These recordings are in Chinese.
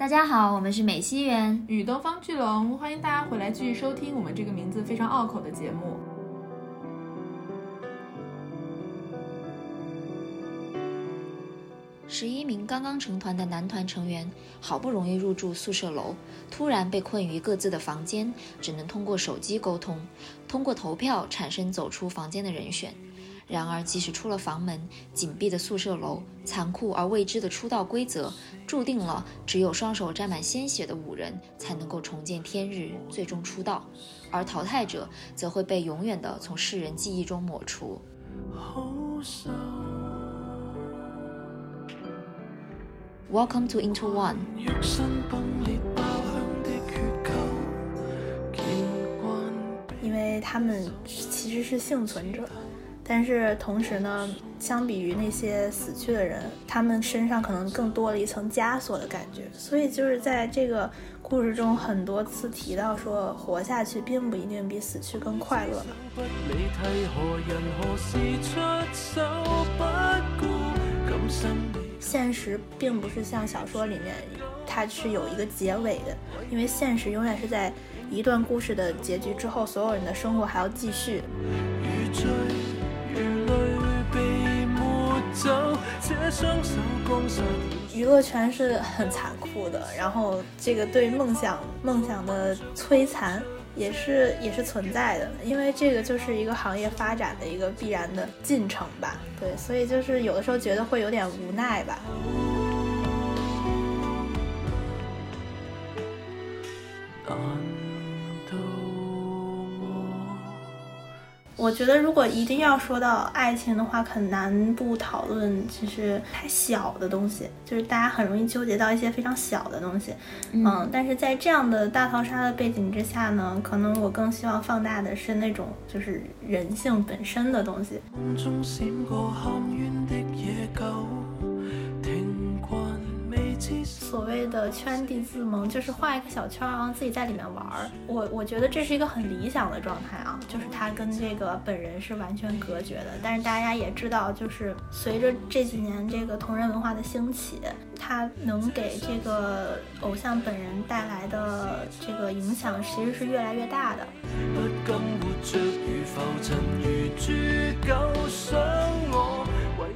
大家好，我们是美西园与东方巨龙，欢迎大家回来继续收听我们这个名字非常拗口的节目。十一名刚刚成团的男团成员好不容易入住宿舍楼，突然被困于各自的房间，只能通过手机沟通，通过投票产生走出房间的人选。然而，即使出了房门，紧闭的宿舍楼，残酷而未知的出道规则，注定了只有双手沾满鲜血的五人才能够重见天日，最终出道，而淘汰者则会被永远的从世人记忆中抹除。Welcome to Into One。因为他们其实是幸存者。但是同时呢，相比于那些死去的人，他们身上可能更多了一层枷锁的感觉。所以就是在这个故事中，很多次提到说，活下去并不一定比死去更快乐。现实并不是像小说里面，它是有一个结尾的，因为现实永远是在一段故事的结局之后，所有人的生活还要继续。娱乐圈是很残酷的，然后这个对梦想梦想的摧残也是也是存在的，因为这个就是一个行业发展的一个必然的进程吧。对，所以就是有的时候觉得会有点无奈吧。我觉得，如果一定要说到爱情的话，很难不讨论其实太小的东西，就是大家很容易纠结到一些非常小的东西。嗯，但是在这样的大逃杀的背景之下呢，可能我更希望放大的是那种就是人性本身的东西。所谓的圈地自萌，就是画一个小圈，然后自己在里面玩儿。我我觉得这是一个很理想的状态啊，就是他跟这个本人是完全隔绝的。但是大家也知道，就是随着这几年这个同人文化的兴起，他能给这个偶像本人带来的这个影响其实是越来越大的。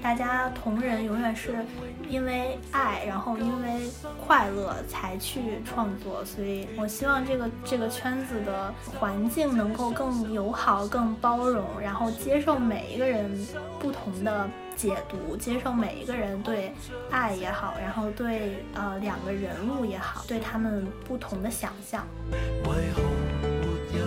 大家同人永远是因为爱，然后因因为快乐才去创作，所以我希望这个这个圈子的环境能够更友好、更包容，然后接受每一个人不同的解读，接受每一个人对爱也好，然后对呃两个人物也好，对他们不同的想象。为何没有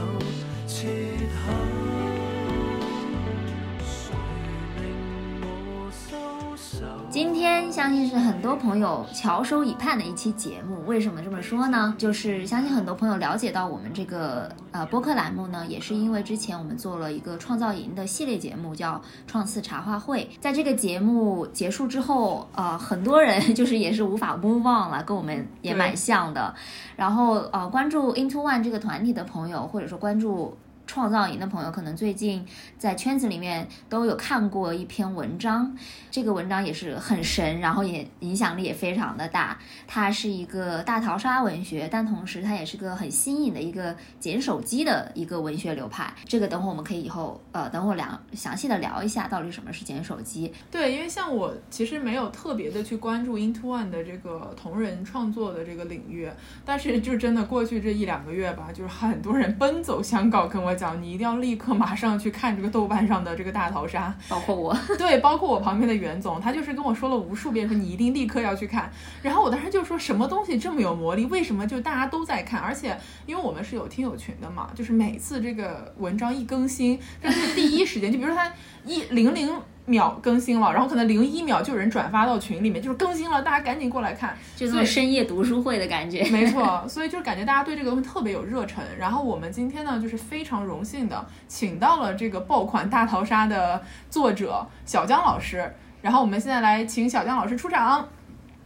今天相信是很多朋友翘首以盼的一期节目。为什么这么说呢？就是相信很多朋友了解到我们这个呃播客栏目呢，也是因为之前我们做了一个创造营的系列节目，叫创四茶话会。在这个节目结束之后，呃，很多人就是也是无法 move on 了，跟我们也蛮像的。然后呃，关注 Into One 这个团体的朋友，或者说关注。创造营的朋友可能最近在圈子里面都有看过一篇文章，这个文章也是很神，然后也影响力也非常的大。它是一个大逃杀文学，但同时它也是个很新颖的一个捡手机的一个文学流派。这个等会我们可以以后呃等会聊详细的聊一下到底什么是捡手机。对，因为像我其实没有特别的去关注 Into One 的这个同人创作的这个领域，但是就真的过去这一两个月吧，就是很多人奔走相告跟我。讲你一定要立刻马上去看这个豆瓣上的这个大逃杀，包括我，对，包括我旁边的袁总，他就是跟我说了无数遍，说你一定立刻要去看。然后我当时就说什么东西这么有魔力，为什么就大家都在看？而且因为我们是有听友群的嘛，就是每次这个文章一更新，就是第一时间，就比如说他一零零。秒更新了，然后可能零一秒就有人转发到群里面，就是更新了，大家赶紧过来看，就这种深夜读书会的感觉。没错，所以就是感觉大家对这个东西特别有热忱。然后我们今天呢，就是非常荣幸的请到了这个爆款大逃杀的作者小江老师。然后我们现在来请小江老师出场。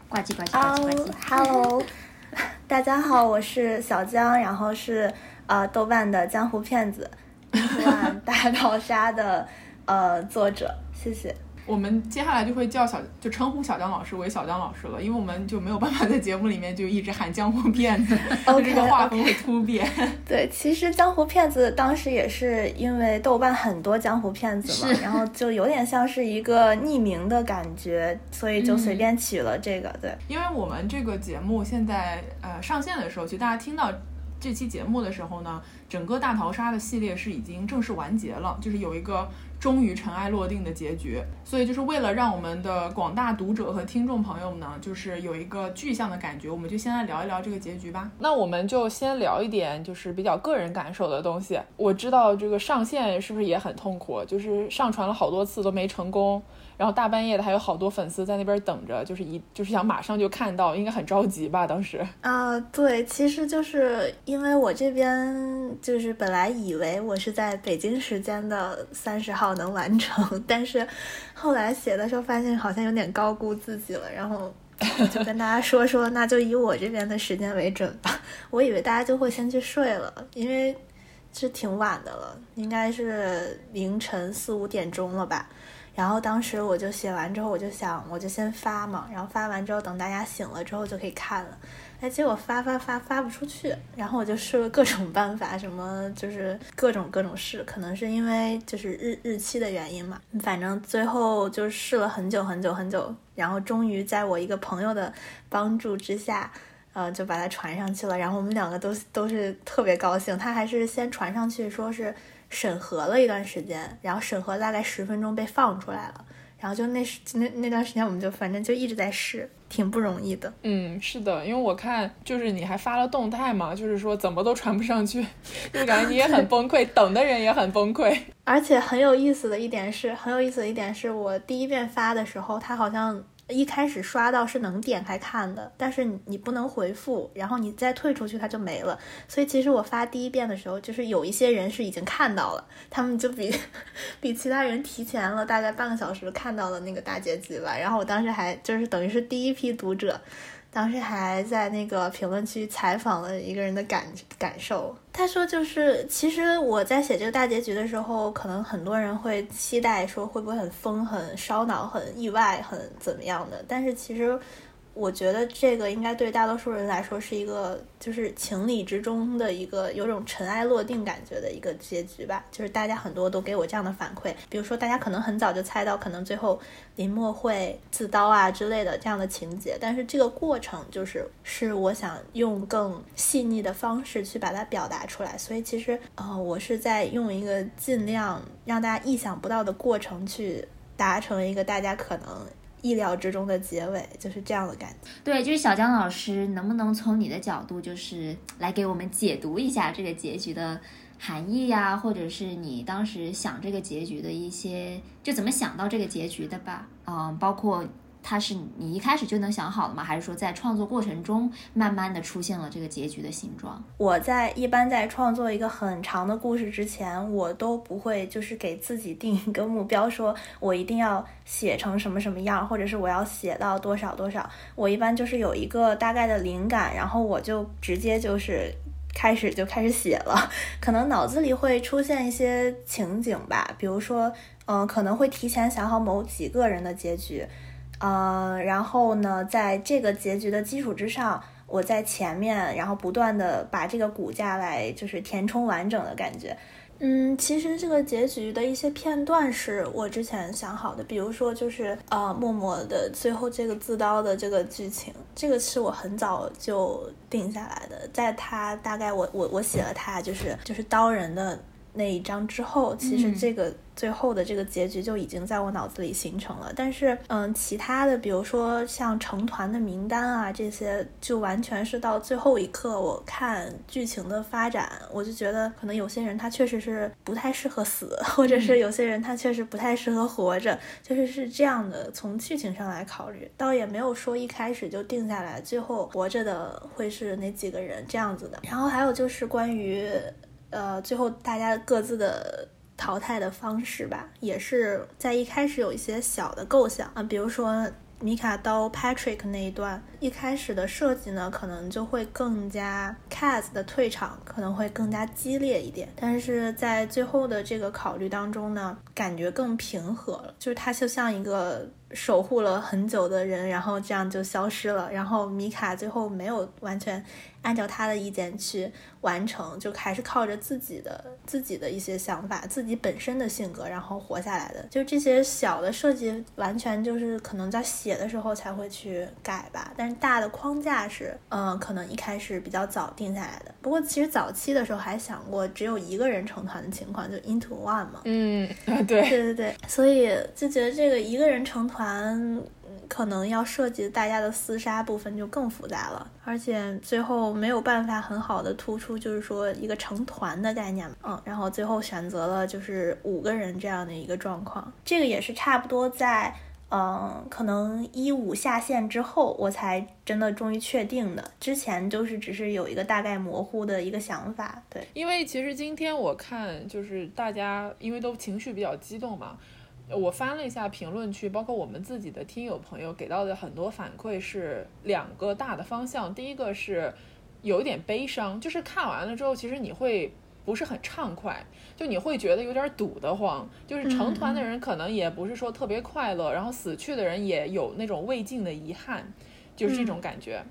呱唧呱唧呱唧呱唧。Hello，大家好，我是小江，然后是呃豆瓣的江湖骗子，豆瓣 大逃杀的呃作者。谢谢。我们接下来就会叫小就称呼小江老师为小江老师了，因为我们就没有办法在节目里面就一直喊江湖骗子，就这个画风会突变。对，其实江湖骗子当时也是因为豆瓣很多江湖骗子嘛，然后就有点像是一个匿名的感觉，所以就随便取了这个。对，因为我们这个节目现在呃上线的时候，其实大家听到。这期节目的时候呢，整个大逃杀的系列是已经正式完结了，就是有一个终于尘埃落定的结局。所以就是为了让我们的广大读者和听众朋友们呢，就是有一个具象的感觉，我们就先来聊一聊这个结局吧。那我们就先聊一点就是比较个人感受的东西。我知道这个上线是不是也很痛苦，就是上传了好多次都没成功。然后大半夜的还有好多粉丝在那边等着，就是一就是想马上就看到，应该很着急吧？当时啊，对，其实就是因为我这边就是本来以为我是在北京时间的三十号能完成，但是后来写的时候发现好像有点高估自己了，然后就跟大家说 说，那就以我这边的时间为准吧。我以为大家就会先去睡了，因为是挺晚的了，应该是凌晨四五点钟了吧。然后当时我就写完之后，我就想，我就先发嘛。然后发完之后，等大家醒了之后就可以看了。哎，结果发发发发不出去。然后我就试了各种办法，什么就是各种各种试。可能是因为就是日日期的原因嘛。反正最后就试了很久很久很久。然后终于在我一个朋友的帮助之下，呃，就把它传上去了。然后我们两个都都是特别高兴。他还是先传上去，说是。审核了一段时间，然后审核大概十分钟被放出来了，然后就那时那那段时间我们就反正就一直在试，挺不容易的。嗯，是的，因为我看就是你还发了动态嘛，就是说怎么都传不上去，就感觉你也很崩溃，等的人也很崩溃。而且很有意思的一点是，很有意思的一点是我第一遍发的时候，它好像。一开始刷到是能点开看的，但是你不能回复，然后你再退出去它就没了。所以其实我发第一遍的时候，就是有一些人是已经看到了，他们就比 比其他人提前了大概半个小时看到了那个大结局吧。然后我当时还就是等于是第一批读者。当时还在那个评论区采访了一个人的感感受，他说就是其实我在写这个大结局的时候，可能很多人会期待说会不会很疯、很烧脑、很意外、很怎么样的，但是其实。我觉得这个应该对大多数人来说是一个，就是情理之中的一个有种尘埃落定感觉的一个结局吧。就是大家很多都给我这样的反馈，比如说大家可能很早就猜到，可能最后林默会自刀啊之类的这样的情节，但是这个过程就是是我想用更细腻的方式去把它表达出来。所以其实呃，我是在用一个尽量让大家意想不到的过程去达成一个大家可能。意料之中的结尾就是这样的感觉。对，就是小江老师，能不能从你的角度，就是来给我们解读一下这个结局的含义呀，或者是你当时想这个结局的一些，就怎么想到这个结局的吧？嗯，包括。它是你一开始就能想好的吗？还是说在创作过程中慢慢的出现了这个结局的形状？我在一般在创作一个很长的故事之前，我都不会就是给自己定一个目标，说我一定要写成什么什么样，或者是我要写到多少多少。我一般就是有一个大概的灵感，然后我就直接就是开始就开始写了。可能脑子里会出现一些情景吧，比如说，嗯，可能会提前想好某几个人的结局。呃，然后呢，在这个结局的基础之上，我在前面，然后不断的把这个骨架来就是填充完整的感觉。嗯，其实这个结局的一些片段是我之前想好的，比如说就是呃默默的最后这个自刀的这个剧情，这个是我很早就定下来的，在他大概我我我写了他就是就是刀人的。那一章之后，其实这个最后的这个结局就已经在我脑子里形成了。但是，嗯，其他的，比如说像成团的名单啊，这些就完全是到最后一刻，我看剧情的发展，我就觉得可能有些人他确实是不太适合死，或者是有些人他确实不太适合活着，就是是这样的。从剧情上来考虑，倒也没有说一开始就定下来，最后活着的会是哪几个人这样子的。然后还有就是关于。呃，最后大家各自的淘汰的方式吧，也是在一开始有一些小的构想啊，比如说米卡刀 Patrick 那一段，一开始的设计呢，可能就会更加 Cas 的退场可能会更加激烈一点，但是在最后的这个考虑当中呢，感觉更平和了，就是他就像一个。守护了很久的人，然后这样就消失了。然后米卡最后没有完全按照他的意见去完成，就还是靠着自己的自己的一些想法、自己本身的性格，然后活下来的。就这些小的设计，完全就是可能在写的时候才会去改吧。但是大的框架是，嗯，可能一开始比较早定下来的。不过其实早期的时候还想过只有一个人成团的情况，就 Into One 嘛。嗯，对，对对对，所以就觉得这个一个人成团。可能要涉及大家的厮杀部分就更复杂了，而且最后没有办法很好的突出，就是说一个成团的概念，嗯，然后最后选择了就是五个人这样的一个状况，这个也是差不多在嗯可能一五下线之后，我才真的终于确定的，之前就是只是有一个大概模糊的一个想法，对，因为其实今天我看就是大家因为都情绪比较激动嘛。我翻了一下评论区，包括我们自己的听友朋友给到的很多反馈是两个大的方向。第一个是有一点悲伤，就是看完了之后，其实你会不是很畅快，就你会觉得有点堵得慌。就是成团的人可能也不是说特别快乐，然后死去的人也有那种未尽的遗憾，就是这种感觉。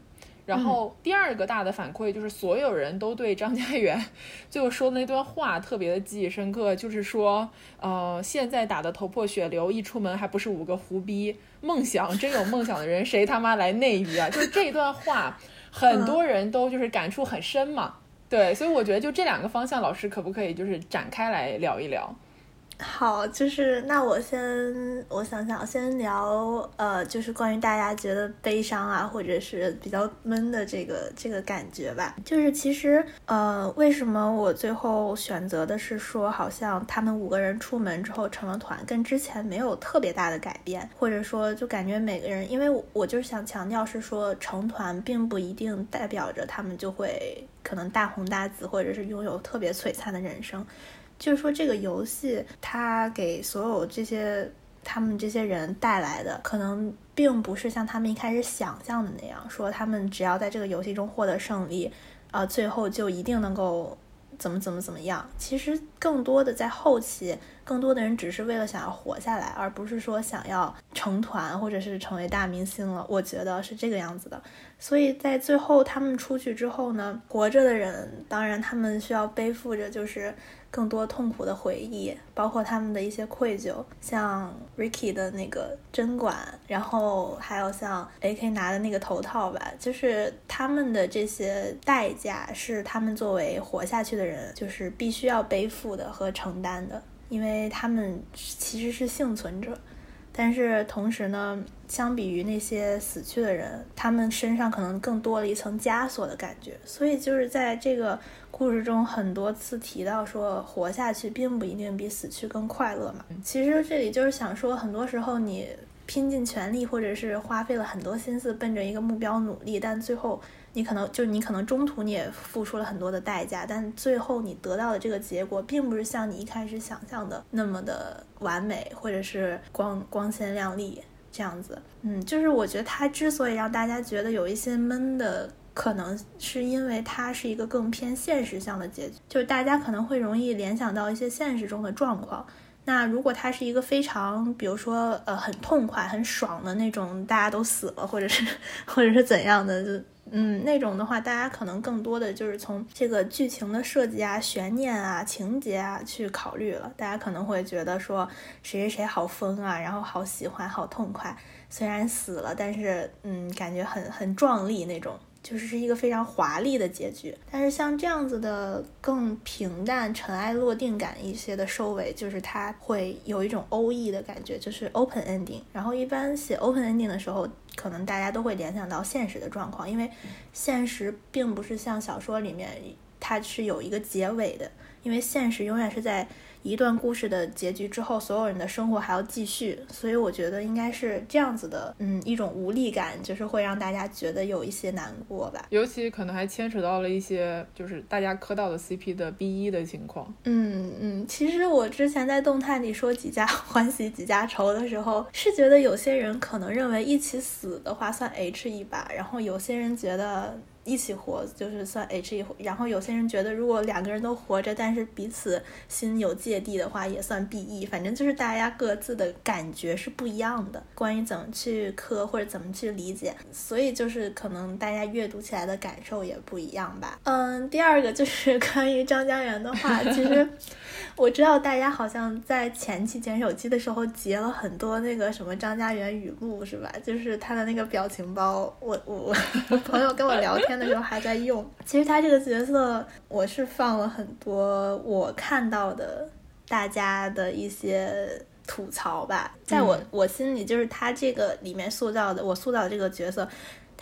然后第二个大的反馈就是，所有人都对张家元最后说的那段话特别的记忆深刻，就是说，呃，现在打的头破血流，一出门还不是五个胡逼，梦想真有梦想的人谁他妈来内娱啊？就是这段话，很多人都就是感触很深嘛。对，所以我觉得就这两个方向，老师可不可以就是展开来聊一聊？好，就是那我先我想想，先聊呃，就是关于大家觉得悲伤啊，或者是比较闷的这个这个感觉吧。就是其实呃，为什么我最后选择的是说，好像他们五个人出门之后成了团，跟之前没有特别大的改变，或者说就感觉每个人，因为我就是想强调是说，成团并不一定代表着他们就会可能大红大紫，或者是拥有特别璀璨的人生。就是说，这个游戏它给所有这些他们这些人带来的，可能并不是像他们一开始想象的那样，说他们只要在这个游戏中获得胜利，呃，最后就一定能够怎么怎么怎么样。其实更多的在后期，更多的人只是为了想要活下来，而不是说想要成团或者是成为大明星了。我觉得是这个样子的。所以在最后他们出去之后呢，活着的人，当然他们需要背负着就是。更多痛苦的回忆，包括他们的一些愧疚，像 Ricky 的那个针管，然后还有像 AK 拿的那个头套吧，就是他们的这些代价是他们作为活下去的人，就是必须要背负的和承担的，因为他们其实是幸存者。但是同时呢，相比于那些死去的人，他们身上可能更多了一层枷锁的感觉。所以就是在这个故事中很多次提到说，活下去并不一定比死去更快乐嘛。其实这里就是想说，很多时候你拼尽全力，或者是花费了很多心思奔着一个目标努力，但最后。你可能就你可能中途你也付出了很多的代价，但最后你得到的这个结果，并不是像你一开始想象的那么的完美，或者是光光鲜亮丽这样子。嗯，就是我觉得它之所以让大家觉得有一些闷的，可能是因为它是一个更偏现实向的结局，就是大家可能会容易联想到一些现实中的状况。那如果它是一个非常，比如说呃很痛快、很爽的那种，大家都死了，或者是或者是怎样的就。嗯，那种的话，大家可能更多的就是从这个剧情的设计啊、悬念啊、情节啊去考虑了。大家可能会觉得说谁谁谁好疯啊，然后好喜欢、好痛快。虽然死了，但是嗯，感觉很很壮丽那种，就是是一个非常华丽的结局。但是像这样子的更平淡、尘埃落定感一些的收尾，就是它会有一种 O E 的感觉，就是 open ending。然后一般写 open ending 的时候。可能大家都会联想到现实的状况，因为现实并不是像小说里面，它它是有一个结尾的，因为现实永远是在。一段故事的结局之后，所有人的生活还要继续，所以我觉得应该是这样子的，嗯，一种无力感，就是会让大家觉得有一些难过吧。尤其可能还牵扯到了一些，就是大家磕到的 CP 的 BE 的情况。嗯嗯，其实我之前在动态里说几家 欢喜几家愁的时候，是觉得有些人可能认为一起死的话算 H 一把，然后有些人觉得。一起活就是算 H E，，然后有些人觉得如果两个人都活着，但是彼此心有芥蒂的话，也算 BE。反正就是大家各自的感觉是不一样的，关于怎么去磕或者怎么去理解，所以就是可能大家阅读起来的感受也不一样吧。嗯，第二个就是关于张家元的话，其实。我知道大家好像在前期捡手机的时候截了很多那个什么张家元语录，是吧？就是他的那个表情包，我我朋友跟我聊天的时候还在用。其实他这个角色，我是放了很多我看到的大家的一些吐槽吧，在我我心里，就是他这个里面塑造的，我塑造的这个角色。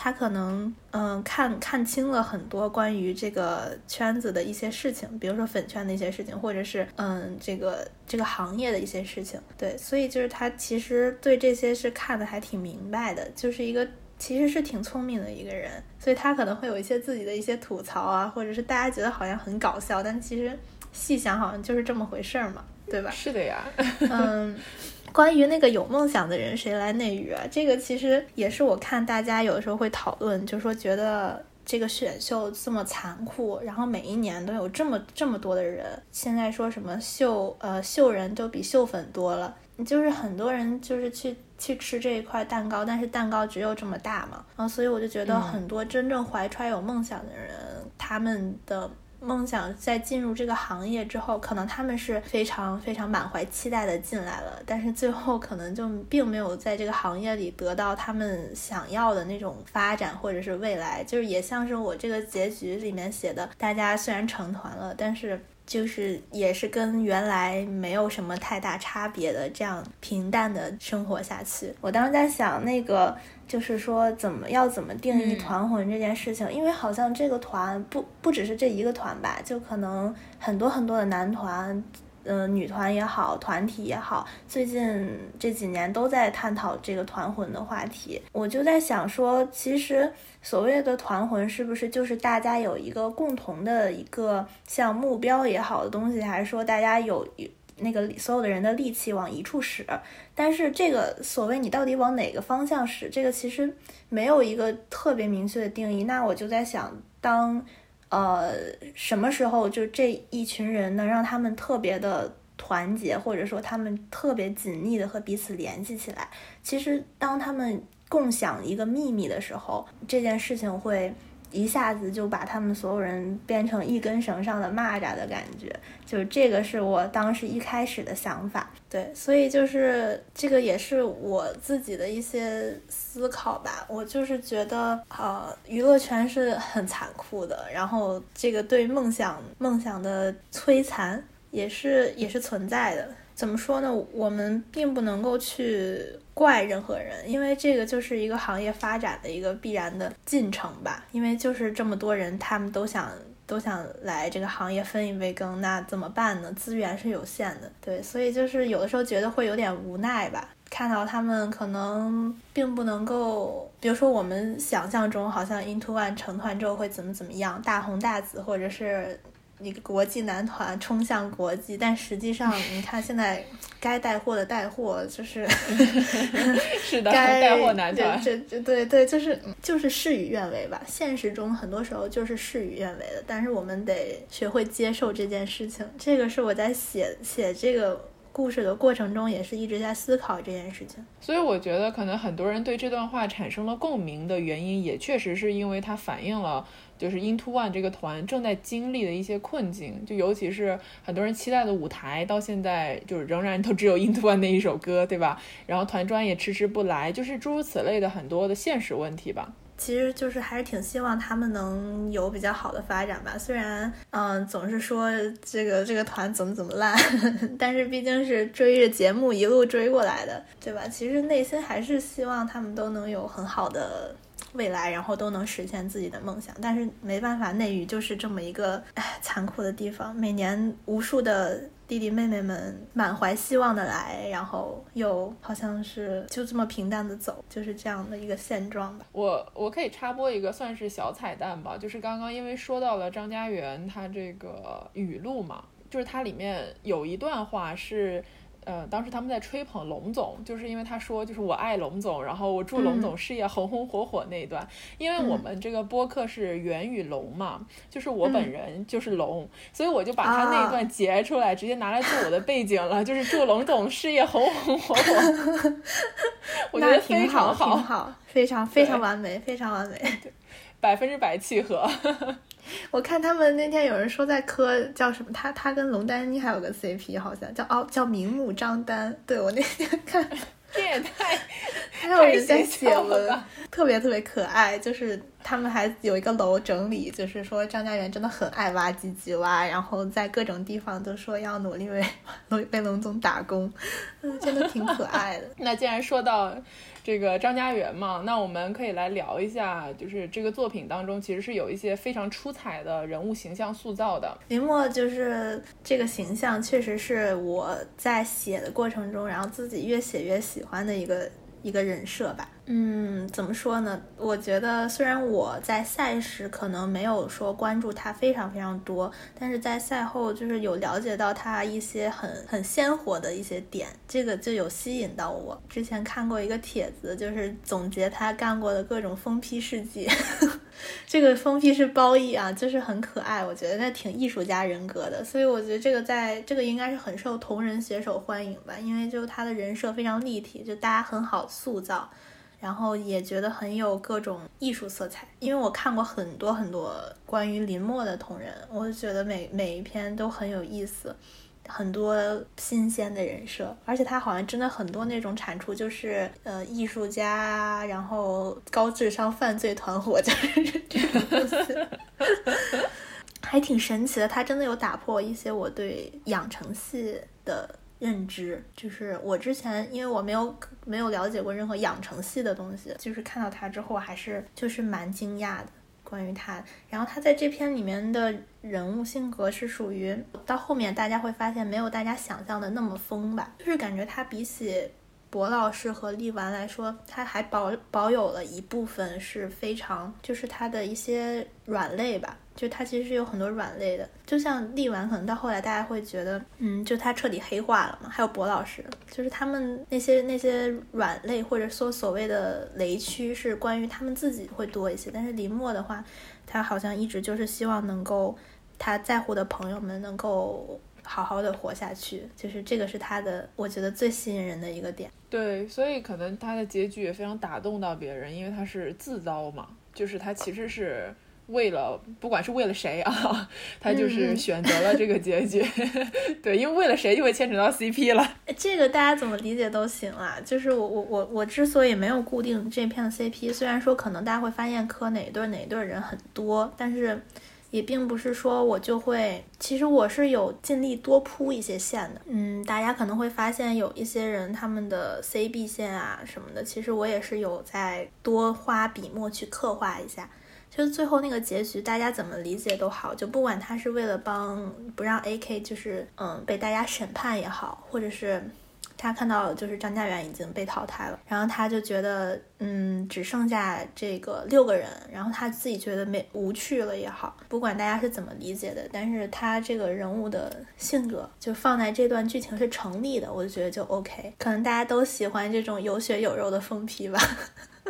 他可能嗯看看清了很多关于这个圈子的一些事情，比如说粉圈的一些事情，或者是嗯这个这个行业的一些事情。对，所以就是他其实对这些是看的还挺明白的，就是一个其实是挺聪明的一个人。所以他可能会有一些自己的一些吐槽啊，或者是大家觉得好像很搞笑，但其实细想好像就是这么回事儿嘛，对吧？是的呀，嗯。关于那个有梦想的人谁来内娱啊？这个其实也是我看大家有的时候会讨论，就说觉得这个选秀这么残酷，然后每一年都有这么这么多的人，现在说什么秀呃秀人都比秀粉多了，就是很多人就是去去吃这一块蛋糕，但是蛋糕只有这么大嘛，然后所以我就觉得很多真正怀揣有梦想的人，他们的。梦想在进入这个行业之后，可能他们是非常非常满怀期待的进来了，但是最后可能就并没有在这个行业里得到他们想要的那种发展或者是未来，就是也像是我这个结局里面写的，大家虽然成团了，但是。就是也是跟原来没有什么太大差别的这样平淡的生活下去。我当时在想，那个就是说怎么要怎么定义团魂这件事情，因为好像这个团不不只是这一个团吧，就可能很多很多的男团。嗯，女团也好，团体也好，最近这几年都在探讨这个团魂的话题。我就在想说，其实所谓的团魂，是不是就是大家有一个共同的一个像目标也好的东西，还是说大家有那个所有的人的力气往一处使？但是这个所谓你到底往哪个方向使，这个其实没有一个特别明确的定义。那我就在想，当。呃，什么时候就这一群人能让他们特别的团结，或者说他们特别紧密的和彼此联系起来？其实，当他们共享一个秘密的时候，这件事情会。一下子就把他们所有人变成一根绳上的蚂蚱的感觉，就是这个是我当时一开始的想法。对，所以就是这个也是我自己的一些思考吧。我就是觉得，呃，娱乐圈是很残酷的，然后这个对梦想梦想的摧残也是也是存在的。怎么说呢？我们并不能够去怪任何人，因为这个就是一个行业发展的一个必然的进程吧。因为就是这么多人，他们都想都想来这个行业分一杯羹，那怎么办呢？资源是有限的，对，所以就是有的时候觉得会有点无奈吧。看到他们可能并不能够，比如说我们想象中好像 Into One 成团之后会怎么怎么样，大红大紫，或者是。一个国际男团冲向国际，但实际上，你看现在该带货的带货，就是 是的，该带货男团，这这对对，就是就是事与愿违吧。现实中很多时候就是事与愿违的，但是我们得学会接受这件事情。这个是我在写写这个故事的过程中，也是一直在思考这件事情。所以我觉得，可能很多人对这段话产生了共鸣的原因，也确实是因为它反映了。就是 Into One 这个团正在经历的一些困境，就尤其是很多人期待的舞台，到现在就是仍然都只有 Into One 那一首歌，对吧？然后团专也迟迟不来，就是诸如此类的很多的现实问题吧。其实就是还是挺希望他们能有比较好的发展吧。虽然嗯总是说这个这个团怎么怎么烂，但是毕竟是追着节目一路追过来的，对吧？其实内心还是希望他们都能有很好的。未来，然后都能实现自己的梦想。但是没办法，内娱就是这么一个唉残酷的地方，每年无数的弟弟妹妹们满怀希望的来，然后又好像是就这么平淡的走，就是这样的一个现状吧。我我可以插播一个算是小彩蛋吧，就是刚刚因为说到了张家元他这个语录嘛，就是它里面有一段话是。呃，当时他们在吹捧龙总，就是因为他说，就是我爱龙总，然后我祝龙总事业红红火火那一段。因为我们这个播客是源于龙嘛，就是我本人就是龙，所以我就把他那一段截出来，直接拿来做我的背景了，就是祝龙总事业红红火火。我觉得非常好，挺好，非常非常完美，非常完美，百分之百契合。我看他们那天有人说在磕叫什么，他他跟龙丹妮还有个 CP，好像叫哦叫明目张胆。对我那天看，这也太 还有人在写文，特别特别可爱。就是他们还有一个楼整理，就是说张家元真的很爱挖唧唧挖，然后在各种地方都说要努力为 龙为龙总打工，嗯，真的挺可爱的。那既然说到。这个张家元嘛，那我们可以来聊一下，就是这个作品当中其实是有一些非常出彩的人物形象塑造的。林墨就是这个形象，确实是我在写的过程中，然后自己越写越喜欢的一个一个人设吧。嗯，怎么说呢？我觉得虽然我在赛时可能没有说关注他非常非常多，但是在赛后就是有了解到他一些很很鲜活的一些点，这个就有吸引到我。之前看过一个帖子，就是总结他干过的各种疯批事迹，这个疯批是褒义啊，就是很可爱，我觉得他挺艺术家人格的，所以我觉得这个在这个应该是很受同人写手欢迎吧，因为就他的人设非常立体，就大家很好塑造。然后也觉得很有各种艺术色彩，因为我看过很多很多关于林默的同人，我就觉得每每一篇都很有意思，很多新鲜的人设，而且他好像真的很多那种产出就是呃艺术家，然后高智商犯罪团伙 就是这种东西，还挺神奇的。他真的有打破一些我对养成系的。认知就是我之前，因为我没有没有了解过任何养成系的东西，就是看到他之后还是就是蛮惊讶的。关于他，然后他在这篇里面的人物性格是属于到后面大家会发现没有大家想象的那么疯吧，就是感觉他比起博老师和力丸来说，他还保保有了一部分是非常就是他的一些软肋吧。就他其实是有很多软肋的，就像力丸，可能到后来大家会觉得，嗯，就他彻底黑化了嘛。还有博老师，就是他们那些那些软肋或者说所谓的雷区是关于他们自己会多一些。但是林默的话，他好像一直就是希望能够他在乎的朋友们能够好好的活下去，就是这个是他的，我觉得最吸引人的一个点。对，所以可能他的结局也非常打动到别人，因为他是自刀嘛，就是他其实是。为了不管是为了谁啊，他就是选择了这个结局。对，因为为了谁就会牵扯到 CP 了。这个大家怎么理解都行啊。就是我我我我之所以没有固定这片的 CP，虽然说可能大家会发现磕哪一对哪一对人很多，但是也并不是说我就会。其实我是有尽力多铺一些线的。嗯，大家可能会发现有一些人他们的 CB 线啊什么的，其实我也是有在多花笔墨去刻画一下。就最后那个结局，大家怎么理解都好，就不管他是为了帮不让 AK 就是嗯被大家审判也好，或者是他看到就是张家元已经被淘汰了，然后他就觉得嗯只剩下这个六个人，然后他自己觉得没无趣了也好，不管大家是怎么理解的，但是他这个人物的性格就放在这段剧情是成立的，我就觉得就 OK。可能大家都喜欢这种有血有肉的疯批吧。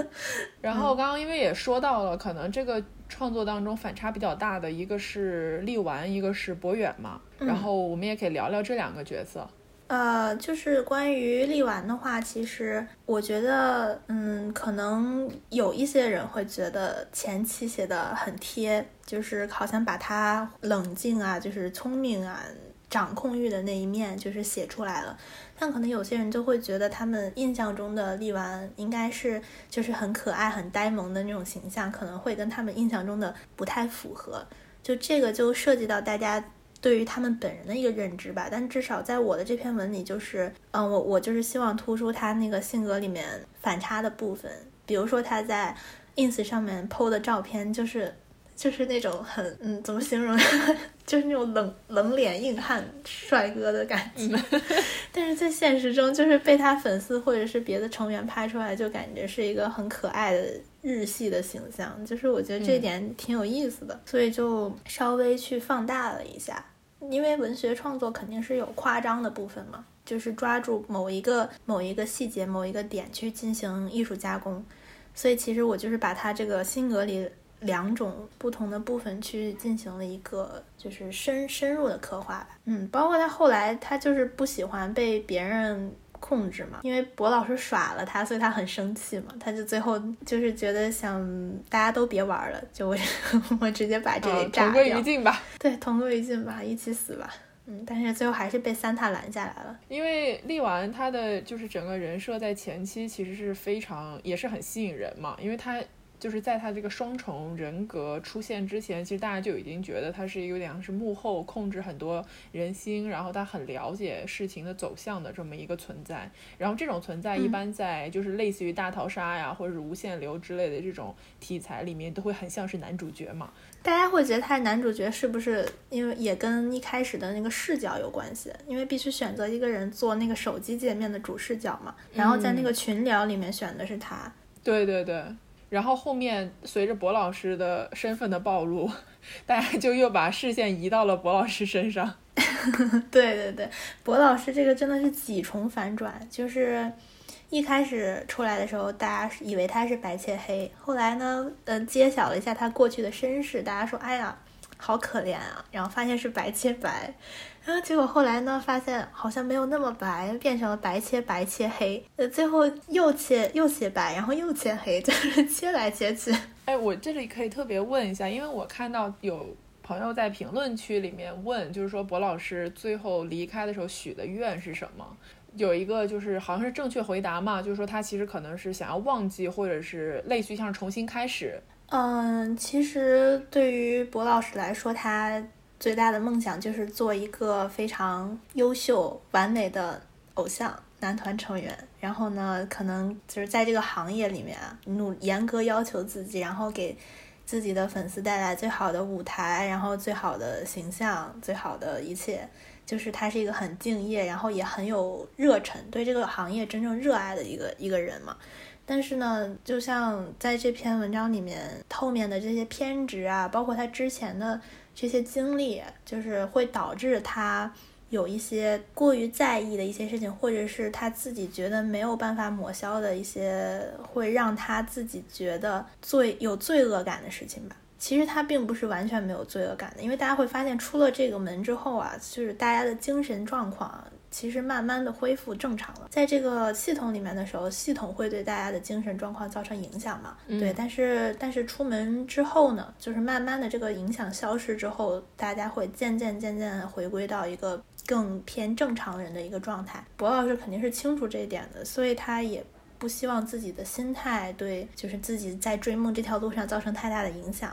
然后刚刚因为也说到了，可能这个创作当中反差比较大的一个是力丸，一个是博远嘛。然后我们也可以聊聊这两个角色。呃，就是关于力丸的话，其实我觉得，嗯，可能有一些人会觉得前期写的很贴，就是好像把他冷静啊，就是聪明啊。掌控欲的那一面就是写出来了，但可能有些人就会觉得他们印象中的力丸应该是就是很可爱、很呆萌的那种形象，可能会跟他们印象中的不太符合。就这个就涉及到大家对于他们本人的一个认知吧。但至少在我的这篇文里，就是嗯，我我就是希望突出他那个性格里面反差的部分，比如说他在。ins 上面 PO 的照片，就是就是那种很嗯，怎么形容？就是那种冷冷脸硬汉帅哥的感觉。但是在现实中，就是被他粉丝或者是别的成员拍出来，就感觉是一个很可爱的日系的形象。就是我觉得这点挺有意思的，所以就稍微去放大了一下。因为文学创作肯定是有夸张的部分嘛，就是抓住某一个某一个细节、某一个点去进行艺术加工。所以其实我就是把他这个性格里两种不同的部分去进行了一个就是深深入的刻画吧。嗯，包括他后来他就是不喜欢被别人控制嘛，因为博老师耍了他，所以他很生气嘛。他就最后就是觉得想大家都别玩了，就我 我直接把这里炸掉，同归于尽吧。对，同归于尽吧，一起死吧。嗯，但是最后还是被三塔拦下来了。因为力丸他的就是整个人设在前期其实是非常也是很吸引人嘛，因为他就是在他这个双重人格出现之前，其实大家就已经觉得他是有点像是幕后控制很多人心，然后他很了解事情的走向的这么一个存在。然后这种存在一般在就是类似于大逃杀呀或者是无限流之类的这种题材里面都会很像是男主角嘛。大家会觉得他是男主角，是不是因为也跟一开始的那个视角有关系？因为必须选择一个人做那个手机界面的主视角嘛。然后在那个群聊里面选的是他。对对对。然后后面随着博老师的身份的暴露，大家就又把视线移到了博老师身上。对对对，博老师这个真的是几重反转，就是一开始出来的时候，大家以为他是白切黑，后来呢，嗯，揭晓了一下他过去的身世，大家说，哎呀，好可怜啊，然后发现是白切白。然后结果后来呢，发现好像没有那么白，变成了白切白切黑，呃，最后又切又切白，然后又切黑，就是切来切去。哎，我这里可以特别问一下，因为我看到有朋友在评论区里面问，就是说博老师最后离开的时候许的愿是什么？有一个就是好像是正确回答嘛，就是说他其实可能是想要忘记，或者是类似于像重新开始。嗯，其实对于博老师来说，他。最大的梦想就是做一个非常优秀、完美的偶像男团成员。然后呢，可能就是在这个行业里面啊，努严格要求自己，然后给自己的粉丝带来最好的舞台，然后最好的形象，最好的一切。就是他是一个很敬业，然后也很有热忱，对这个行业真正热爱的一个一个人嘛。但是呢，就像在这篇文章里面后面的这些偏执啊，包括他之前的。这些经历就是会导致他有一些过于在意的一些事情，或者是他自己觉得没有办法抹消的一些，会让他自己觉得罪有罪恶感的事情吧。其实他并不是完全没有罪恶感的，因为大家会发现出了这个门之后啊，就是大家的精神状况。其实慢慢的恢复正常了，在这个系统里面的时候，系统会对大家的精神状况造成影响嘛？对，但是但是出门之后呢，就是慢慢的这个影响消失之后，大家会渐渐渐渐回归到一个更偏正常人的一个状态。博老师肯定是清楚这一点的，所以他也不希望自己的心态对就是自己在追梦这条路上造成太大的影响。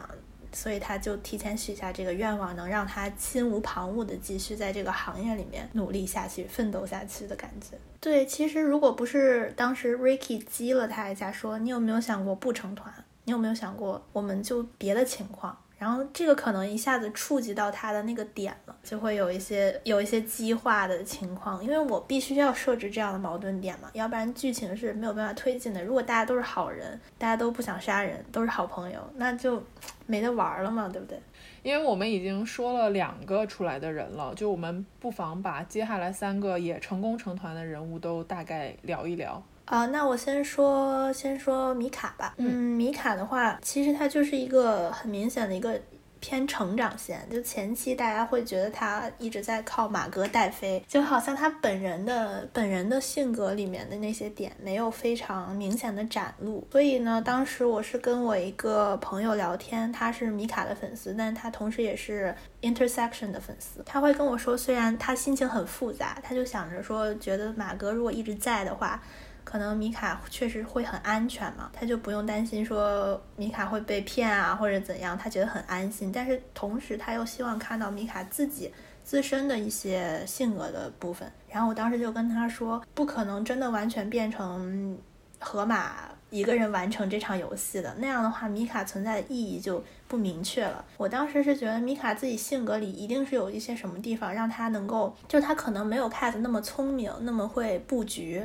所以他就提前许下这个愿望，能让他心无旁骛的继续在这个行业里面努力下去、奋斗下去的感觉。对，其实如果不是当时 Ricky 激了他一下，说你有没有想过不成团？你有没有想过我们就别的情况？然后这个可能一下子触及到他的那个点了，就会有一些有一些激化的情况，因为我必须要设置这样的矛盾点嘛，要不然剧情是没有办法推进的。如果大家都是好人，大家都不想杀人，都是好朋友，那就 没得玩了嘛，对不对？因为我们已经说了两个出来的人了，就我们不妨把接下来三个也成功成团的人物都大概聊一聊。啊，那我先说，先说米卡吧。嗯，米卡的话，其实他就是一个很明显的一个。偏成长线，就前期大家会觉得他一直在靠马哥带飞，就好像他本人的本人的性格里面的那些点没有非常明显的展露。所以呢，当时我是跟我一个朋友聊天，他是米卡的粉丝，但他同时也是 Intersection 的粉丝。他会跟我说，虽然他心情很复杂，他就想着说，觉得马哥如果一直在的话。可能米卡确实会很安全嘛，他就不用担心说米卡会被骗啊或者怎样，他觉得很安心。但是同时他又希望看到米卡自己自身的一些性格的部分。然后我当时就跟他说，不可能真的完全变成河马一个人完成这场游戏的。那样的话，米卡存在的意义就不明确了。我当时是觉得米卡自己性格里一定是有一些什么地方让他能够，就他可能没有 Cat 那么聪明，那么会布局。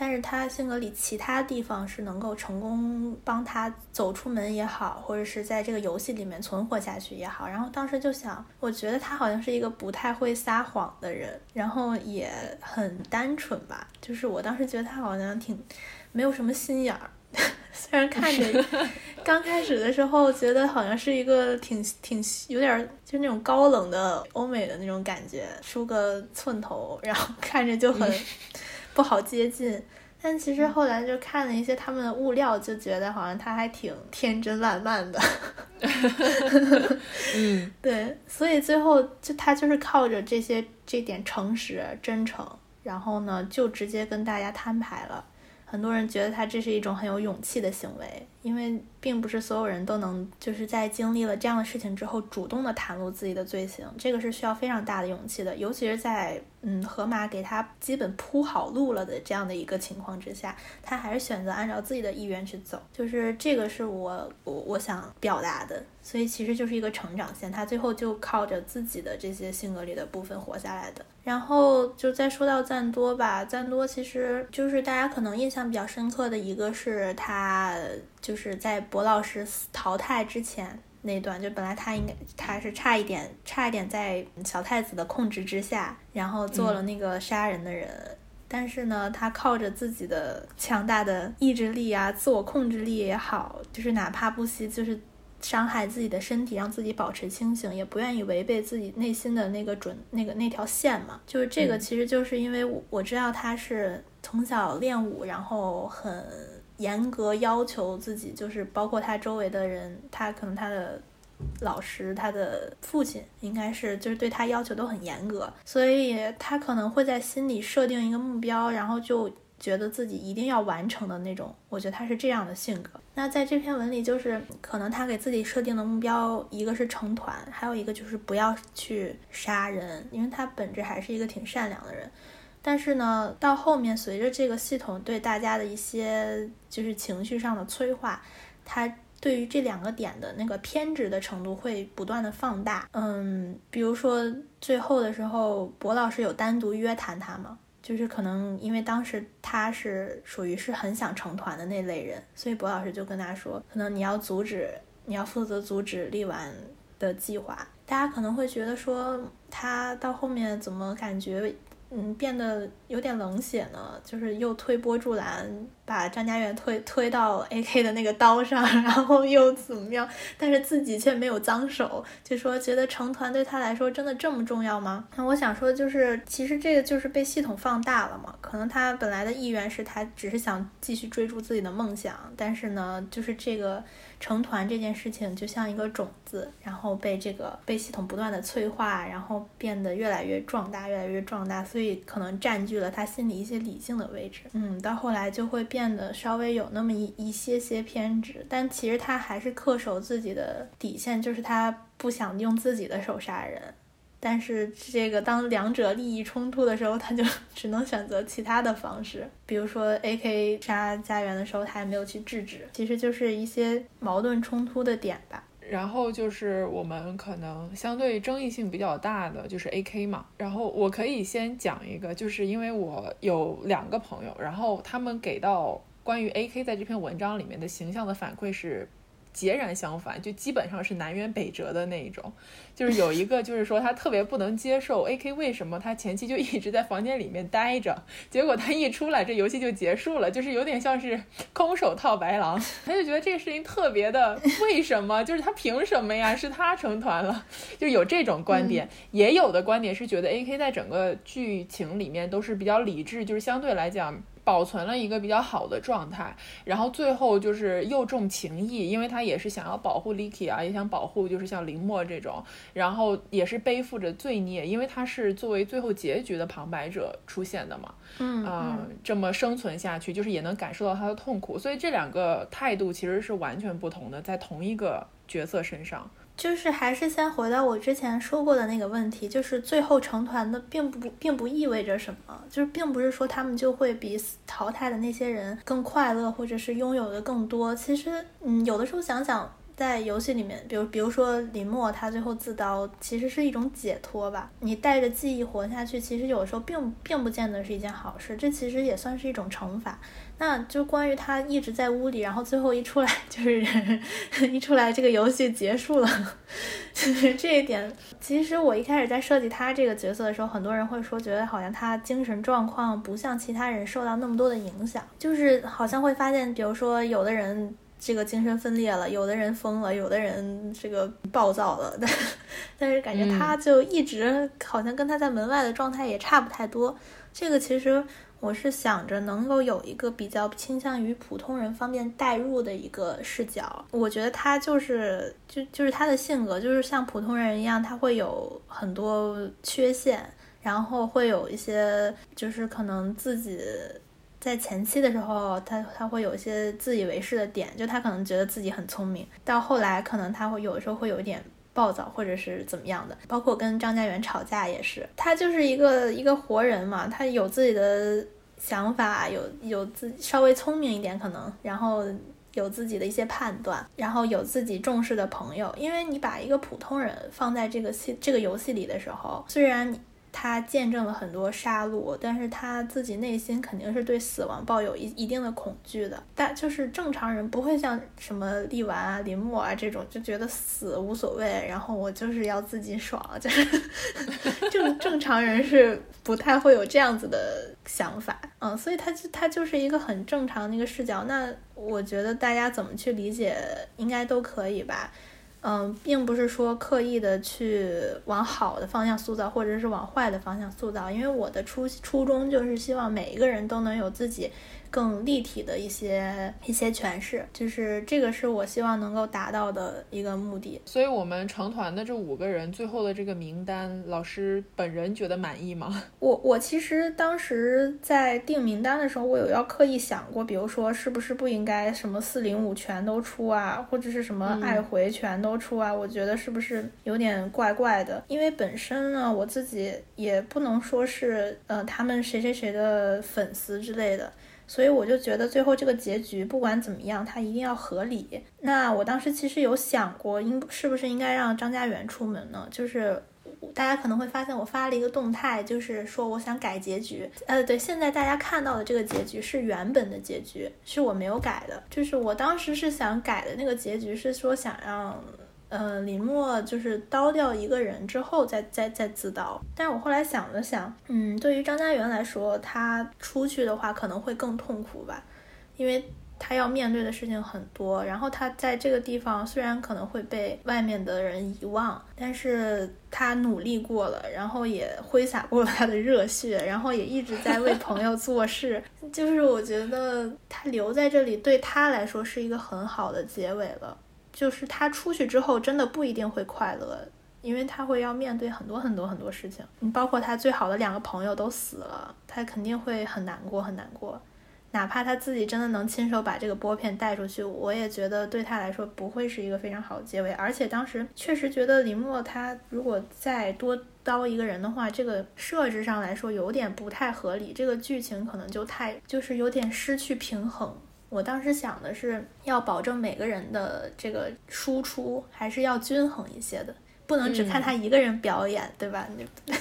但是他性格里其他地方是能够成功帮他走出门也好，或者是在这个游戏里面存活下去也好。然后当时就想，我觉得他好像是一个不太会撒谎的人，然后也很单纯吧。就是我当时觉得他好像挺没有什么心眼儿，虽然看着 刚开始的时候觉得好像是一个挺挺有点就那种高冷的欧美的那种感觉，梳个寸头，然后看着就很。不好接近，但其实后来就看了一些他们的物料，就觉得好像他还挺天真烂漫的。嗯，对，所以最后就他就是靠着这些这点诚实真诚，然后呢就直接跟大家摊牌了。很多人觉得他这是一种很有勇气的行为，因为并不是所有人都能就是在经历了这样的事情之后主动的袒露自己的罪行，这个是需要非常大的勇气的，尤其是在嗯河马给他基本铺好路了的这样的一个情况之下，他还是选择按照自己的意愿去走，就是这个是我我我想表达的，所以其实就是一个成长线，他最后就靠着自己的这些性格里的部分活下来的。然后就再说到赞多吧，赞多其实就是大家可能印象比较深刻的一个是他就是在博老师淘汰之前那段，就本来他应该他是差一点差一点在小太子的控制之下，然后做了那个杀人的人，但是呢，他靠着自己的强大的意志力啊，自我控制力也好，就是哪怕不惜就是。伤害自己的身体，让自己保持清醒，也不愿意违背自己内心的那个准那个那条线嘛。就是这个，其实就是因为我我知道他是从小练武，然后很严格要求自己，就是包括他周围的人，他可能他的老师，他的父亲应该是就是对他要求都很严格，所以他可能会在心里设定一个目标，然后就。觉得自己一定要完成的那种，我觉得他是这样的性格。那在这篇文里，就是可能他给自己设定的目标，一个是成团，还有一个就是不要去杀人，因为他本质还是一个挺善良的人。但是呢，到后面随着这个系统对大家的一些就是情绪上的催化，他对于这两个点的那个偏执的程度会不断的放大。嗯，比如说最后的时候，博老师有单独约谈他吗？就是可能因为当时他是属于是很想成团的那类人，所以博老师就跟他说，可能你要阻止，你要负责阻止立完的计划。大家可能会觉得说，他到后面怎么感觉？嗯，变得有点冷血呢，就是又推波助澜，把张家元推推到 A K 的那个刀上，然后又怎么样？但是自己却没有脏手，就说觉得成团对他来说真的这么重要吗？那我想说，就是其实这个就是被系统放大了嘛。可能他本来的意愿是他只是想继续追逐自己的梦想，但是呢，就是这个。成团这件事情就像一个种子，然后被这个被系统不断的催化，然后变得越来越壮大，越来越壮大，所以可能占据了他心里一些理性的位置。嗯，到后来就会变得稍微有那么一一些些偏执，但其实他还是恪守自己的底线，就是他不想用自己的手杀人。但是这个当两者利益冲突的时候，他就 只能选择其他的方式，比如说 A.K 杀家园的时候，他也没有去制止，其实就是一些矛盾冲突的点吧。然后就是我们可能相对争议性比较大的就是 A.K 嘛。然后我可以先讲一个，就是因为我有两个朋友，然后他们给到关于 A.K 在这篇文章里面的形象的反馈是。截然相反，就基本上是南辕北辙的那一种。就是有一个，就是说他特别不能接受 A.K 为什么他前期就一直在房间里面待着，结果他一出来，这游戏就结束了，就是有点像是空手套白狼。他就觉得这个事情特别的，为什么？就是他凭什么呀？是他成团了，就有这种观点。也有的观点是觉得 A.K 在整个剧情里面都是比较理智，就是相对来讲。保存了一个比较好的状态，然后最后就是又重情义，因为他也是想要保护 Licky 啊，也想保护就是像林默这种，然后也是背负着罪孽，因为他是作为最后结局的旁白者出现的嘛，嗯，这么生存下去，就是也能感受到他的痛苦，所以这两个态度其实是完全不同的，在同一个角色身上。就是还是先回到我之前说过的那个问题，就是最后成团的并不并不意味着什么，就是并不是说他们就会比淘汰的那些人更快乐，或者是拥有的更多。其实，嗯，有的时候想想。在游戏里面，比如比如说林默，他最后自刀，其实是一种解脱吧。你带着记忆活下去，其实有时候并并不见得是一件好事。这其实也算是一种惩罚。那就关于他一直在屋里，然后最后一出来就是 一出来这个游戏结束了，就 是这一点。其实我一开始在设计他这个角色的时候，很多人会说，觉得好像他精神状况不像其他人受到那么多的影响，就是好像会发现，比如说有的人。这个精神分裂了，有的人疯了，有的人这个暴躁了，但但是感觉他就一直好像跟他在门外的状态也差不太多。这个其实我是想着能够有一个比较倾向于普通人方面代入的一个视角。我觉得他就是就就是他的性格就是像普通人一样，他会有很多缺陷，然后会有一些就是可能自己。在前期的时候，他他会有一些自以为是的点，就他可能觉得自己很聪明。到后来，可能他会有的时候会有一点暴躁，或者是怎么样的。包括跟张家元吵架也是，他就是一个一个活人嘛，他有自己的想法，有有自稍微聪明一点可能，然后有自己的一些判断，然后有自己重视的朋友。因为你把一个普通人放在这个戏这个游戏里的时候，虽然你。他见证了很多杀戮，但是他自己内心肯定是对死亡抱有一一定的恐惧的。但就是正常人不会像什么力丸啊、林默啊这种，就觉得死无所谓，然后我就是要自己爽，就是 正正常人是不太会有这样子的想法。嗯，所以他就他就是一个很正常的一个视角。那我觉得大家怎么去理解，应该都可以吧。嗯，并不是说刻意的去往好的方向塑造，或者是往坏的方向塑造，因为我的初初衷就是希望每一个人都能有自己。更立体的一些一些诠释，就是这个是我希望能够达到的一个目的。所以，我们成团的这五个人最后的这个名单，老师本人觉得满意吗？我我其实当时在定名单的时候，我有要刻意想过，比如说是不是不应该什么四零五全都出啊，或者是什么爱回全都出啊？我觉得是不是有点怪怪的？因为本身呢，我自己也不能说是呃他们谁谁谁的粉丝之类的。所以我就觉得最后这个结局不管怎么样，它一定要合理。那我当时其实有想过，应是不是应该让张家元出门呢？就是大家可能会发现我发了一个动态，就是说我想改结局。呃，对，现在大家看到的这个结局是原本的结局，是我没有改的。就是我当时是想改的那个结局是说想让。呃，林默就是刀掉一个人之后再再再自刀，但是我后来想了想，嗯，对于张家元来说，他出去的话可能会更痛苦吧，因为他要面对的事情很多，然后他在这个地方虽然可能会被外面的人遗忘，但是他努力过了，然后也挥洒过了他的热血，然后也一直在为朋友做事，就是我觉得他留在这里对他来说是一个很好的结尾了。就是他出去之后，真的不一定会快乐，因为他会要面对很多很多很多事情。你包括他最好的两个朋友都死了，他肯定会很难过很难过。哪怕他自己真的能亲手把这个拨片带出去，我也觉得对他来说不会是一个非常好的结尾。而且当时确实觉得林默他如果再多刀一个人的话，这个设置上来说有点不太合理，这个剧情可能就太就是有点失去平衡。我当时想的是要保证每个人的这个输出还是要均衡一些的，不能只看他一个人表演，对吧？你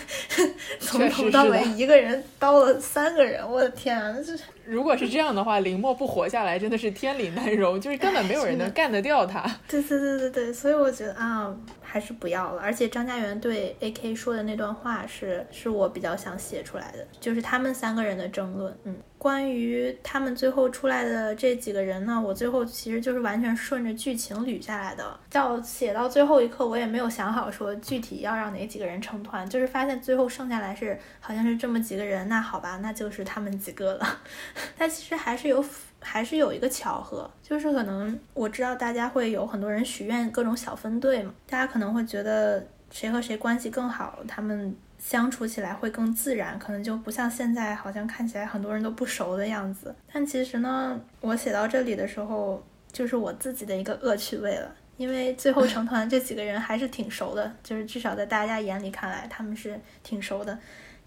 从头到尾一个人刀了三个人，我的天啊！这如果是这样的话，林默不活下来真的是天理难容，就是根本没有人能干得掉他。对对对对对，所以我觉得啊，还是不要了。而且张家元对 AK 说的那段话是是我比较想写出来的，就是他们三个人的争论，嗯。关于他们最后出来的这几个人呢，我最后其实就是完全顺着剧情捋下来的。到写到最后一刻，我也没有想好说具体要让哪几个人成团，就是发现最后剩下来是好像是这么几个人。那好吧，那就是他们几个了。但其实还是有，还是有一个巧合，就是可能我知道大家会有很多人许愿各种小分队嘛，大家可能会觉得谁和谁关系更好，他们。相处起来会更自然，可能就不像现在，好像看起来很多人都不熟的样子。但其实呢，我写到这里的时候，就是我自己的一个恶趣味了。因为最后成团这几个人还是挺熟的，就是至少在大家眼里看来他们是挺熟的。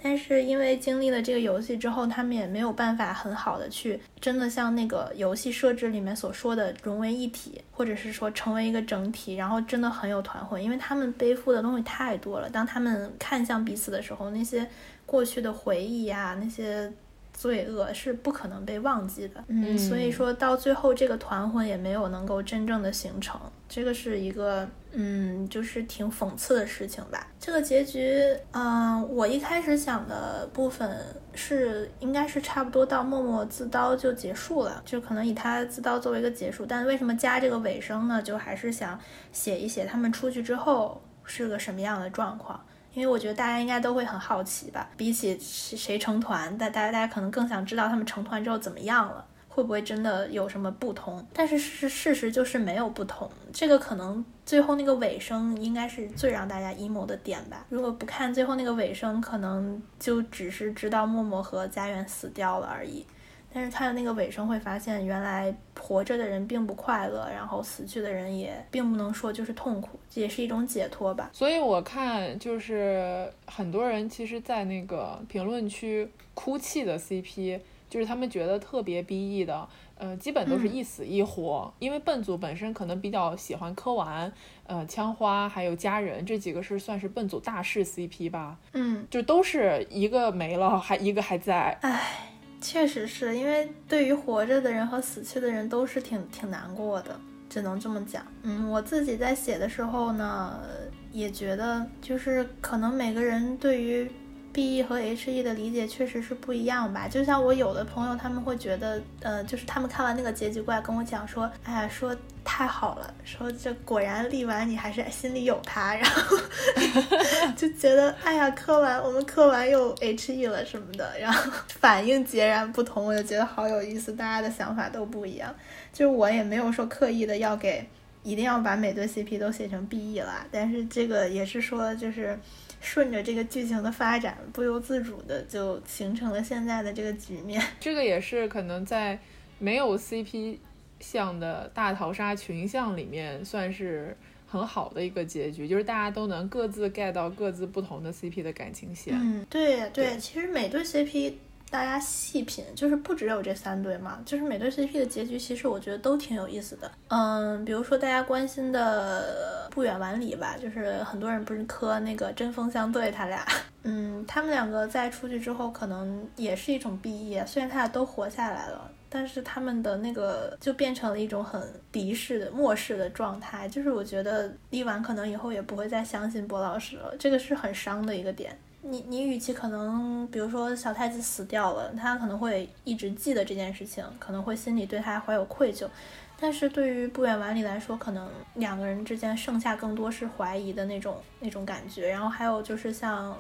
但是因为经历了这个游戏之后，他们也没有办法很好的去真的像那个游戏设置里面所说的融为一体，或者是说成为一个整体，然后真的很有团魂。因为他们背负的东西太多了，当他们看向彼此的时候，那些过去的回忆呀，那些。罪恶是不可能被忘记的，嗯，所以说到最后这个团魂也没有能够真正的形成，这个是一个，嗯，就是挺讽刺的事情吧。这个结局，嗯，我一开始想的部分是应该是差不多到默默自刀就结束了，就可能以他自刀作为一个结束。但为什么加这个尾声呢？就还是想写一写他们出去之后是个什么样的状况。因为我觉得大家应该都会很好奇吧，比起谁成团，大大家大家可能更想知道他们成团之后怎么样了，会不会真的有什么不同？但是事事实就是没有不同，这个可能最后那个尾声应该是最让大家 emo 的点吧。如果不看最后那个尾声，可能就只是知道默默和家园死掉了而已。但是看了那个尾声，会发现原来活着的人并不快乐，然后死去的人也并不能说就是痛苦，这也是一种解脱吧。所以我看就是很多人其实，在那个评论区哭泣的 CP，就是他们觉得特别 BE 的，呃，基本都是一死一活。因为笨组本身可能比较喜欢柯完、呃枪花还有家人这几个是算是笨组大势 CP 吧。嗯，就都是一个没了，还一个还在。唉。确实是因为对于活着的人和死去的人都是挺挺难过的，只能这么讲。嗯，我自己在写的时候呢，也觉得就是可能每个人对于。B E 和 H E 的理解确实是不一样吧？就像我有的朋友，他们会觉得，呃，就是他们看完那个结局过来跟我讲说，哎呀，说太好了，说这果然立完你还是心里有他，然后 就觉得，哎呀，磕完我们磕完又 H E 了什么的，然后反应截然不同，我就觉得好有意思，大家的想法都不一样。就是我也没有说刻意的要给，一定要把每对 C P 都写成 B E 啦，但是这个也是说就是。顺着这个剧情的发展，不由自主的就形成了现在的这个局面。这个也是可能在没有 CP 像的大逃杀群像里面，算是很好的一个结局，就是大家都能各自 get 到各自不同的 CP 的感情线。嗯，对对，其实每对 CP。大家细品，就是不只有这三对嘛，就是每对 CP 的结局，其实我觉得都挺有意思的。嗯，比如说大家关心的不远万里吧，就是很多人不是磕那个针锋相对他俩，嗯，他们两个在出去之后，可能也是一种 BE，虽然他俩都活下来了，但是他们的那个就变成了一种很敌视的漠视的状态，就是我觉得丽婉可能以后也不会再相信波老师了，这个是很伤的一个点。你你与其可能，比如说小太子死掉了，他可能会一直记得这件事情，可能会心里对他怀有愧疚。但是对于不远万里来说，可能两个人之间剩下更多是怀疑的那种那种感觉。然后还有就是像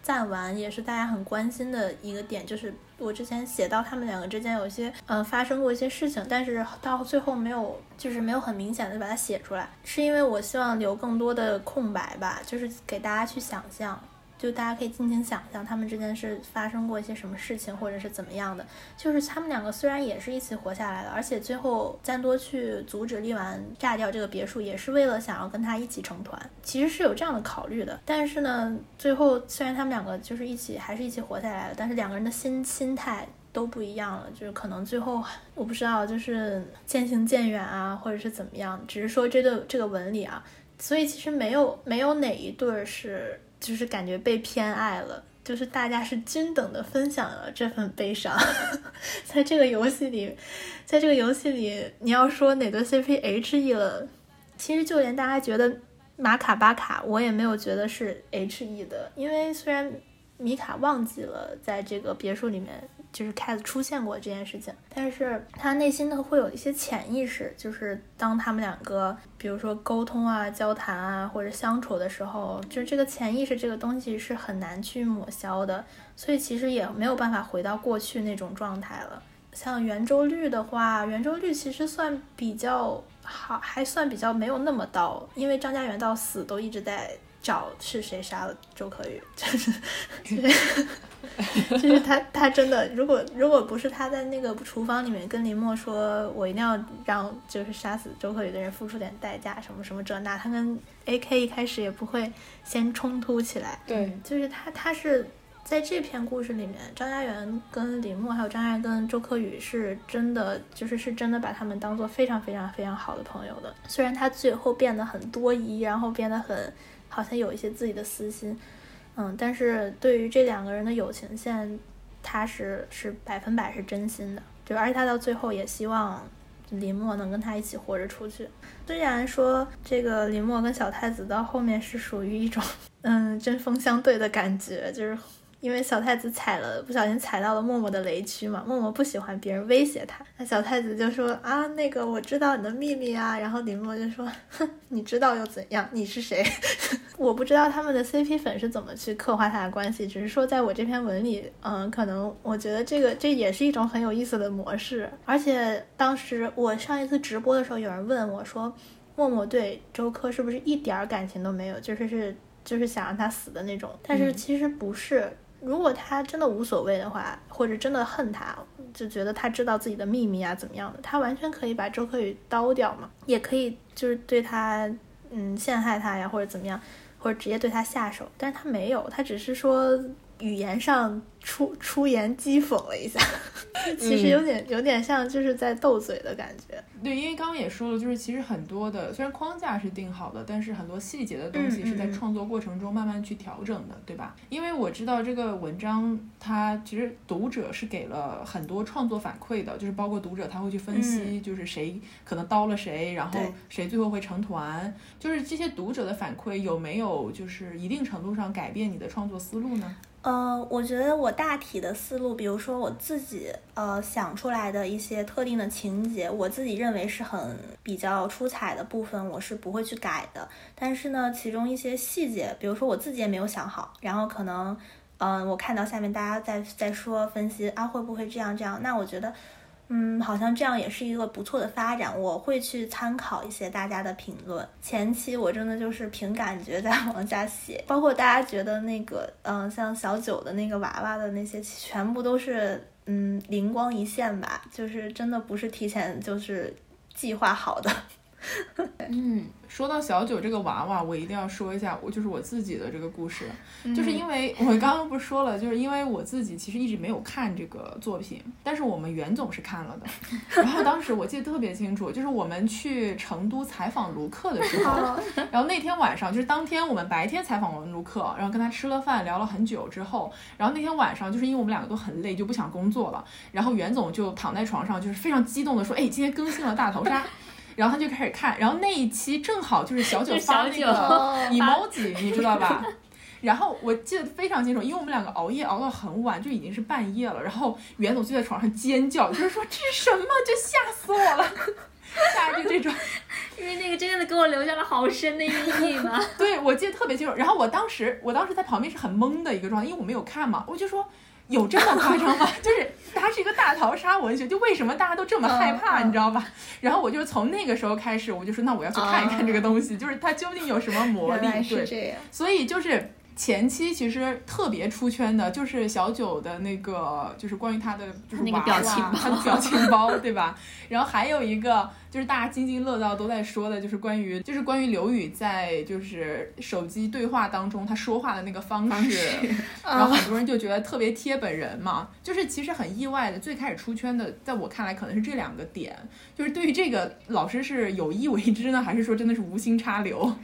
赞完，也是大家很关心的一个点，就是我之前写到他们两个之间有一些嗯发生过一些事情，但是到最后没有就是没有很明显的把它写出来，是因为我希望留更多的空白吧，就是给大家去想象。就大家可以尽情想象，他们之间是发生过一些什么事情，或者是怎么样的。就是他们两个虽然也是一起活下来的，而且最后赞多去阻止丽丸炸掉这个别墅，也是为了想要跟他一起成团，其实是有这样的考虑的。但是呢，最后虽然他们两个就是一起，还是一起活下来了，但是两个人的心心态都不一样了。就是可能最后我不知道，就是渐行渐远啊，或者是怎么样。只是说这个这个文里啊，所以其实没有没有哪一对是。就是感觉被偏爱了，就是大家是均等的分享了这份悲伤，在这个游戏里，在这个游戏里，你要说哪个 CP H E 了，其实就连大家觉得马卡巴卡，我也没有觉得是 H E 的，因为虽然米卡忘记了在这个别墅里面。就是 Cat 出现过这件事情，但是他内心呢会有一些潜意识，就是当他们两个，比如说沟通啊、交谈啊或者相处的时候，就是这个潜意识这个东西是很难去抹消的，所以其实也没有办法回到过去那种状态了。像圆周率的话，圆周率其实算比较好，还算比较没有那么刀，因为张家元到死都一直在。找是谁杀了周可宇，就是就是他他真的，如果如果不是他在那个厨房里面跟林默说，我一定要让就是杀死周可宇的人付出点代价，什么什么这那，他跟 A K 一开始也不会先冲突起来。对，就是他他是在这篇故事里面，张家元跟林默还有张家元跟周柯宇是真的，就是是真的把他们当做非常非常非常好的朋友的。虽然他最后变得很多疑，然后变得很好像有一些自己的私心，嗯，但是对于这两个人的友情线，他是是百分百是真心的，就而且他到最后也希望林默能跟他一起活着出去。虽然说这个林默跟小太子到后面是属于一种 嗯针锋相对的感觉，就是。因为小太子踩了，不小心踩到了默默的雷区嘛。默默不喜欢别人威胁他，那小太子就说啊，那个我知道你的秘密啊。然后林默就说，哼，你知道又怎样？你是谁？我不知道他们的 CP 粉是怎么去刻画他的关系，只是说在我这篇文里，嗯，可能我觉得这个这也是一种很有意思的模式。而且当时我上一次直播的时候，有人问我说，默默对周柯是不是一点感情都没有，就是是就是想让他死的那种？但是其实不是。如果他真的无所谓的话，或者真的恨他，就觉得他知道自己的秘密啊，怎么样的，他完全可以把周柯宇刀掉嘛，也可以就是对他，嗯，陷害他呀，或者怎么样，或者直接对他下手。但是他没有，他只是说语言上出出言讥讽了一下，其实有点有点像就是在斗嘴的感觉。对，因为刚刚也说了，就是其实很多的虽然框架是定好的，但是很多细节的东西是在创作过程中慢慢去调整的，对吧？因为我知道这个文章，它其实读者是给了很多创作反馈的，就是包括读者他会去分析，就是谁可能刀了谁，然后谁最后会成团，就是这些读者的反馈有没有就是一定程度上改变你的创作思路呢？呃，我觉得我大体的思路，比如说我自己呃想出来的一些特定的情节，我自己认为是很比较出彩的部分，我是不会去改的。但是呢，其中一些细节，比如说我自己也没有想好，然后可能嗯，我看到下面大家在在说分析啊，会不会这样这样？那我觉得。嗯，好像这样也是一个不错的发展。我会去参考一些大家的评论。前期我真的就是凭感觉在 往下写，包括大家觉得那个，嗯，像小九的那个娃娃的那些，全部都是嗯灵光一现吧，就是真的不是提前就是计划好的。嗯。说到小九这个娃娃，我一定要说一下，我就是我自己的这个故事，就是因为我刚刚不是说了，就是因为我自己其实一直没有看这个作品，但是我们袁总是看了的。然后当时我记得特别清楚，就是我们去成都采访卢克的时候，然后那天晚上就是当天我们白天采访完卢克，然后跟他吃了饭，聊了很久之后，然后那天晚上就是因为我们两个都很累，就不想工作了，然后袁总就躺在床上，就是非常激动的说：“哎，今天更新了大逃杀。”然后他就开始看，然后那一期正好就是小九发那个 emoji，你知道吧？然后我记得非常清楚，因为我们两个熬夜熬到很晚，就已经是半夜了。然后袁总就在床上尖叫，就是说这是什么？就吓死我了，大概就这种。因为那个真的给我留下了好深的阴影啊。对，我记得特别清楚。然后我当时，我当时在旁边是很懵的一个状态，因为我没有看嘛，我就说。有这么夸张吗？就是它是一个大逃杀文学，就为什么大家都这么害怕，你知道吧？然后我就从那个时候开始，我就说那我要去看一看这个东西，就是它究竟有什么魔力？对，所以就是。前期其实特别出圈的，就是小九的那个，就是关于他的就是娃娃，他的表情包，对吧？然后还有一个就是大家津津乐道都在说的，就是关于就是关于刘宇在就是手机对话当中他说话的那个方式，然后很多人就觉得特别贴本人嘛。就是其实很意外的，最开始出圈的，在我看来可能是这两个点。就是对于这个老师是有意为之呢，还是说真的是无心插柳？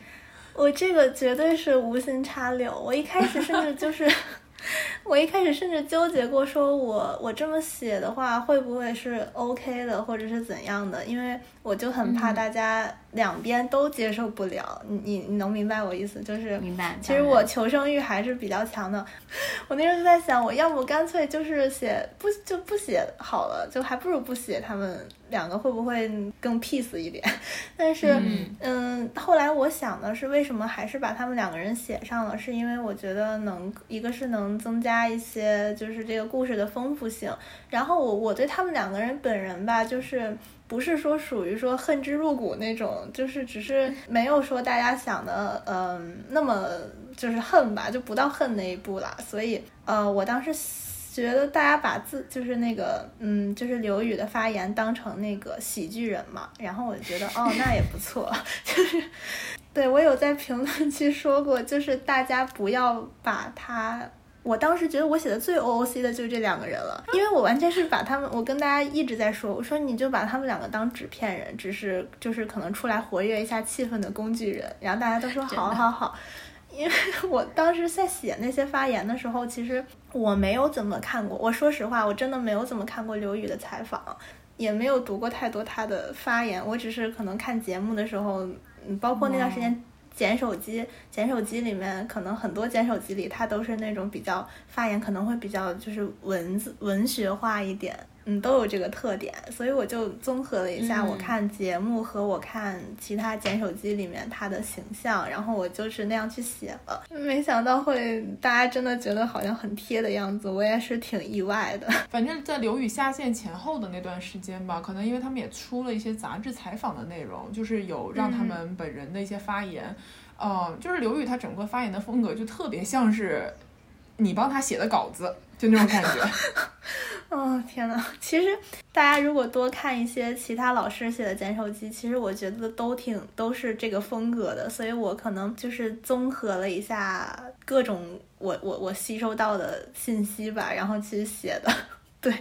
我这个绝对是无心插柳，我一开始甚至就是，我一开始甚至纠结过，说我我这么写的话会不会是 OK 的，或者是怎样的？因为我就很怕大家两边都接受不了。你你你能明白我意思？就是明白。其实我求生欲还是比较强的，我那时候就在想，我要不干脆就是写不就不写好了，就还不如不写他们。两个会不会更 peace 一点？但是，嗯，后来我想的是，为什么还是把他们两个人写上了？是因为我觉得能，一个是能增加一些，就是这个故事的丰富性。然后我我对他们两个人本人吧，就是。不是说属于说恨之入骨那种，就是只是没有说大家想的，嗯，那么就是恨吧，就不到恨那一步了。所以，呃，我当时觉得大家把自就是那个，嗯，就是刘宇的发言当成那个喜剧人嘛，然后我就觉得，哦，那也不错，就是。对，我有在评论区说过，就是大家不要把他。我当时觉得我写的最 OOC 的就是这两个人了，因为我完全是把他们，我跟大家一直在说，我说你就把他们两个当纸片人，只是就是可能出来活跃一下气氛的工具人。然后大家都说好好好，因为 我当时在写那些发言的时候，其实我没有怎么看过。我说实话，我真的没有怎么看过刘宇的采访，也没有读过太多他的发言。我只是可能看节目的时候。嗯，包括那段时间捡手机，捡手机里面可能很多捡手机里，它都是那种比较发言可能会比较就是文字文学化一点。嗯，都有这个特点，所以我就综合了一下，我看节目和我看其他捡手机里面他的形象，然后我就是那样去写了。没想到会大家真的觉得好像很贴的样子，我也是挺意外的。反正，在刘宇下线前后的那段时间吧，可能因为他们也出了一些杂志采访的内容，就是有让他们本人的一些发言，呃，就是刘宇他整个发言的风格就特别像是你帮他写的稿子，就那种感觉。哦天呐，其实大家如果多看一些其他老师写的捡手机，其实我觉得都挺都是这个风格的，所以我可能就是综合了一下各种我我我吸收到的信息吧，然后去写的。对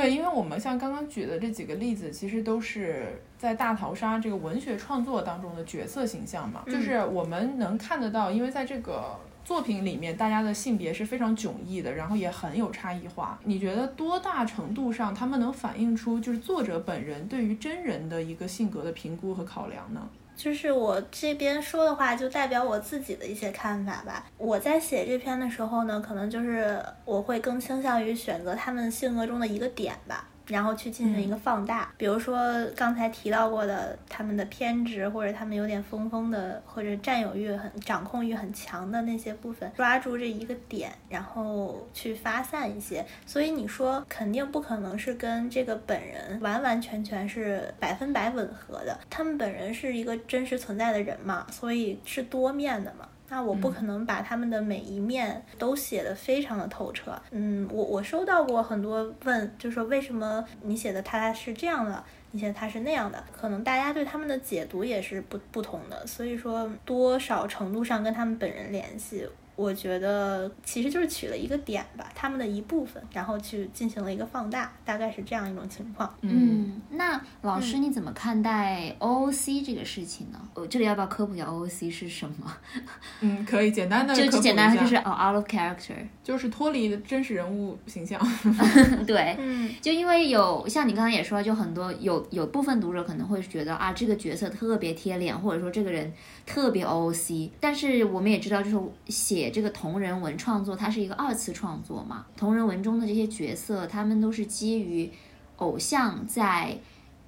对，因为我们像刚刚举的这几个例子，其实都是在大逃杀这个文学创作当中的角色形象嘛，就是我们能看得到，因为在这个。作品里面大家的性别是非常迥异的，然后也很有差异化。你觉得多大程度上他们能反映出就是作者本人对于真人的一个性格的评估和考量呢？就是我这边说的话，就代表我自己的一些看法吧。我在写这篇的时候呢，可能就是我会更倾向于选择他们性格中的一个点吧。然后去进行一个放大，比如说刚才提到过的他们的偏执，或者他们有点疯疯的，或者占有欲很、掌控欲很强的那些部分，抓住这一个点，然后去发散一些。所以你说肯定不可能是跟这个本人完完全全是百分百吻合的，他们本人是一个真实存在的人嘛，所以是多面的嘛。那我不可能把他们的每一面都写得非常的透彻。嗯，我我收到过很多问，就说为什么你写的他是这样的，你写的他是那样的，可能大家对他们的解读也是不不同的，所以说多少程度上跟他们本人联系。我觉得其实就是取了一个点吧，他们的一部分，然后去进行了一个放大，大概是这样一种情况。嗯，那老师你怎么看待 OOC 这个事情呢？我这里要不要科普一下 OOC 是什么？嗯，可以简单的就简单就是哦 out of character，就是脱离真实人物形象。对，嗯，就因为有像你刚才也说，就很多有有部分读者可能会觉得啊，这个角色特别贴脸，或者说这个人特别 OOC，但是我们也知道，就是写。这个同人文创作，它是一个二次创作嘛？同人文中的这些角色，他们都是基于偶像在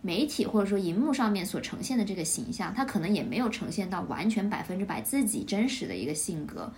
媒体或者说荧幕上面所呈现的这个形象，他可能也没有呈现到完全百分之百自己真实的一个性格，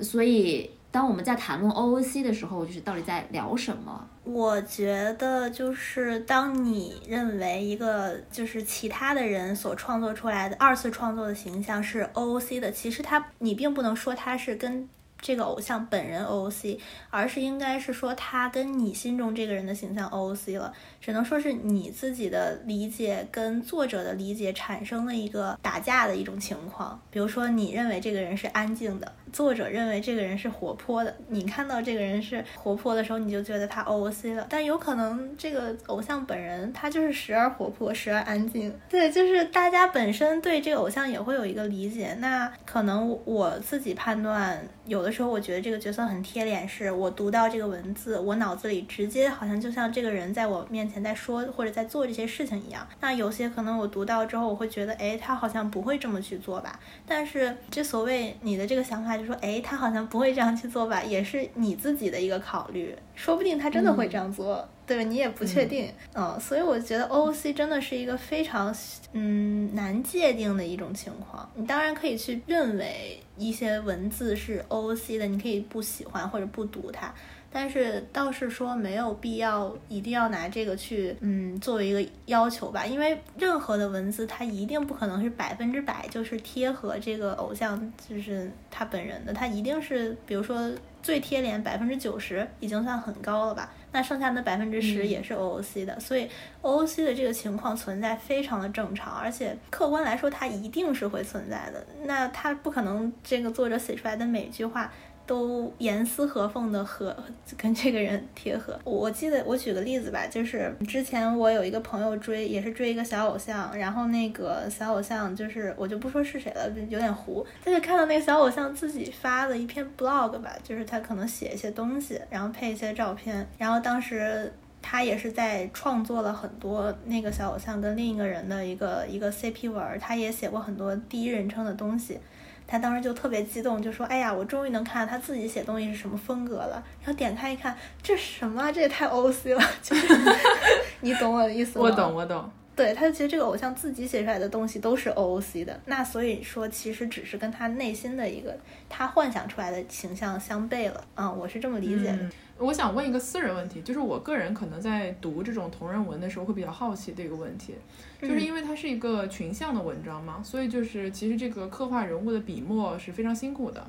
所以。当我们在谈论 OOC 的时候，就是到底在聊什么？我觉得就是当你认为一个就是其他的人所创作出来的二次创作的形象是 OOC 的，其实他你并不能说他是跟这个偶像本人 OOC，而是应该是说他跟你心中这个人的形象 OOC 了。只能说是你自己的理解跟作者的理解产生了一个打架的一种情况。比如说，你认为这个人是安静的。作者认为这个人是活泼的，你看到这个人是活泼的时候，你就觉得他 OOC 了。但有可能这个偶像本人他就是时而活泼，时而安静。对，就是大家本身对这个偶像也会有一个理解。那可能我自己判断，有的时候我觉得这个角色很贴脸，是我读到这个文字，我脑子里直接好像就像这个人在我面前在说或者在做这些事情一样。那有些可能我读到之后，我会觉得，哎，他好像不会这么去做吧？但是这所谓你的这个想法就。说哎，他好像不会这样去做吧？也是你自己的一个考虑，说不定他真的会这样做，对吧？你也不确定，嗯，所以我觉得 OOC 真的是一个非常嗯难界定的一种情况。你当然可以去认为一些文字是 OOC 的，你可以不喜欢或者不读它。但是倒是说没有必要一定要拿这个去嗯作为一个要求吧，因为任何的文字它一定不可能是百分之百就是贴合这个偶像就是他本人的，他一定是比如说最贴脸百分之九十已经算很高了吧，那剩下的百分之十也是 OOC 的，所以 OOC 的这个情况存在非常的正常，而且客观来说它一定是会存在的，那它不可能这个作者写出来的每一句话。都严丝合缝的和 跟这个人贴合。我记得我举个例子吧，就是之前我有一个朋友追，也是追一个小偶像，然后那个小偶像就是我就不说是谁了，有点糊。他就看到那个小偶像自己发的一篇 blog 吧，就是他可能写一些东西，然后配一些照片，然后当时他也是在创作了很多那个小偶像跟另一个人的一个一个 CP 文，他也写过很多第一人称的东西。他当时就特别激动，就说：“哎呀，我终于能看到他自己写东西是什么风格了。”然后点开一看，这什么？这也太 O C 了！就是 你懂我的意思吗？我懂，我懂。对，他就觉得这个偶像自己写出来的东西都是 O O C 的，那所以说其实只是跟他内心的一个他幻想出来的形象相悖了。嗯，我是这么理解的。我想问一个私人问题，就是我个人可能在读这种同人文的时候会比较好奇的一个问题，就是因为它是一个群像的文章嘛，所以就是其实这个刻画人物的笔墨是非常辛苦的。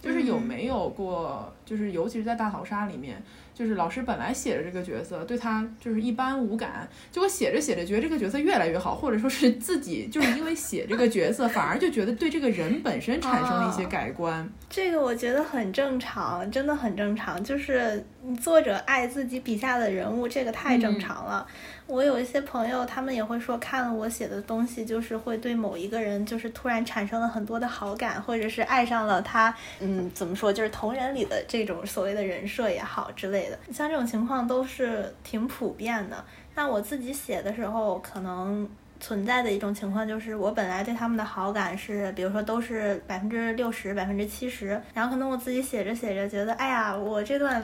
就是有没有过，就是尤其是在大逃杀里面，就是老师本来写着这个角色，对他就是一般无感，结果写着写着觉得这个角色越来越好，或者说是自己就是因为写这个角色，反而就觉得对这个人本身产生了一些改观。这个我觉得很正常，真的很正常，就是作者爱自己笔下的人物，这个太正常了。我有一些朋友，他们也会说，看了我写的东西，就是会对某一个人，就是突然产生了很多的好感，或者是爱上了他。嗯，怎么说，就是同人里的这种所谓的人设也好之类的，像这种情况都是挺普遍的。那我自己写的时候，可能存在的一种情况就是，我本来对他们的好感是，比如说都是百分之六十、百分之七十，然后可能我自己写着写着，觉得，哎呀，我这段。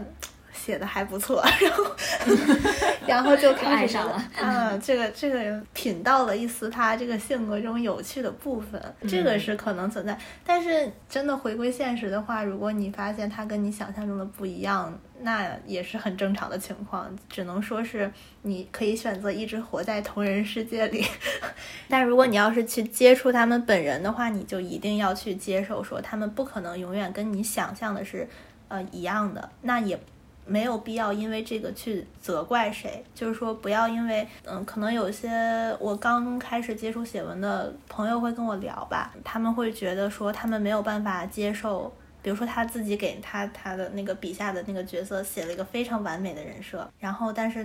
写的还不错，然后，然后就开始了。嗯，这个这个品到了一丝他这个性格中有趣的部分，这个是可能存在。但是真的回归现实的话，如果你发现他跟你想象中的不一样，那也是很正常的情况。只能说是你可以选择一直活在同人世界里，但如果你要是去接触他们本人的话，你就一定要去接受，说他们不可能永远跟你想象的是呃一样的。那也。没有必要因为这个去责怪谁，就是说不要因为，嗯，可能有些我刚开始接触写文的朋友会跟我聊吧，他们会觉得说他们没有办法接受。比如说他自己给他他的那个笔下的那个角色写了一个非常完美的人设，然后但是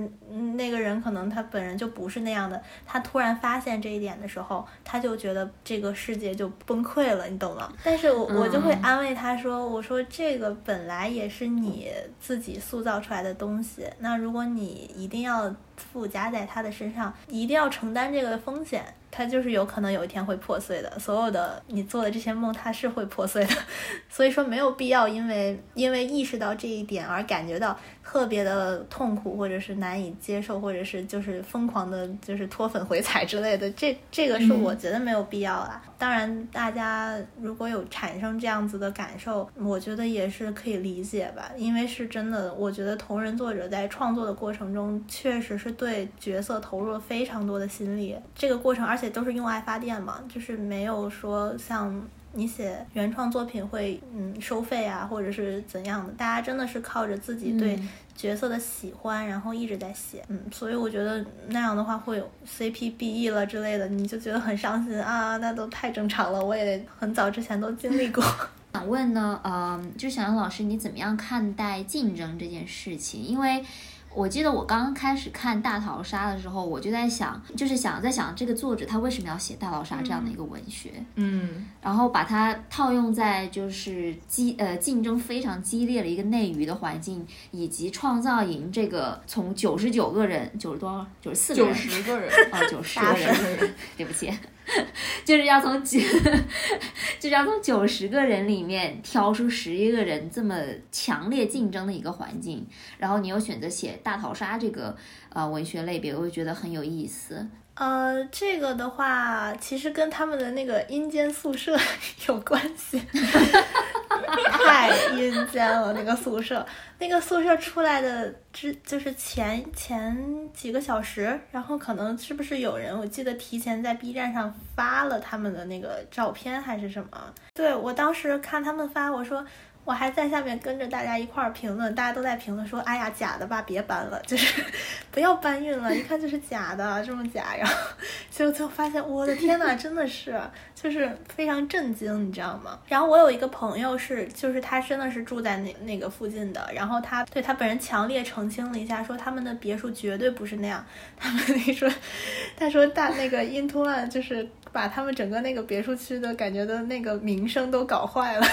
那个人可能他本人就不是那样的，他突然发现这一点的时候，他就觉得这个世界就崩溃了，你懂吗？但是我我就会安慰他说，我说这个本来也是你自己塑造出来的东西，那如果你一定要附加在他的身上，一定要承担这个风险。它就是有可能有一天会破碎的，所有的你做的这些梦，它是会破碎的，所以说没有必要因为因为意识到这一点而感觉到。特别的痛苦，或者是难以接受，或者是就是疯狂的，就是脱粉回踩之类的，这这个是我觉得没有必要啦。当然，大家如果有产生这样子的感受，我觉得也是可以理解吧，因为是真的，我觉得同人作者在创作的过程中，确实是对角色投入了非常多的心力。这个过程，而且都是用爱发电嘛，就是没有说像。你写原创作品会嗯收费啊，或者是怎样的？大家真的是靠着自己对角色的喜欢，然后一直在写，嗯，所以我觉得那样的话会有 CP BE 了之类的，你就觉得很伤心啊，那都太正常了，我也很早之前都经历过。想问呢，嗯，就想杨老师，你怎么样看待竞争这件事情？因为。我记得我刚刚开始看《大逃杀》的时候，我就在想，就是想在想这个作者他为什么要写《大逃杀》这样的一个文学，嗯，然后把它套用在就是激呃竞争非常激烈的一个内娱的环境，以及创造营这个从九十九个人九十多少九十四个人九十个人啊九十个人，对不起。就是要从九，就是要从九十个人里面挑出十一个人这么强烈竞争的一个环境，然后你又选择写大逃杀这个呃文学类别，我就觉得很有意思。呃，这个的话，其实跟他们的那个阴间宿舍 有关系，太阴间了，那个宿舍，那个宿舍出来的之就是前前几个小时，然后可能是不是有人，我记得提前在 B 站上发了他们的那个照片还是什么？对我当时看他们发，我说。我还在下面跟着大家一块儿评论，大家都在评论说：“哎呀，假的吧，别搬了，就是 不要搬运了，一看就是假的，这么假。”然后就就发现，我的天呐，真的是，就是非常震惊，你知道吗？然后我有一个朋友是，就是他真的是住在那那个附近的，然后他对他本人强烈澄清了一下，说他们的别墅绝对不是那样。他们那说，他说大那个 Into One 就是把他们整个那个别墅区的感觉的那个名声都搞坏了。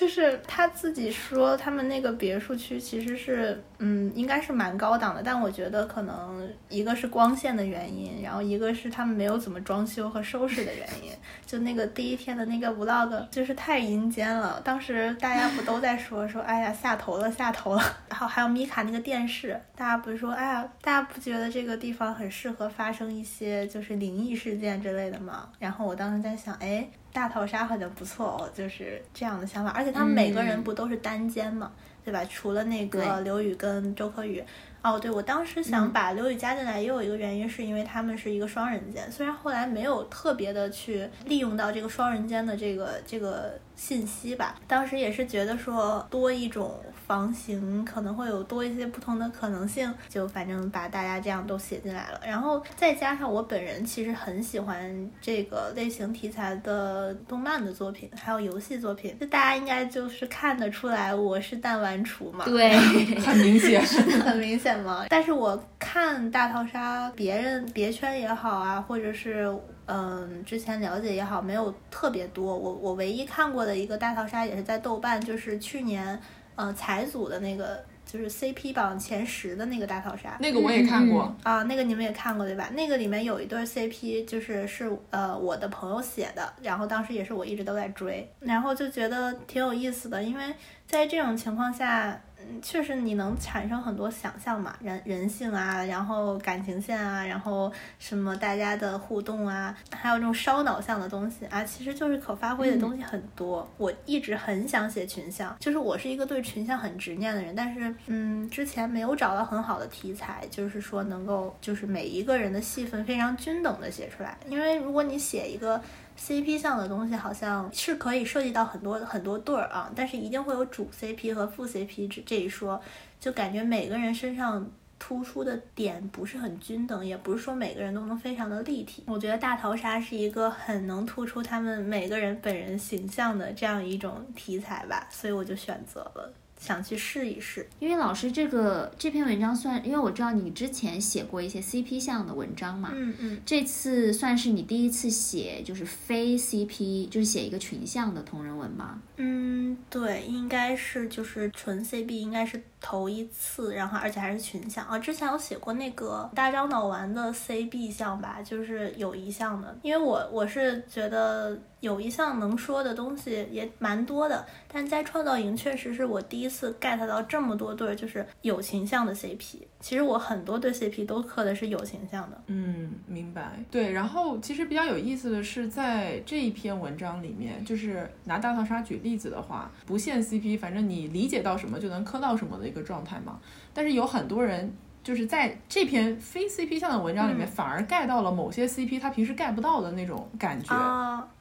就是他自己说，他们那个别墅区其实是，嗯，应该是蛮高档的，但我觉得可能一个是光线的原因，然后一个是他们没有怎么装修和收拾的原因。就那个第一天的那个 vlog 就是太阴间了，当时大家不都在说说，哎呀，下头了，下头了。然后还有米卡那个电视，大家不是说，哎呀，大家不觉得这个地方很适合发生一些就是灵异事件之类的吗？然后我当时在想，哎。大逃杀好像不错哦，就是这样的想法，而且他们每个人不都是单间嘛，对吧？除了那个刘宇跟周柯宇。哦，对，我当时想把刘宇加进来，也有一个原因，是因为他们是一个双人间，虽然后来没有特别的去利用到这个双人间的这个这个信息吧。当时也是觉得说多一种房型可能会有多一些不同的可能性，就反正把大家这样都写进来了。然后再加上我本人其实很喜欢这个类型题材的动漫的作品，还有游戏作品，就大家应该就是看得出来我是弹丸厨嘛，对，很明显，很明显嘛。但是我看大逃杀，别人别圈也好啊，或者是嗯之前了解也好，没有特别多。我我唯一看过的一个大逃杀也是在豆瓣，就是去年嗯彩组的那个，就是 CP 榜前十的那个大逃杀。那个我也看过啊，那个你们也看过对吧？那个里面有一对 CP，就是是呃我的朋友写的，然后当时也是我一直都在追，然后就觉得挺有意思的，因为在这种情况下。确实，你能产生很多想象嘛，人人性啊，然后感情线啊，然后什么大家的互动啊，还有这种烧脑向的东西啊，其实就是可发挥的东西很多。我一直很想写群像，就是我是一个对群像很执念的人，但是嗯，之前没有找到很好的题材，就是说能够就是每一个人的戏份非常均等的写出来，因为如果你写一个。CP 项的东西好像是可以涉及到很多很多对儿啊，但是一定会有主 CP 和副 CP 这这一说，就感觉每个人身上突出的点不是很均等，也不是说每个人都能非常的立体。我觉得大逃杀是一个很能突出他们每个人本人形象的这样一种题材吧，所以我就选择了。想去试一试，因为老师这个这篇文章算，因为我知道你之前写过一些 CP 向的文章嘛，嗯嗯，这次算是你第一次写就是非 CP，就是写一个群像的同人文吗？嗯，对，应该是就是纯 CP，应该是头一次，然后而且还是群像啊。之前有写过那个大张脑丸的 CB 项吧，就是有一项的，因为我我是觉得。有一项能说的东西也蛮多的，但在创造营确实是我第一次 get 到这么多对就是友情向的 CP。其实我很多对 CP 都磕的是友情向的。嗯，明白。对，然后其实比较有意思的是，在这一篇文章里面，就是拿大逃杀举例子的话，不限 CP，反正你理解到什么就能磕到什么的一个状态嘛。但是有很多人。就是在这篇非 CP 向的文章里面，反而盖到了某些 CP 他平时盖不到的那种感觉。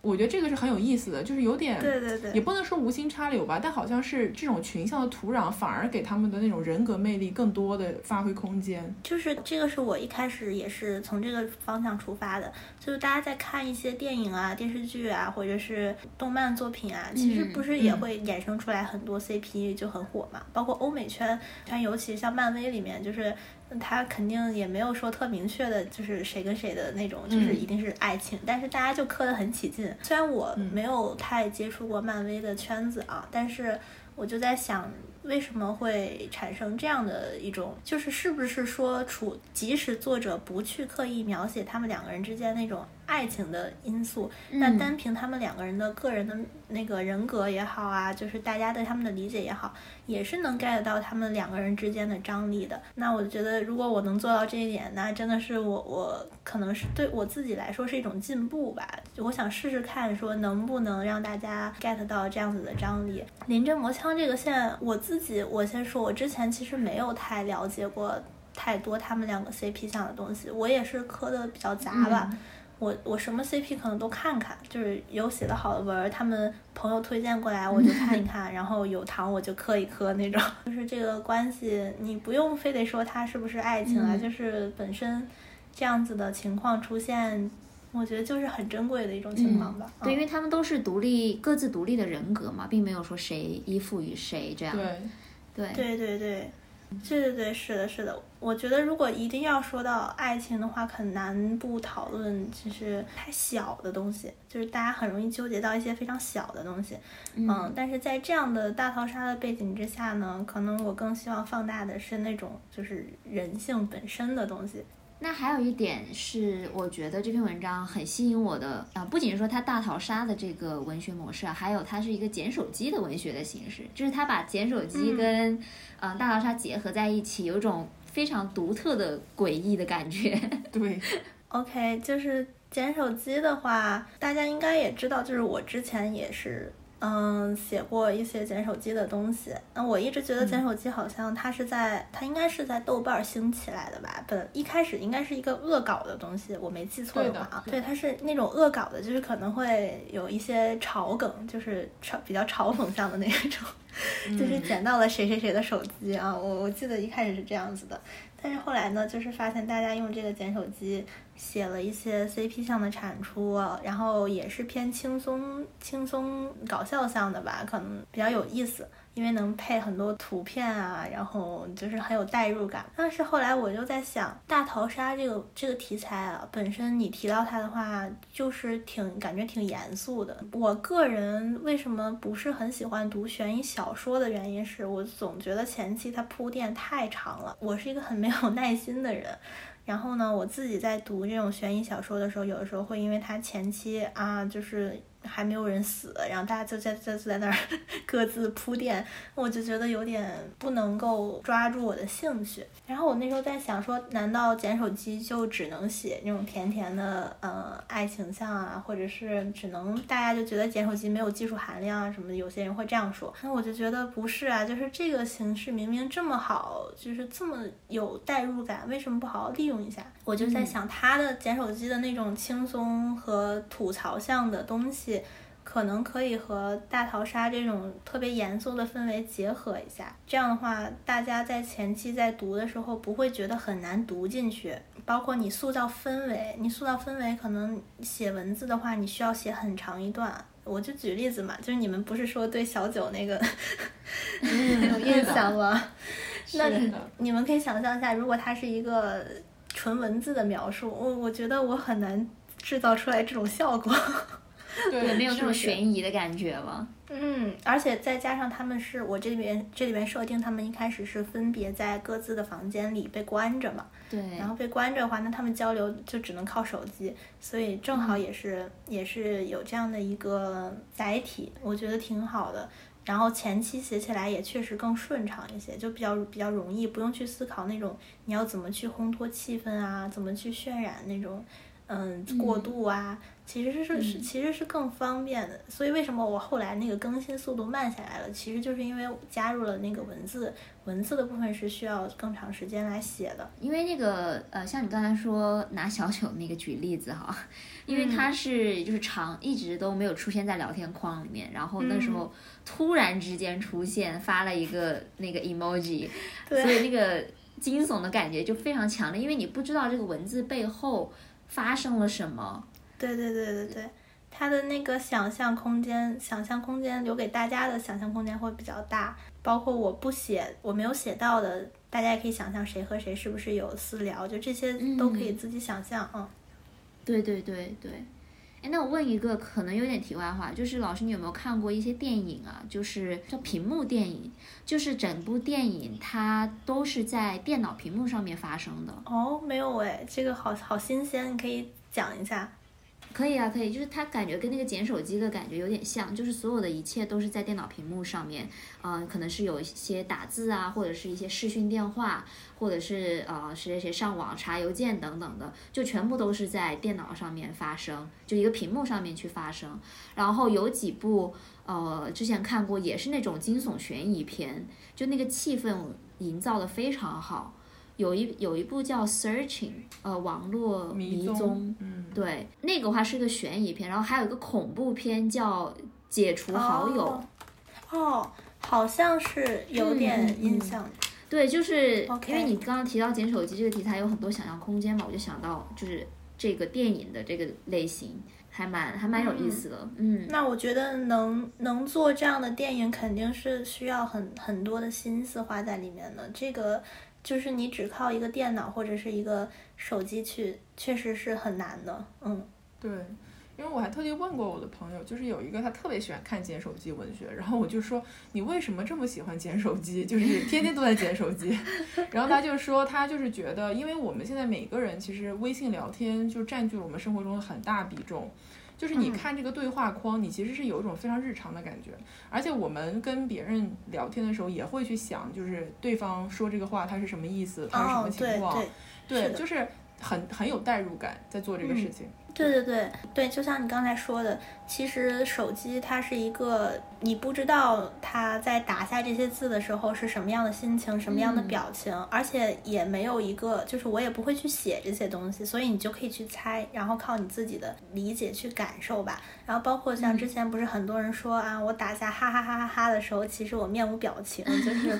我觉得这个是很有意思的，就是有点，对对对，也不能说无心插柳吧，但好像是这种群像的土壤，反而给他们的那种人格魅力更多的发挥空间。就是这个是我一开始也是从这个方向出发的，就是大家在看一些电影啊、电视剧啊，或者是动漫作品啊，其实不是也会衍生出来很多 CP 就很火嘛，包括欧美圈，像尤其像漫威里面，就是。他肯定也没有说特明确的，就是谁跟谁的那种，就是一定是爱情，但是大家就磕得很起劲。虽然我没有太接触过漫威的圈子啊，但是我就在想，为什么会产生这样的一种，就是是不是说，处即使作者不去刻意描写他们两个人之间那种。爱情的因素。嗯那单凭他们两个人的个人的那个人格也好啊，就是大家对他们的理解也好，也是能 get 到他们两个人之间的张力的。那我觉得，如果我能做到这一点，那真的是我我可能是对我自己来说是一种进步吧。我想试试看，说能不能让大家 get 到这样子的张力。临阵磨枪这个线，我自己我先说，我之前其实没有太了解过太多他们两个 CP 项的东西，我也是磕的比较杂吧。我我什么 CP 可能都看看，就是有写的好的文儿，他们朋友推荐过来我就看一 看，然后有糖我就磕一磕那种。就是这个关系，你不用非得说它是不是爱情啊，嗯就是本身这样子的情况出现，我觉得就是很珍贵的一种情况吧。对，因嗯为他们都是独立、各自独立的人格嘛，并没有说谁依附于谁这样。对，对对对对，对对对，是的，是的。我觉得如果一定要说到爱情的话，很难不讨论就是太小的东西，就是大家很容易纠结到一些非常小的东西。嗯，但是在这样的大逃杀的背景之下呢，可能我更希望放大的是那种就是人性本身的东西。那还有一点是，我觉得这篇文章很吸引我的啊、不仅是说它大逃杀的这个文学模式啊，还有它是一个捡手机的文学的形式，就是它把捡手机嗯跟呃大逃杀结合在一起，有一种非常独特的诡异的感觉。对，OK，就是捡手机的话，大家应该也知道，就是我之前也是。嗯，写过一些捡手机的东西。那我一直觉得捡手机好像它是在，它应该是在豆瓣儿兴起来的吧？本一开始应该是一个恶搞的东西，我没记错的话啊。对对，它是那种恶搞的，就是可能会有一些嘲梗，就是嘲比较嘲讽向的那种，就是捡到了谁谁谁的手机啊。我我记得一开始是这样子的，但是后来呢，就是发现大家用这个剪手机写了一些 CP 向的产出，然后也是偏轻松、轻松搞笑向的吧，可能比较有意思，因为能配很多图片啊，然后就是很有代入感。但是后来我就在想，大逃杀这个这个题材啊，本身你提到它的话，就是挺感觉挺严肃的。我个人为什么不是很喜欢读悬疑小说的原因是我总觉得前期它铺垫太长了，我是一个很没有耐心的人。然后呢，我自己在读这种悬疑小说的时候，有的时候会因为它前期啊，就是还没有人死，然后大家就在在在那儿 各自铺垫，我就觉得有点不能够抓住我的兴趣。然后我那时候在想说，难道捡手机就只能写那种甜甜的呃爱情像啊，或者是只能大家就觉得捡手机没有技术含量啊什么的？有些人会这样说。那我就觉得不是啊，就是这个形式明明这么好，就是这么有代入感，为什么不好好利用一下？我就在想，他的捡手机的那种轻松和吐槽向的东西。可能可以和大逃杀这种特别严肃的氛围结合一下，这样的话，大家在前期在读的时候不会觉得很难读进去。包括你塑造氛围，你塑造氛围，可能写文字的话，你需要写很长一段。我就举例子嘛，就是你们不是说对小九那个有 印象吗？那你们可以想象一下，如果它是一个纯文字的描述，我我觉得我很难制造出来这种效果。对，没有那种悬疑的感觉了。嗯，而且再加上他们是我这里边这里边设定，他们一开始是分别在各自的房间里被关着嘛，对，然后被关着的话，那他们交流就只能靠手机，所以正好也是、也是有这样的一个载体，我觉得挺好的。然后前期写起来也确实更顺畅一些，就比较比较容易，不用去思考那种你要怎么去烘托气氛啊，怎么去渲染那种嗯过渡啊，其实是是其实是更方便的。所以为什么我后来那个更新速度慢下来了，其实就是因为加入了那个文字，文字的部分是需要更长时间来写的。因为那个呃，像你刚才说拿小九那个举例子哈，因为他是就是长一直都没有出现在聊天框里面，然后那时候突然之间出现发了一个那个 emoji，对 所以那个惊悚的感觉就非常强烈，因为你不知道这个文字背后发生了什么。对对对对对，他的那个想象空间，想象空间留给大家的想象空间会比较大，包括我不写，我没有写到的，大家也可以想象谁和谁是不是有私聊，就这些都可以自己想象，嗯。对对对对。哎，那我问一个可能有点题外话，就是老师，你有没有看过一些电影啊？就是叫屏幕电影，就是整部电影它都是在电脑屏幕上面发生的。哦，没有哎，这个好好新鲜，你可以讲一下。可以啊，可以，就是它感觉跟那个捡手机的感觉有点像，就是所有的一切都是在电脑屏幕上面，嗯、可能是有一些打字啊，或者是一些视讯电话，或者是呃谁谁谁上网查邮件等等的，就全部都是在电脑上面发生，就一个屏幕上面去发生。然后有几部呃之前看过，也是那种惊悚悬疑片，就那个气氛营造的非常好。有一有一部叫《Searching》，呃，网络迷踪踪，嗯，对，那个话是个悬疑片，然后还有一个恐怖片叫《解除好友》哦哦，好像是有点嗯嗯印象。对，就是因为你刚刚提到捡手机这个题材有很多想象空间嘛，我就想到就是这个电影的这个类型还蛮还蛮有意思的，嗯那我觉得能能做这样的电影，肯定是需要很很多的心思花在里面的。这个就是你只靠一个电脑或者是一个手机去，确实是很难的。嗯，对，因为我还特地问过我的朋友，就是有一个他特别喜欢看捡手机文学，然后我就说你为什么这么喜欢捡手机，就是天天都在捡手机，然后他就说他就是觉得，因为我们现在每个人其实微信聊天就占据了我们生活中的很大比重。就是你嗯。看这个对话框，你其实是有一种非常日常的感觉，而且我们跟别人聊天的时候也会去想，就是对方说这个话他是什么意思，他是什哦么，情况，对。就是很很有代入感在做这个事情。对对对对，就像你刚才说的，其实手机它是一个你不知道它在打下这些字的时候是什么样的心情、什么样的嗯表情，而且也没有一个，就是我也不会去写这些东西，所以你就可以去猜，然后靠你自己的理解去感受吧。然后包括像之前不是很多人说啊，我打下哈哈哈哈哈的时候，其实我面无表情，就是。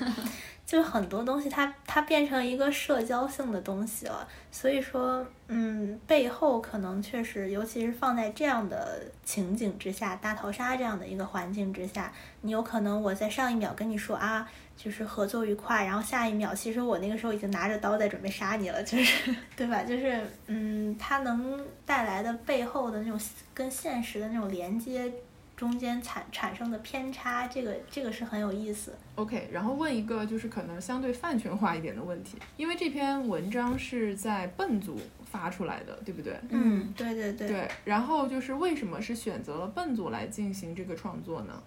就很多东西它它变成一个社交性的东西了，所以说，嗯，背后可能确实，尤其是放在这样的情景之下，大逃杀这样的一个环境之下，你有可能我在上一秒跟你说啊，就是合作愉快，然后下一秒其实我那个时候已经拿着刀在准备杀你了，就是 对吧？就是嗯，它能带来的背后的那种跟现实的那种连接。中间产产生的偏差，这个这个是很有意思。OK，然后问一个就是可能相对饭圈化一点的问题，因为这篇文章是在笨组发出来的，对不对？嗯，对对对。对，然后就是为什么是选择了笨组来进行这个创作呢？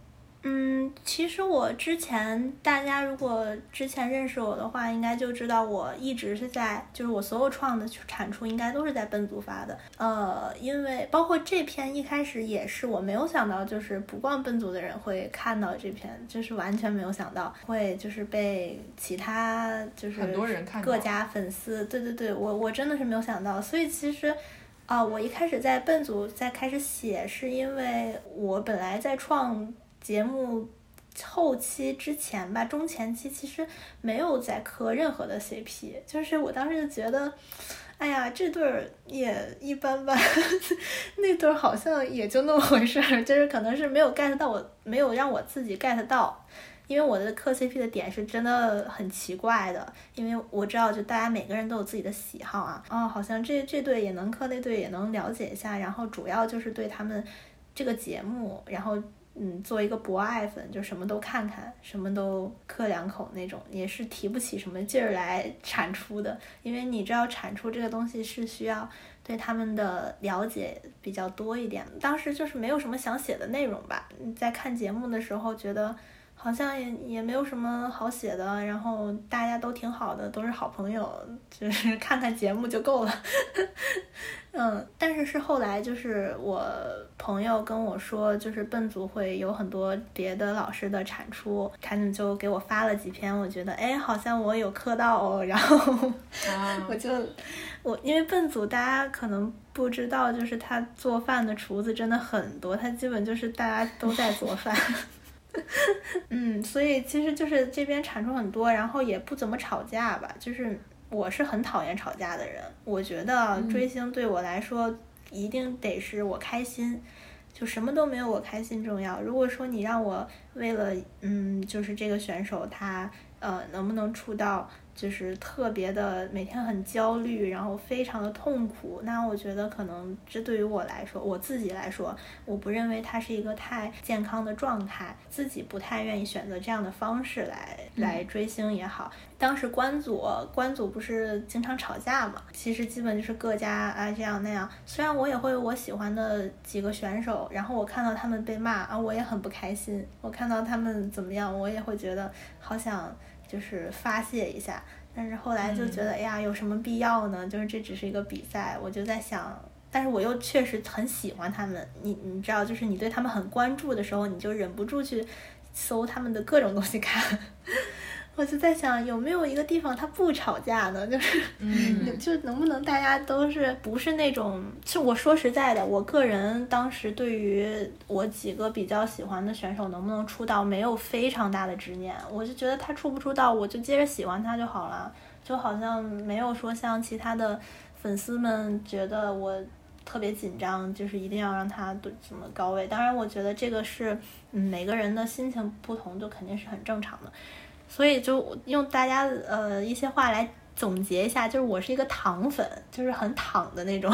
嗯，其实我之前大家如果之前认识我的话，应该就知道我一直是在，就是我所有创的产出应该都是在笨族发的。呃，因为包括这篇一开始也是我没有想到，就是不逛笨族的人会看到这篇，就是完全没有想到会就是被其他就是很多人看各家粉丝，对对对，我我真的是没有想到，所以其实。啊、我一开始在笨组在开始写，是因为我本来在创节目后期之前吧，中前期其实没有在磕任何的 CP，就是我当时就觉得，哎呀，这对儿也一般般，那对儿好像也就那么回事儿，就是可能是没有 get 到我，没有让我自己 get 到。因为我的磕 CP 的点是真的很奇怪的，因为我知道就大家每个人都有自己的喜好啊，哦，好像这这对也能磕，那对也能了解一下，然后主要就是对他们这个节目，然后嗯，做一个博爱粉，就什么都看看，什么都磕两口那种，也是提不起什么劲儿来产出的，因为你知道产出这个东西是需要对他们的了解比较多一点。当时就是没有什么想写的内容吧，在看节目的时候觉得。好像也也没有什么好写的，然后大家都挺好的，都是好朋友，就是 看看节目就够了。嗯，但是是后来就是我朋友跟我说，就是笨组会有很多别的老师的产出，他们就给我发了几篇，我觉得哎，好像我有磕到哦，然后啊 我就我因为笨组大家可能不知道，就是他做饭的厨子真的很多，他基本就是大家都在做饭。嗯，所以其实就是这边产出很多，然后也不怎么吵架吧。就是我是很讨厌吵架的人，我觉得追星对我来说一定得是我开心，就什么都没有我开心重要。如果说你让我为了嗯，就是这个选手他呃能不能出道。就是特别的每天很焦虑，然后非常的痛苦。那我觉得可能这对于我来说，我自己来说，我不认为它是一个太健康的状态，自己不太愿意选择这样的方式来来追星也好。当时关组关组不是经常吵架嘛？其实基本就是各家啊这样那样。虽然我也会有我喜欢的几个选手，然后我看到他们被骂啊，我也很不开心。我看到他们怎么样，我也会觉得好想。就是发泄一下，但是后来就觉得，哎呀，有什么必要呢？就是这只是一个比赛，我就在想，但是我又确实很喜欢他们。你你知道，就是你对他们很关注的时候，你就忍不住去搜他们的各种东西看。我就在想，有没有一个地方他不吵架呢？就是，就能不能大家都是不是那种？就我说实在的，我个人当时对于我几个比较喜欢的选手能不能出道，没有非常大的执念。我就觉得他出不出道，我就接着喜欢他就好了，就好像没有说像其他的粉丝们觉得我特别紧张，就是一定要让他怎么高位。当然，我觉得这个是嗯每个人的心情不同，就肯定是很正常的。所以就用大家呃一些话来总结一下，就是我是一个躺粉，就是很躺的那种。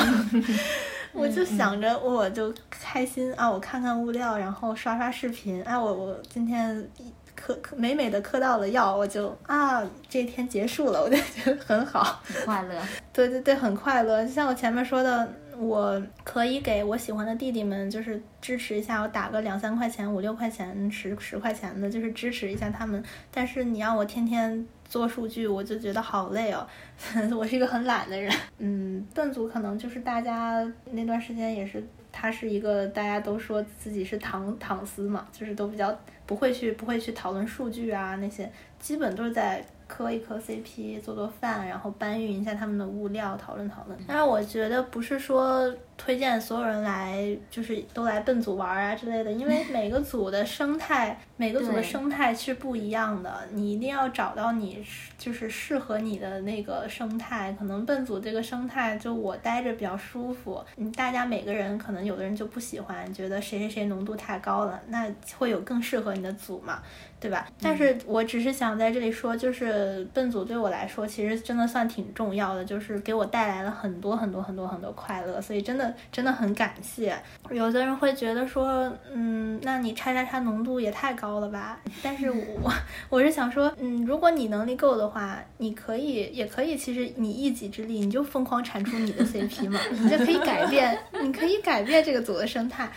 我就想着我就开心啊，我看看物料，然后刷刷视频。哎，我我今天磕磕美美的磕到了药，我就啊这一天结束了，我就觉得很好，很快乐。对对对，很快乐。就像我前面说的。我可以给我喜欢的弟弟们，就是支持一下，我打个两三块钱、五六块钱、十十块钱的，就是支持一下他们。但是你让我天天做数据，我就觉得好累哦。我是一个很懒的人。嗯，邓组可能就是大家那段时间也是，他是一个大家都说自己是唐唐丝嘛，就是都比较不会去不会去讨论数据啊那些，基本都是在。磕一磕 CP，做做饭，然后搬运一下他们的物料，讨论讨论。但是我觉得不是说推荐所有人来，就是都来笨组玩啊之类的，因为 每个组的生态，每个组的生态是不一样的。你一定要找到你就是适合你的那个生态。可能笨组这个生态，就我待着比较舒服。嗯，大家每个人可能有的人就不喜欢，觉得谁谁谁浓度太高了，那会有更适合你的组嘛。对吧？但是我只是想在这里说，就是笨组对我来说，其实真的算挺重要的，就是给我带来了很多很多很多很多快乐，所以真的真的很感谢。有的人会觉得说，嗯，那你叉叉叉浓度也太高了吧？但是我 我是想说，嗯，如果你能力够的话，你可以也可以，其实你一己之力，你就疯狂产出你的 CP 嘛，你就可以改变，你可以改变这个组的生态。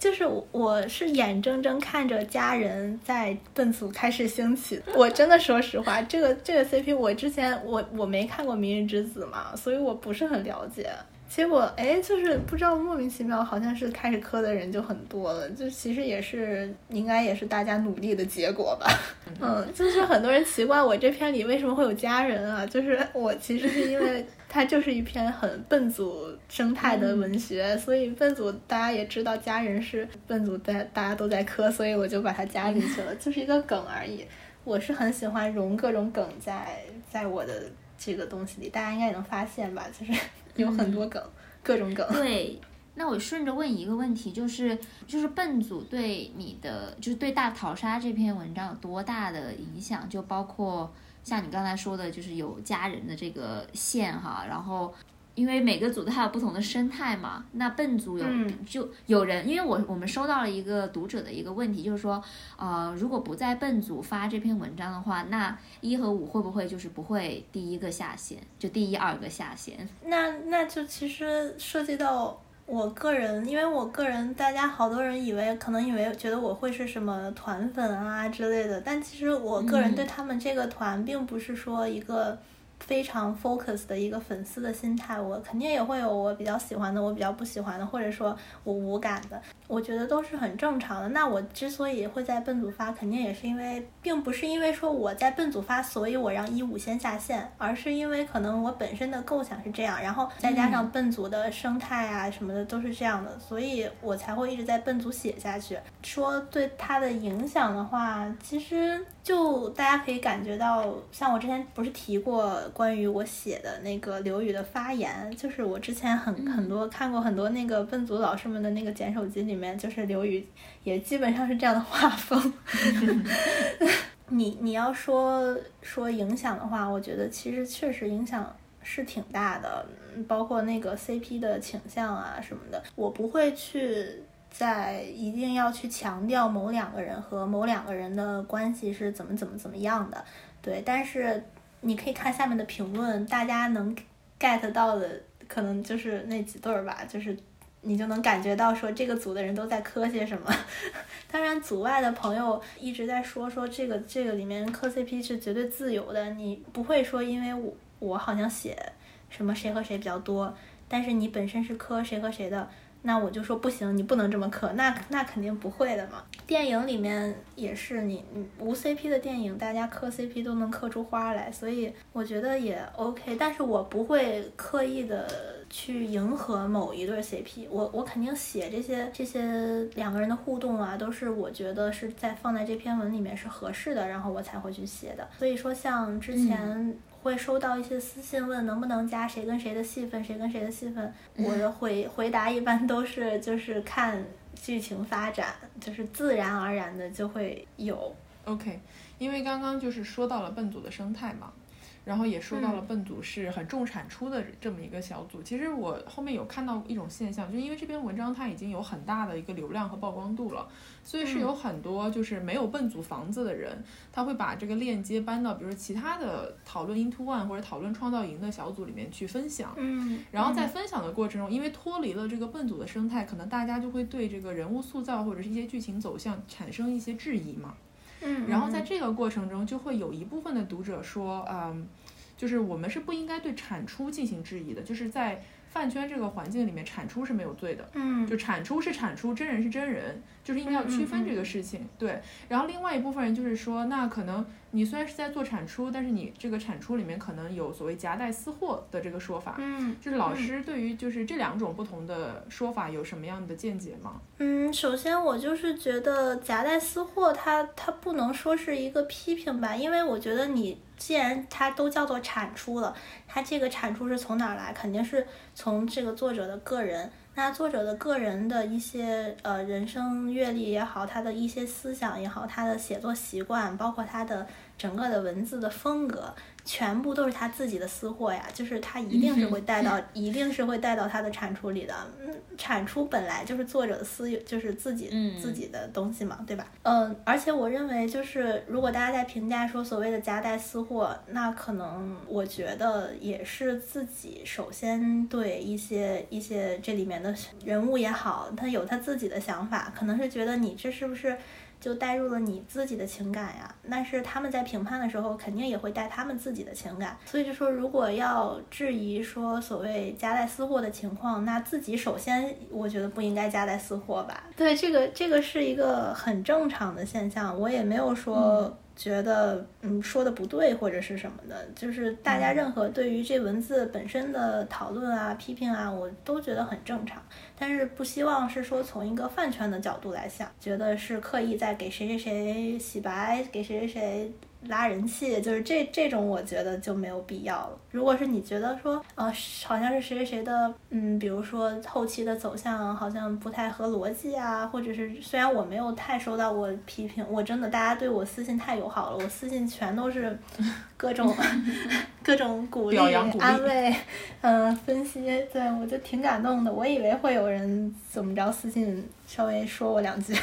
就是我是眼睁睁看着家人在笨组开始兴起，我真的说实话，这个这个 CP 我之前我我没看过《明日之子》嘛，所以我不是很了解。结果哎，就是不知道莫名其妙，好像是开始磕的人就很多了，就其实也是应该也是大家努力的结果吧。嗯，就是很多人奇怪我这篇里为什么会有家人啊，就是我其实是因为。它就是一篇很笨组生态的文学，所以笨组大家也知道家人是笨组，在大家都在磕，所以我就把它加进去了，就是一个梗而已。我是很喜欢融各种梗在在我的这个东西里，大家应该也能发现吧，就是有很多梗，各种梗。对，那我顺着问一个问题，就是就是笨组对你的，就是对大逃杀这篇文章有多大的影响？就包括。像你刚才说的，就是有家人的这个线哈，然后因为每个组它有不同的生态嘛，那笨组有就有人，因为我我们收到了一个读者的一个问题，就是说，呃，如果不在笨组发这篇文章的话，那一和五会不会就是不会第一个下线，就第一二个下线？那那就其实涉及到。我个人，因为我个人，大家好多人以为可能以为觉得我会是什么团粉啊之类的，但其实我个人对他们这个团并不是说一个。非常 focus 的一个粉丝的心态，我肯定也会有我比较喜欢的，我比较不喜欢的，或者说我无感的，我觉得都是很正常的。那我之所以会在笨组发，肯定也是因为，并不是因为说我在笨组发，所以我让一五先下线，而是因为可能我本身的构想是这样，然后再加上笨组的生态啊什么的都是这样的，所以我才会一直在笨组写下去。说对他的影响的话，其实就大家可以感觉到，像我之前不是提过。关于我写的那个刘宇的发言，就是我之前很很多看过很多那个笨组老师们的那个剪手机里面，就是刘宇也基本上是这样的画风。你你要说说影响的话，我觉得其实确实影响是挺大的，包括那个 CP 的倾向啊什么的，我不会去在一定要去强调某两个人和某两个人的关系是怎么怎么怎么样的，对，但是你可以看下面的评论，大家能 get 到的可能就是那几对儿吧，就是你就能感觉到说这个组的人都在磕些什么。当然，组外的朋友一直在说说这个这个里面磕 CP 是绝对自由的，你不会说因为我我好像写什么谁和谁比较多，但是你本身是磕谁和谁的，那我就说不行，你不能这么磕，那那肯定不会的嘛。电影里面也是，你无 CP 的电影，大家磕 CP 都能磕出花来，所以我觉得也 OK，但是我不会刻意的。去迎合某一对 CP，我我肯定写这些这些两个人的互动啊，都是我觉得是在放在这篇文里面是合适的，然后我才会去写的。所以说，像之前会收到一些私信问能不能加谁跟谁的戏份，谁跟谁的戏份，我的回回答一般都是就是看剧情发展，就是自然而然的就会有。OK，因为刚刚就是说到了笨组的生态嘛。然后也说到了笨组是很重产出的这么一个小组。其实我后面有看到一种现象，就因为这篇文章它已经有很大的一个流量和曝光度了，所以是有很多就是没有笨组房子的人，他会把这个链接搬到比如说其他的讨论 Into One 或者讨论创造营的小组里面去分享。嗯。然后在分享的过程中，因为脱离了这个笨组的生态，可能大家就会对这个人物塑造或者是一些剧情走向产生一些质疑嘛。嗯。然后在这个过程中，就会有一部分的读者说，嗯。就是我们是不应该对产出进行质疑的，就是在饭圈这个环境里面，产出是没有罪的。嗯，就产出是产出，真人是真人，就是应该要区分这个事情。对，然后另外一部分人就是说，那可能你虽然是在做产出，但是你这个产出里面可能有所谓夹带私货的这个说法。嗯，就是老师对于就是这两种不同的说法有什么样的见解吗？嗯，首先我就是觉得夹带私货，它它不能说是一个批评吧，因为我觉得你。既然它都叫做产出了，它这个产出是从哪儿来？肯定是从这个作者的个人。那作者的个人的一些呃人生阅历也好，他的一些思想也好，他的写作习惯，包括他的整个的文字的风格。全部都是他自己的私货呀，就是他一定是会带到，一定是会带到他的产出里的。嗯，产出本来就是作者的私，就是自己自己的东西嘛，对吧？嗯，而且我认为，就是如果大家在评价说所谓的夹带私货，那可能我觉得也是自己首先对一些一些这里面的人物也好，他有他自己的想法，可能是觉得你这是不是？就带入了你自己的情感呀，但是他们在评判的时候肯定也会带他们自己的情感，所以就说如果要质疑说所谓夹带私货的情况，那自己首先我觉得不应该夹带私货吧。对，这个这个是一个很正常的现象，我也没有说。觉得嗯说的不对或者是什么的，就是大家任何对于这文字本身的讨论啊、批评啊，我都觉得很正常。但是不希望是说从一个饭圈的角度来想，觉得是刻意在给谁谁谁洗白，给谁谁谁。拉人气就是这这种，我觉得就没有必要了。如果是你觉得说，呃，好像是谁谁谁的，嗯，比如说后期的走向好像不太合逻辑啊，或者是虽然我没有太收到过批评，我真的大家对我私信太友好了，我私信全都是 各种 各种鼓励、安慰，嗯，分析，对我就挺感动的。我以为会有人怎么着私信稍微说我两句。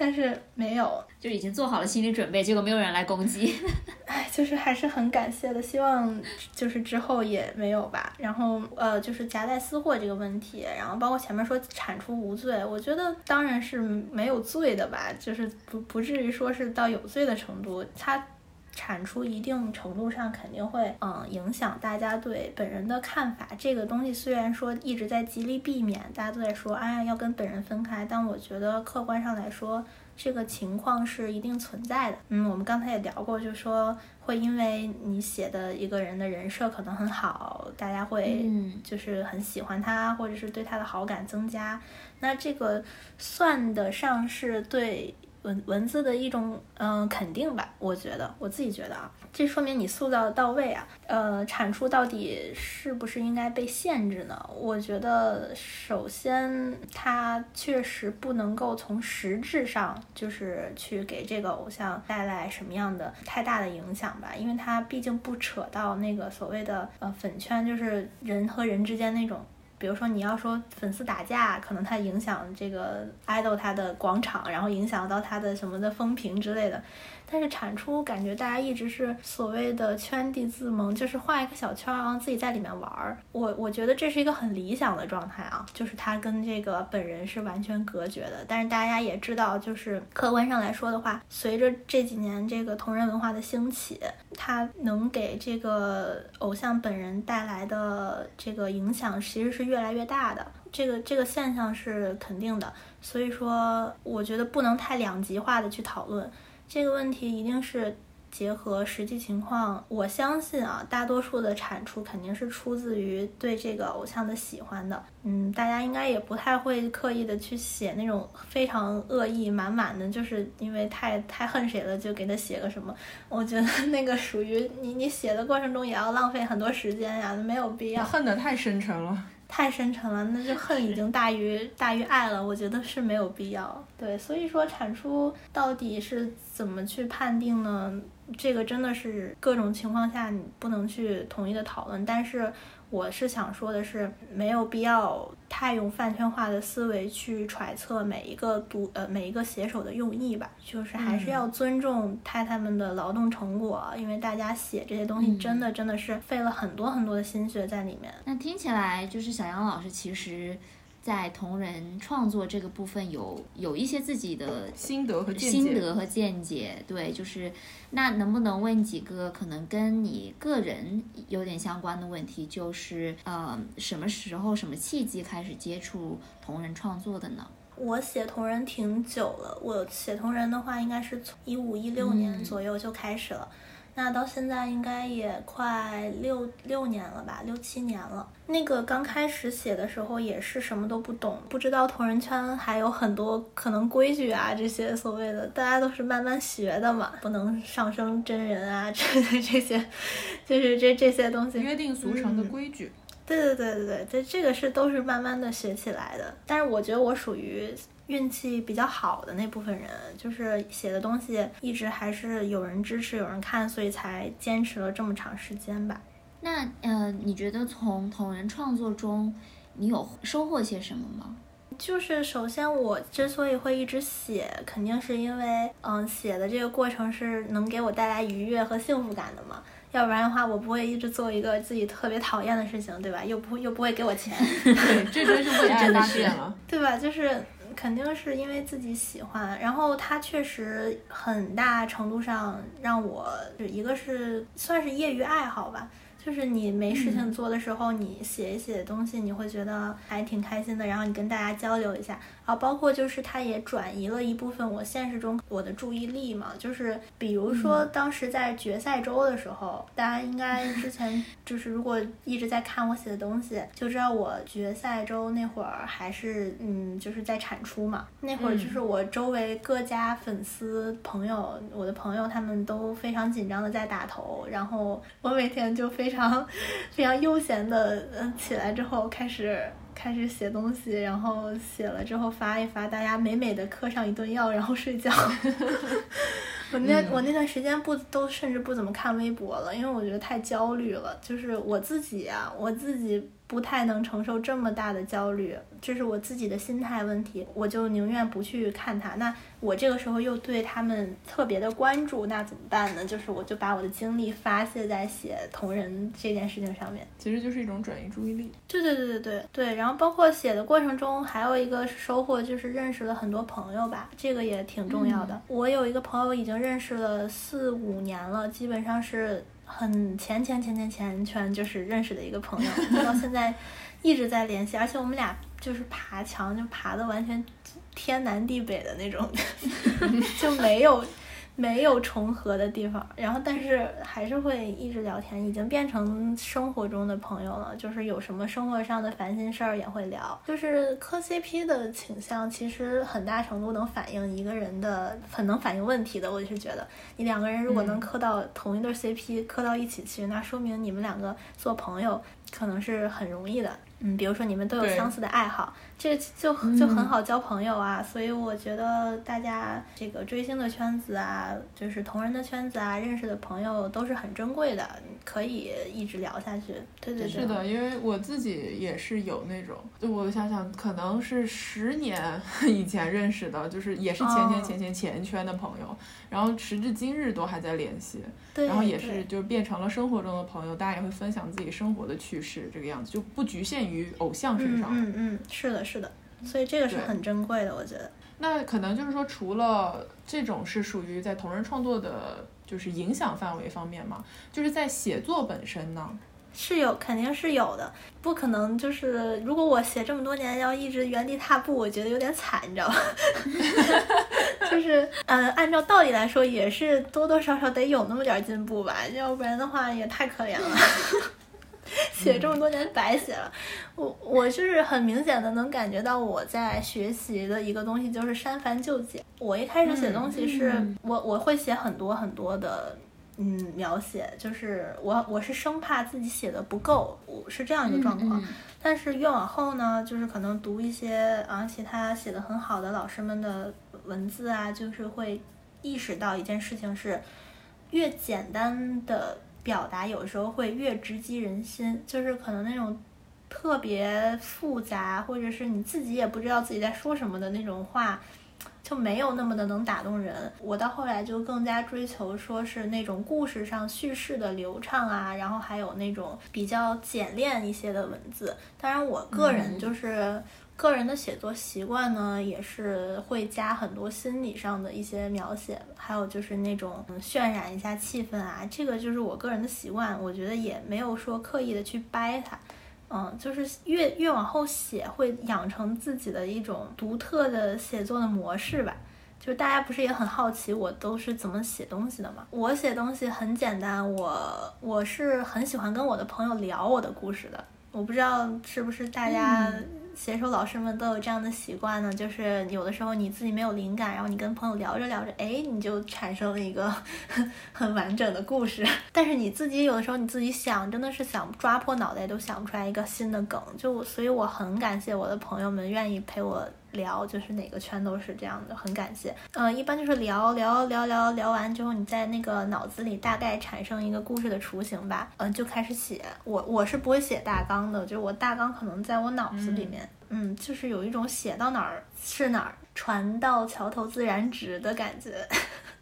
但是没有，就已经做好了心理准备，结果没有人来攻击。哎，就是还是很感谢的，希望就是之后也没有吧。然后呃，就是夹带私货这个问题，然后包括前面说铲除无罪，我觉得当然是没有罪的吧，就是不不至于说是到有罪的程度。他产出一定程度上肯定会嗯影响大家对本人的看法。这个东西虽然说一直在极力避免，大家都在说哎呀要跟本人分开，但我觉得客观上来说，这个情况是一定存在的。嗯，我们刚才也聊过，就说会因为你写的一个人的人设可能很好，大家会就是很喜欢他，或者是对他的好感增加。那这个算得上是对。文文字的一种嗯肯定吧，我觉得我自己觉得啊，这说明你塑造的到位啊。呃，产出到底是不是应该被限制呢？我觉得首先它确实不能够从实质上就是去给这个偶像带来什么样的太大的影响吧，因为它毕竟不扯到那个所谓的呃粉圈，就是人和人之间那种。比如说，你要说粉丝打架，可能他影响这个爱豆他的广场，然后影响到他的什么的风评之类的。但是产出感觉大家一直是所谓的圈地自萌，就是画一个小圈，然后自己在里面玩儿。我我觉得这是一个很理想的状态啊，就是他跟这个本人是完全隔绝的。但是大家也知道，就是客观上来说的话，随着这几年这个同人文化的兴起，它能给这个偶像本人带来的这个影响其实是越来越大的。这个这个现象是肯定的，所以说我觉得不能太两极化的去讨论。这个问题一定是结合实际情况。我相信啊，大多数的产出肯定是出自于对这个偶像的喜欢的。嗯，大家应该也不太会刻意的去写那种非常恶意满满的，就是因为太太恨谁了就给他写个什么。我觉得那个属于你你写的过程中也要浪费很多时间呀，没有必要。恨得太深沉了。太深沉了，那就恨已经大于大于爱了，我觉得是没有必要。对，所以说产出到底是怎么去判定呢？这个真的是各种情况下你不能去统一的讨论，但是。我是想说的是，没有必要太用饭圈化的思维去揣测每一个读呃每一个写手的用意吧，就是还是要尊重太太们的劳动成果，因为大家写这些东西真的真的是费了很多很多的心血在里面。那听起来就是小杨老师其实。在同人创作这个部分有有一些自己的心得和心得和见解，对，就是那能不能问几个可能跟你个人有点相关的问题？就是呃，什么时候、什么契机开始接触同人创作的呢？我写同人挺久了，我写同人的话，应该是从一五一六年左右就开始了。那到现在应该也快六六年了吧，六七年了。那个刚开始写的时候也是什么都不懂，不知道同人圈还有很多可能规矩啊，这些所谓的大家都是慢慢学的嘛，不能上升真人啊之类这些，就是这这些东西约定俗成的规矩。对对对对对，这这个是都是慢慢的学起来的。但是我觉得我属于。运气比较好的那部分人，就是写的东西一直还是有人支持、有人看，所以才坚持了这么长时间吧。那呃，你觉得从同人创作中，你有收获些什么吗？就是首先，我之所以会一直写，肯定是因为，嗯，写的这个过程是能给我带来愉悦和幸福感的嘛。要不然的话，我不会一直做一个自己特别讨厌的事情，对吧？又不又不会给我钱，对，这真是为爱发电了，对吧？就是。肯定是因为自己喜欢，然后它确实很大程度上让我，就一个是算是业余爱好吧。就是你没事情做的时候，你写一写东西，你会觉得还挺开心的。然后你跟大家交流一下，啊，包括就是它也转移了一部分我现实中我的注意力嘛。就是比如说当时在决赛周的时候，大家应该之前就是如果一直在看我写的东西，就知道我决赛周那会儿还是嗯就是在产出嘛。那会儿就是我周围各家粉丝朋友，我的朋友他们都非常紧张的在打头，然后我每天就非。非常非常悠闲的，嗯，起来之后开始开始写东西，然后写了之后发一发，大家美美的嗑上一顿药，然后睡觉。我那我那段时间不都甚至不怎么看微博了，因为我觉得太焦虑了。就是我自己啊，我自己。不太能承受这么大的焦虑，这是我自己的心态问题，我就宁愿不去看他。那我这个时候又对他们特别的关注，那怎么办呢？就是我就把我的精力发泄在写同人这件事情上面，其实就是一种转移注意力。对对对对对对。然后包括写的过程中，还有一个收获就是认识了很多朋友吧，这个也挺重要的。我有一个朋友已经认识了四五年了，基本上是。很前前前前前圈就是认识的一个朋友，到现在一直在联系，而且我们俩就是爬墙就爬的完全天南地北的那种，就没有没有重合的地方，然后但是还是会一直聊天，已经变成生活中的朋友了。就是有什么生活上的烦心事儿也会聊。就是磕 CP 的倾向，其实很大程度能反映一个人的，很能反映问题的。我是觉得，你两个人如果能磕到同一对 CP，磕到一起去，那说明你们两个做朋友可能是很容易的。嗯，比如说你们都有相似的爱好，这就就很好交朋友啊。所以我觉得大家这个追星的圈子啊，就是同人的圈子啊，认识的朋友都是很珍贵的，可以一直聊下去。对对对，是的，因为我自己也是有那种，就我想想，可能是十年以前认识的，就是也是前前前前前圈的朋友，然后时至今日都还在联系，然后也是就变成了生活中的朋友，大家也会分享自己生活的趣事，这个样子就不局限于。于偶像身上，嗯嗯，是的，是的，所以这个是很珍贵的，我觉得。那可能就是说，除了这种是属于在同人创作的，就是影响范围方面嘛，就是在写作本身呢，是有，肯定是有的，不可能就是如果我写这么多年要一直原地踏步，我觉得有点惨，你知道吧？就是，嗯，按照道理来说，也是多多少少得有那么点进步吧，要不然的话也太可怜了。写这么多年白写了，我我就是很明显的能感觉到我在学习的一个东西就是删繁就简。我一开始写东西是我我会写很多很多的嗯描写，就是我我是生怕自己写的不够，我是这样一个状况。但是越往后呢，就是可能读一些啊其他写的很好的老师们的文字啊，就是会意识到一件事情是越简单的。表达有时候会越直击人心，就是可能那种特别复杂，或者是你自己也不知道自己在说什么的那种话，就没有那么的能打动人。我到后来就更加追求说是那种故事上叙事的流畅啊，然后还有那种比较简练一些的文字。当然，我个人就是。个人的写作习惯呢，也是会加很多心理上的一些描写，还有就是那种渲染一下气氛啊，这个就是我个人的习惯。我觉得也没有说刻意的去掰它，嗯，就是越越往后写，会养成自己的一种独特的写作的模式吧。就是大家不是也很好奇我都是怎么写东西的吗？我写东西很简单，我我是很喜欢跟我的朋友聊我的故事的。我不知道是不是大家。写手老师们都有这样的习惯呢，就是有的时候你自己没有灵感，然后你跟朋友聊着聊着，哎，你就产生了一个 很完整的故事。但是你自己有的时候你自己想，真的是想抓破脑袋都想不出来一个新的梗。就所以我很感谢我的朋友们愿意陪我。聊就是哪个圈都是这样的，很感谢。嗯，一般就是聊聊聊聊聊完之后，你在那个脑子里大概产生一个故事的雏形吧，嗯，就开始写。我我是不会写大纲的，就是我大纲可能在我脑子里面，嗯，就是有一种写到哪儿是哪儿，船到桥头自然直的感觉。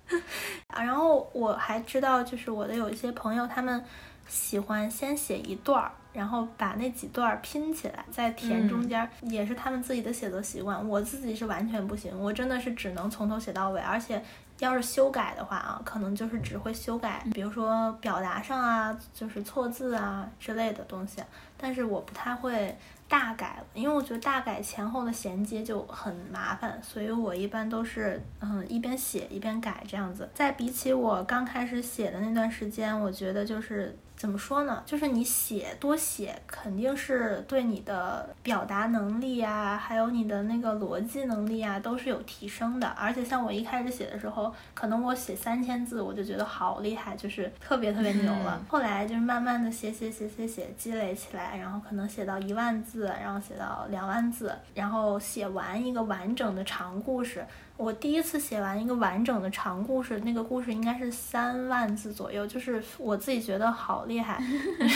啊，然后我还知道，就是我的有一些朋友，他们喜欢先写一段儿。然后把那几段儿拼起来，再填中间，也是他们自己的写作习惯。我自己是完全不行，我真的是只能从头写到尾，而且要是修改的话啊，可能就是只会修改，比如说表达上啊，就是错字啊之类的东西。但是我不太会大改，因为我觉得大改前后的衔接就很麻烦，所以我一般都是嗯一边写一边改这样子。在比起我刚开始写的那段时间，我觉得就是。怎么说呢？就是你写多写，肯定是对你的表达能力啊，还有你的那个逻辑能力啊，都是有提升的。而且像我一开始写的时候，可能我写三千字，我就觉得好厉害，就是特别特别牛了。后来就是慢慢的写写写写写，积累起来，然后可能写到一万字，然后写到两万字，然后写完一个完整的长故事。我第一次写完一个完整的长故事，那个故事应该是三万字左右，就是我自己觉得好厉害，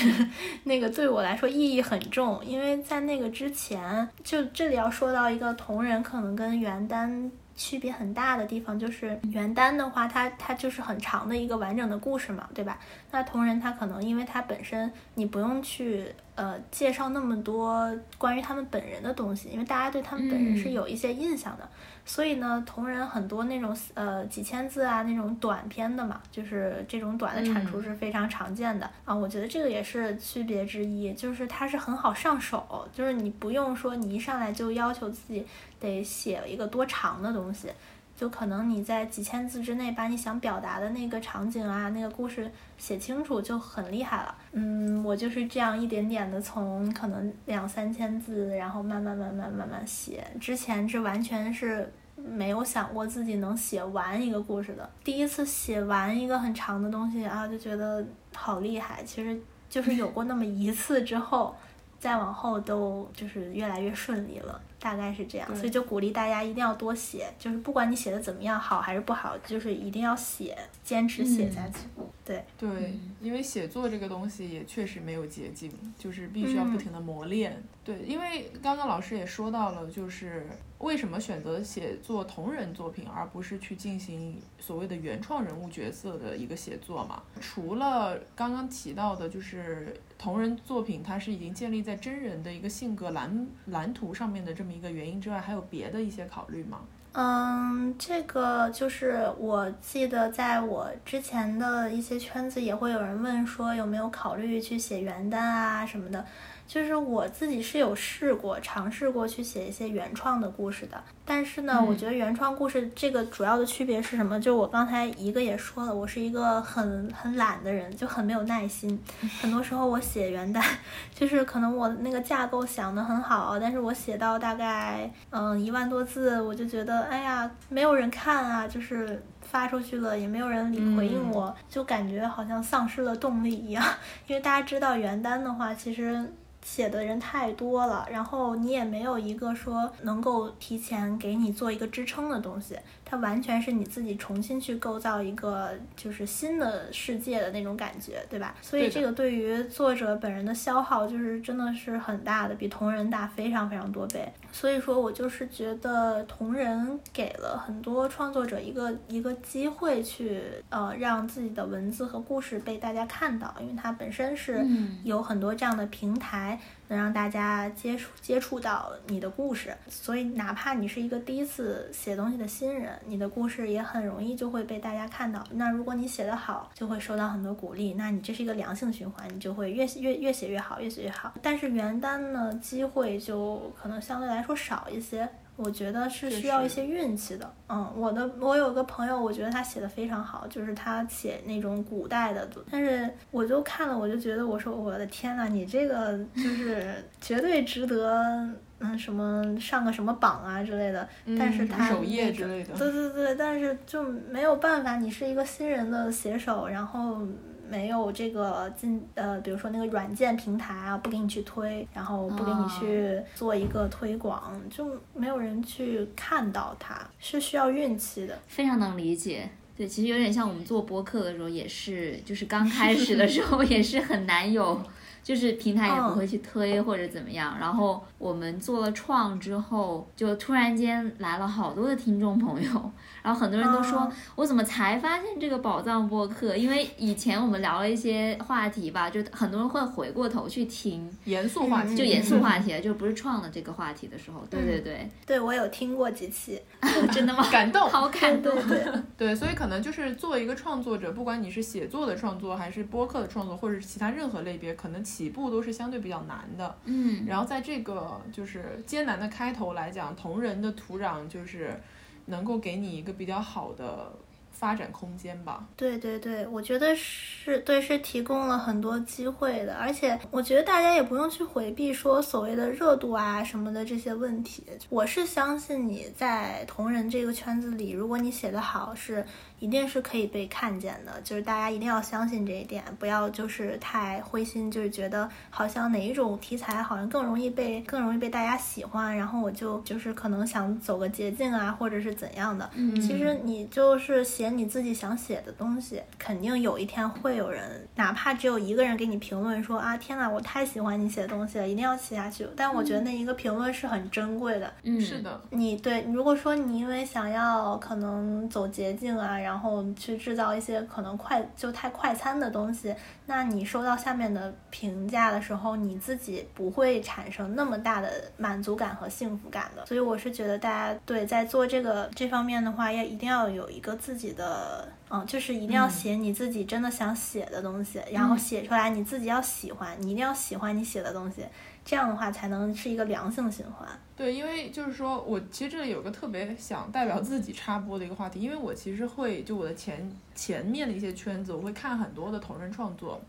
那个对我来说意义很重，因为在那个之前，就这里要说到一个同人可能跟原单区别很大的地方，就是原单的话，它它就是很长的一个完整的故事嘛，对吧？那同人它可能因为它本身你不用去呃介绍那么多关于他们本人的东西，因为大家对他们本人是有一些印象的。所以呢，同人很多那种呃几千字啊那种短篇的嘛，就是这种短的产出是非常常见的啊。我觉得这个也是区别之一，就是它是很好上手，就是你不用说你一上来就要求自己得写一个多长的东西。就可能你在几千字之内把你想表达的那个场景啊、那个故事写清楚就很厉害了。嗯，我就是这样一点点的从可能两三千字，然后慢慢慢慢慢慢写。之前这完全是没有想过自己能写完一个故事的。第一次写完一个很长的东西啊，就觉得好厉害。其实就是有过那么一次之后。再往后都就是越来越顺利了，大概是这样，所以就鼓励大家一定要多写，就是不管你写的怎么样，好还是不好，就是一定要写，坚持写下去。对对，因为写作这个东西也确实没有捷径，就是必须要不停的磨练。对，因为刚刚老师也说到了，就是为什么选择写作同人作品，而不是去进行所谓的原创人物角色的一个写作嘛？除了刚刚提到的，就是。同人作品，它是已经建立在真人的一个性格蓝蓝图上面的这么一个原因之外，还有别的一些考虑吗？嗯，这个就是我记得在我之前的一些圈子也会有人问说有没有考虑去写原单啊什么的。就是我自己是有试过尝试过去写一些原创的故事的，但是呢，我觉得原创故事这个主要的区别是什么？就我刚才一个也说了，我是一个很很懒的人，就很没有耐心。很多时候我写原单，就是可能我那个架构想的很好，但是我写到大概嗯一万多字，我就觉得哎呀没有人看啊，就是发出去了也没有人理回应我，就感觉好像丧失了动力一样。因为大家知道原单的话，其实。写的人太多了，然后你也没有一个说能够提前给你做一个支撑的东西。它完全是你自己重新去构造一个就是新的世界的那种感觉，对吧？所以这个对于作者本人的消耗就是真的是很大的，比同人大非常非常多倍。所以说我就是觉得同人给了很多创作者一个一个机会去呃让自己的文字和故事被大家看到，因为它本身是有很多这样的平台。能让大家接触接触到你的故事，所以哪怕你是一个第一次写东西的新人，你的故事也很容易就会被大家看到。那如果你写得好，就会受到很多鼓励，那你这是一个良性循环，你就会越越越写越好，越写越好。但是原单呢，机会就可能相对来说少一些。我觉得是需要一些运气的，嗯，我的我有个朋友，我觉得他写的非常好，就是他写那种古代的，但是我就看了，我就觉得，我说我的天呐，你这个 就是绝对值得，嗯，什么上个什么榜啊之类的，但是他首页之类的，对对对，但是就没有办法，你是一个新人的写手，然后。没有这个进呃，比如说那个软件平台啊，不给你去推，然后不给你去做一个推广，就没有人去看到它，是需要运气的。非常能理解，对，其实有点像我们做播客的时候，也是，就是刚开始的时候 也是很难有。就是平台也不会去推或者怎么样，然后我们做了创之后，就突然间来了好多的听众朋友，然后很多人都说，我怎么才发现这个宝藏播客？因为以前我们聊了一些话题吧，就很多人会回过头去听严肃话题，就严肃话题，就不是创的这个话题的时候，对对对，对我有听过几期，真的吗？感动，好感动，对对，所以可能就是作为一个创作者，不管你是写作的创作，还是播客的创作，或者是其他任何类别，可能。起步都是相对比较难的，嗯，然后在这个就是艰难的开头来讲，同人的土壤就是能够给你一个比较好的发展空间吧。对对对，我觉得是对，是提供了很多机会的，而且我觉得大家也不用去回避说所谓的热度啊什么的这些问题。我是相信你在同人这个圈子里，如果你写的好是。一定是可以被看见的，就是大家一定要相信这一点，不要就是太灰心，就是觉得好像哪一种题材好像更容易被更容易被大家喜欢，然后我就就是可能想走个捷径啊，或者是怎样的。嗯，其实你就是写你自己想写的东西，肯定有一天会有人，哪怕只有一个人给你评论说啊，天呐，我太喜欢你写的东西了，一定要写下去。但我觉得那一个评论是很珍贵的。嗯，是的。你对，如果说你因为想要可能走捷径啊，然后然后去制造一些可能快就太快餐的东西，那你收到下面的评价的时候，你自己不会产生那么大的满足感和幸福感的。所以我是觉得大家对在做这个这方面的话，要一定要有一个自己的，嗯，就是一定要写你自己真的想写的东西，然后写出来你自己要喜欢，你一定要喜欢你写的东西。这样的话才能是一个良性循环。对，因为就是说我其实这里有个特别想代表自己插播的一个话题，因为我其实会就我的前前面的一些圈子，我会看很多的同人创作。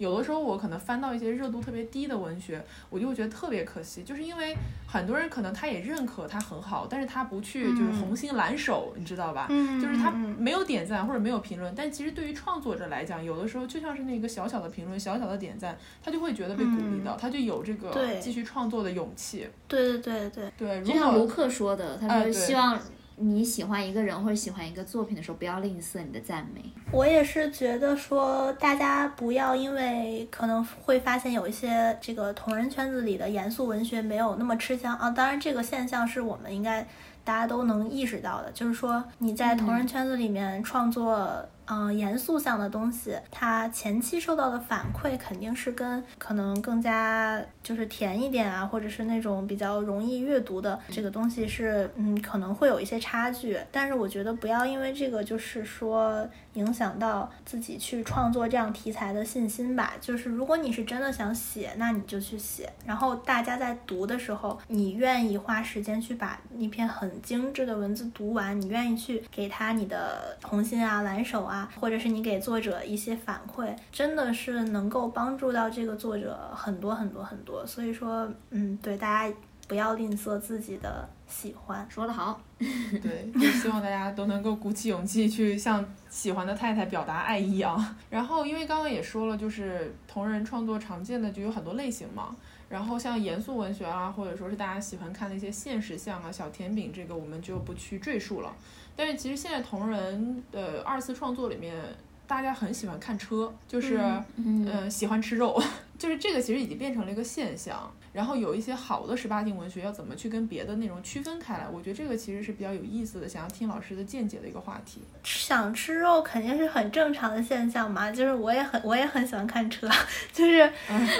有的时候我可能翻到一些热度特别低的文学，我就会觉得特别可惜，就是因为很多人可能他也认可它很好，但是他不去就是红心蓝手，你知道吧？嗯，就是他没有点赞或者没有评论，但其实对于创作者来讲，有的时候就像是那个小小的评论、小小的点赞，他就会觉得被鼓励到，他就有这个继续创作的勇气。对对对对对，就像卢克说的，他说希望。你喜欢一个人或者喜欢一个作品的时候，不要吝啬你的赞美。我也是觉得说，大家不要因为可能会发现有一些这个同人圈子里的严肃文学没有那么吃香啊。当然，这个现象是我们应该大家都能意识到的，就是说你在同人圈子里面创作。嗯，严肃向的东西，它前期受到的反馈肯定是跟可能更加就是甜一点啊，或者是那种比较容易阅读的这个东西是，嗯，可能会有一些差距。但是我觉得不要因为这个就是说影响到自己去创作这样题材的信心吧。就是如果你是真的想写，那你就去写。然后大家在读的时候，你愿意花时间去把一篇很精致的文字读完，你愿意去给他你的红心啊、蓝手啊。或者是你给作者一些反馈，真的是能够帮助到这个作者很多很多很多。所以说，嗯，对大家不要吝啬自己的喜欢。说得好，对，就希望大家都能够鼓起勇气去向喜欢的太太表达爱意啊。然后，因为刚刚也说了，就是同人创作常见的就有很多类型嘛。然后像严肃文学啊，或者说是大家喜欢看的一些现实像啊、小甜饼，这个我们就不去赘述了。但是其实现在同人的二次创作里面，大家很喜欢看车，就是嗯喜欢吃肉，就是这个其实已经变成了一个现象。然后有一些好的十八禁文学要怎么去跟别的内容区分开来？我觉得这个其实是比较有意思的，想要听老师的见解的一个话题。想吃肉肯定是很正常的现象嘛，就是我也很我也很喜欢看车，就是，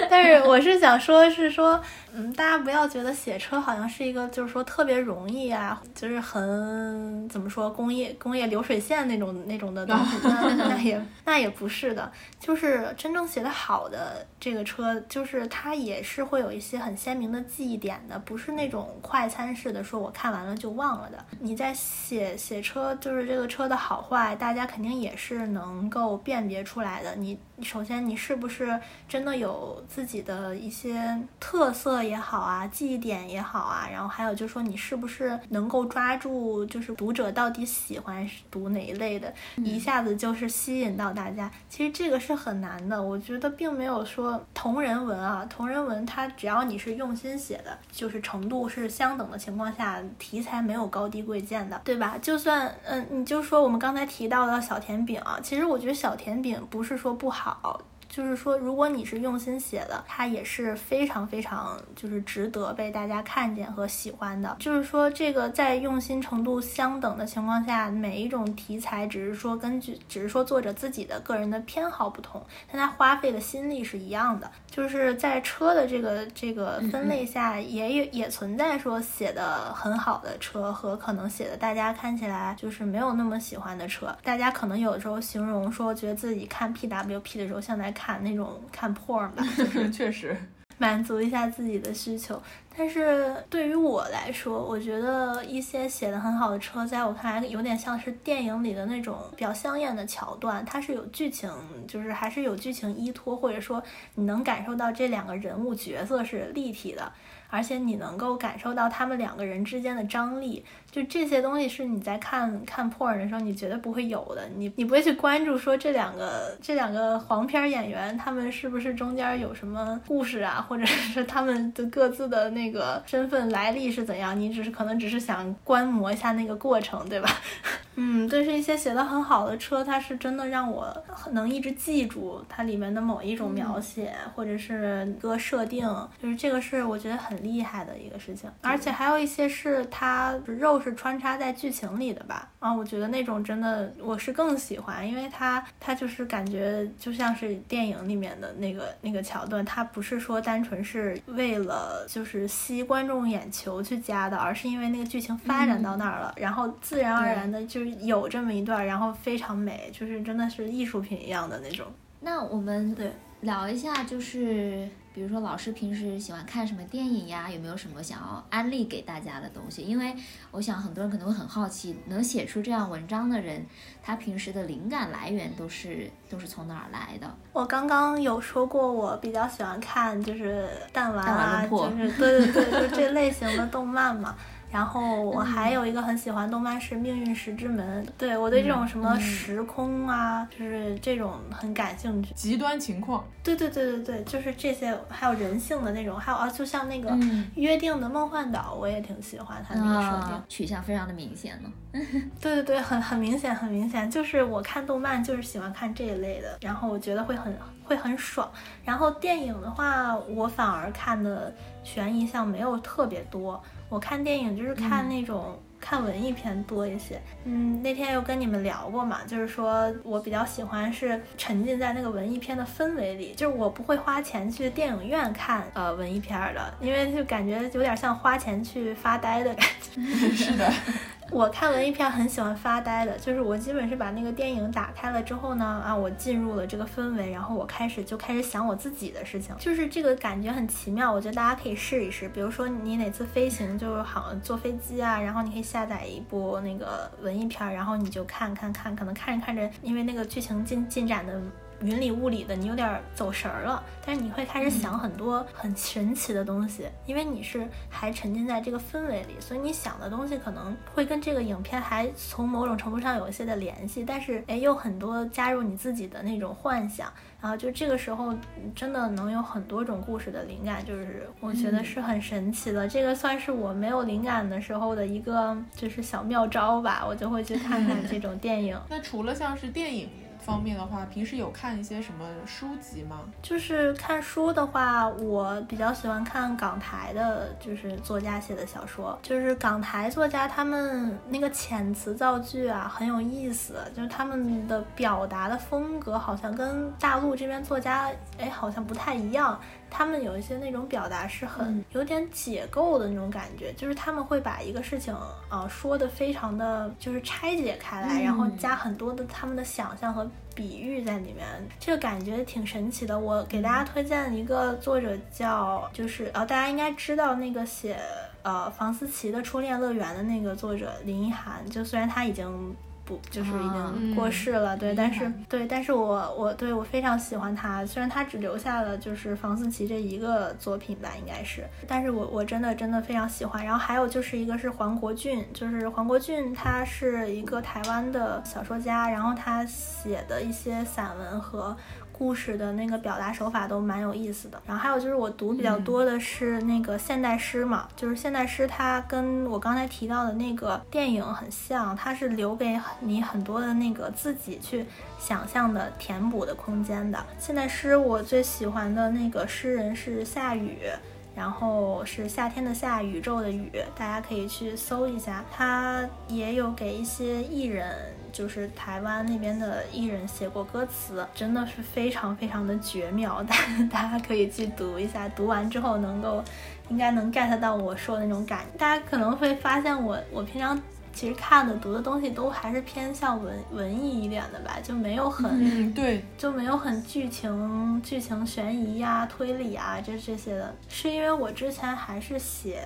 但是我是想说，是说，嗯，大家不要觉得写车好像是一个就是说特别容易啊，就是很怎么说工业工业流水线那种那种的东西，那也那也不是的，就是真正写的好的这个车，就是它也是会有一些。很鲜明的记忆点的，不是那种快餐式的，说我看完了就忘了的。你在写写车，就是这个车的好坏，大家肯定也是能够辨别出来的。你首先你是不是真的有自己的一些特色也好啊，记忆点也好啊，然后还有就是说你是不是能够抓住，就是读者到底喜欢读哪一类的，一下子就是吸引到大家。其实这个是很难的，我觉得并没有说同人文啊，同人文它只要你。你是用心写的，就是程度是相等的情况下，题材没有高低贵贱的，对吧？就算嗯，你就说我们刚才提到的小甜饼啊，其实我觉得小甜饼不是说不好。好。就是说，如果你是用心写的，它也是非常非常就是值得被大家看见和喜欢的。就是说，这个在用心程度相等的情况下，每一种题材只是说根据，只是说作者自己的个人的偏好不同，但他花费的心力是一样的。就是在车的这个这个分类下，也有也存在说写的很好的车和可能写的大家看起来就是没有那么喜欢的车。大家可能有时候形容说，觉得自己看 PWP 的时候像在看。看那种看破吧，确实满足一下自己的需求。但是对于我来说，我觉得一些写的很好的车，在我看来有点像是电影里的那种比较香艳的桥段，它是有剧情，就是还是有剧情依托，或者说你能感受到这两个人物角色是立体的。而且你能够感受到他们两个人之间的张力，就这些东西是你在看看破人的时候，你绝对不会有的。你你不会去关注说这两个这两个黄片演员他们是不是中间有什么故事啊，或者是他们的各自的那个身份来历是怎样？你只是可能只是想观摩一下那个过程，对吧？嗯，这是一些写的很好的车，它是真的让我能一直记住它里面的某一种描写，或者是一个设定，就是这个是我觉得很。厉害的一个事情，而且还有一些是它肉是穿插在剧情里的吧？啊，我觉得那种真的我是更喜欢，因为它它就是感觉就像是电影里面的那个那个桥段，它不是说单纯是为了就是吸观众眼球去加的，而是因为那个剧情发展到那儿了，然后自然而然的就有这么一段，然后非常美，就是真的是艺术品一样的那种。那我们对聊一下就是。比如说老师平时喜欢看什么电影呀？有没有什么想要安利给大家的东西？因为我想很多人可能会很好奇，能写出这样文章的人，他平时的灵感来源都是都是从哪儿来的？我刚刚有说过，我比较喜欢看就是弹丸啊，就是对对对，就这类型的动漫嘛。然后我还有一个很喜欢动漫是《命运石之门》，对我对这种什么时空啊，就是这种很感兴趣。极端情况，对对对对对，就是这些，还有人性的那种，还有啊，就像那个嗯约定的梦幻岛，我也挺喜欢它那个设定。啊，取向非常的明显呢。对对对，很很明显，很明显，就是我看动漫就是喜欢看这一类的，然后我觉得会很会很爽。然后电影的话，我反而看的悬疑项没有特别多，我看电影就是看那种。看文艺片多一些，嗯，那天有跟你们聊过嘛，就是说我比较喜欢是沉浸在那个文艺片的氛围里，就是我不会花钱去电影院看呃文艺片的，因为就感觉有点像花钱去发呆的感觉。是的，我看文艺片很喜欢发呆的，就是我基本是把那个电影打开了之后呢，啊，我进入了这个氛围，然后我开始就开始想我自己的事情，就是这个感觉很奇妙，我觉得大家可以试一试。比如说你哪次飞行，就是好坐飞机啊，然后你可以下载一部那个文艺片，然后你就看看看，可能看着看着，因为那个剧情进进展的。云里雾里的，你有点走神儿了，但是你会开始想很多很神奇的东西，因为你是还沉浸在这个氛围里，所以你想的东西可能会跟这个影片还从某种程度上有一些的联系，但是哎，又很多加入你自己的那种幻想，然后就这个时候真的能有很多种故事的灵感，就是我觉得是很神奇的。这个算是我没有灵感的时候的一个就是小妙招吧，我就会去看看 这种电影。那除了像是电影。方面的话，平时有看一些什么书籍吗？就是看书的话，我比较喜欢看港台的，就是作家写的小说。就是港台作家他们那个遣词造句啊，很有意思。就是他们的表达的风格好像跟大陆这边作家，哎，好像不太一样。他们有一些那种表达是很有点解构的那种感觉，就是他们会把一个事情啊说的非常的就是拆解开来，然后加很多的他们的想象和比喻在里面，这个感觉挺神奇的。我给大家推荐一个作者叫就是呃大家应该知道那个写呃房思琪的初恋乐园的那个作者林一涵，就虽然他已经。不，就是已经过世了，对，但是对，但是我我对我非常喜欢他，虽然他只留下了就是房思琪这一个作品吧，应该是，但是我我真的真的非常喜欢。然后还有就是一个是黄国俊，就是黄国俊，他是一个台湾的小说家，然后他写的一些散文和。故事的那个表达手法都蛮有意思的，然后还有就是我读比较多的是那个现代诗嘛，就是现代诗，它跟我刚才提到的那个电影很像，它是留给你很多的那个自己去想象的填补的空间的。现代诗我最喜欢的那个诗人是夏雨。然后是夏天的夏，宇宙的宇，大家可以去搜一下，他也有给一些艺人，就是台湾那边的艺人写过歌词，真的是非常非常的绝妙，大大家可以去读一下，读完之后能够，应该能 get 到我说的那种感，大家可能会发现我我平常。其实看的读的东西都还是偏向文文艺一点的吧，就没有很嗯对，就没有很剧情剧情悬疑呀、推理啊这这些的，是因为我之前还是写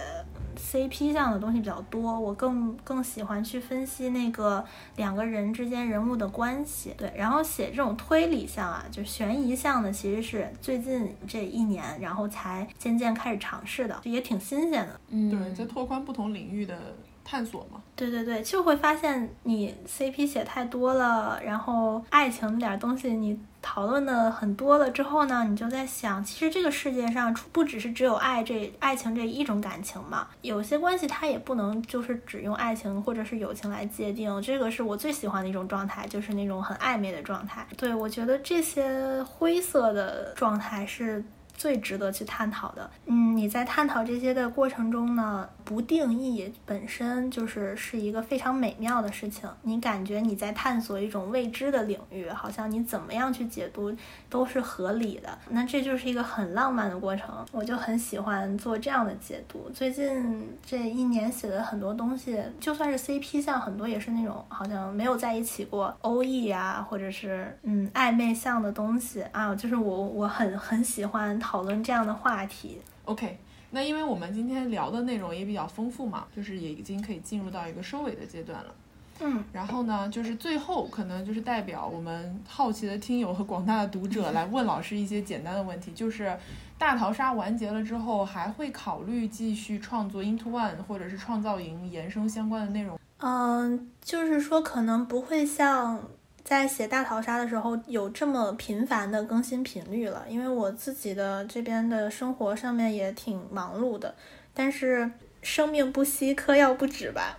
CP 项的东西比较多，我更更喜欢去分析那个两个人之间人物的关系，对，然后写这种推理向啊，就悬疑向的，其实是最近这一年，然后才渐渐开始尝试的，也挺新鲜的，嗯，对，在拓宽不同领域的。探索嘛，对对对，就会发现你 CP 写太多了，然后爱情那点东西你讨论的很多了之后呢，你就在想，其实这个世界上不只是只有爱这爱情这一种感情嘛，有些关系它也不能就是只用爱情或者是友情来界定，这个是我最喜欢的一种状态，就是那种很暧昧的状态。对我觉得这些灰色的状态是。最值得去探讨的，嗯，你在探讨这些的过程中呢，不定义本身就是是一个非常美妙的事情。你感觉你在探索一种未知的领域，好像你怎么样去解读都是合理的。那这就是一个很浪漫的过程，我就很喜欢做这样的解读。最近这一年写的很多东西，就算是 CP 像很多也是那种好像没有在一起过 OE 啊，或者是嗯暧昧像的东西啊，就是我我很很喜欢。讨论这样的话题。OK，那因为我们今天聊的内容也比较丰富嘛，就是也已经可以进入到一个收尾的阶段了。嗯，然后呢，就是最后可能就是代表我们好奇的听友和广大的读者来问老师一些简单的问题，就是大逃杀完结了之后，还会考虑继续创作 Into One 或者是创造营延伸相关的内容？嗯，就是说可能不会像在写大逃杀的时候有这么频繁的更新频率了，因为我自己的这边的生活上面也挺忙碌的，但是生命不息，嗑药不止吧，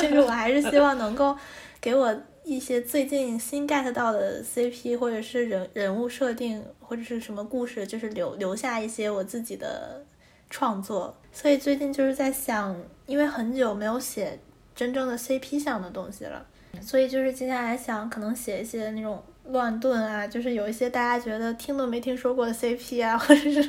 就 是我还是希望能够给我一些最近新 get 到的 CP 或者是人人物设定或者是什么故事，就是留留下一些我自己的创作。所以最近就是在想，因为很久没有写真正的 CP 向的东西了，所以就是接下来想可能写一些那种乱炖啊，就是有一些大家觉得听都没听说过的 CP 啊，或者是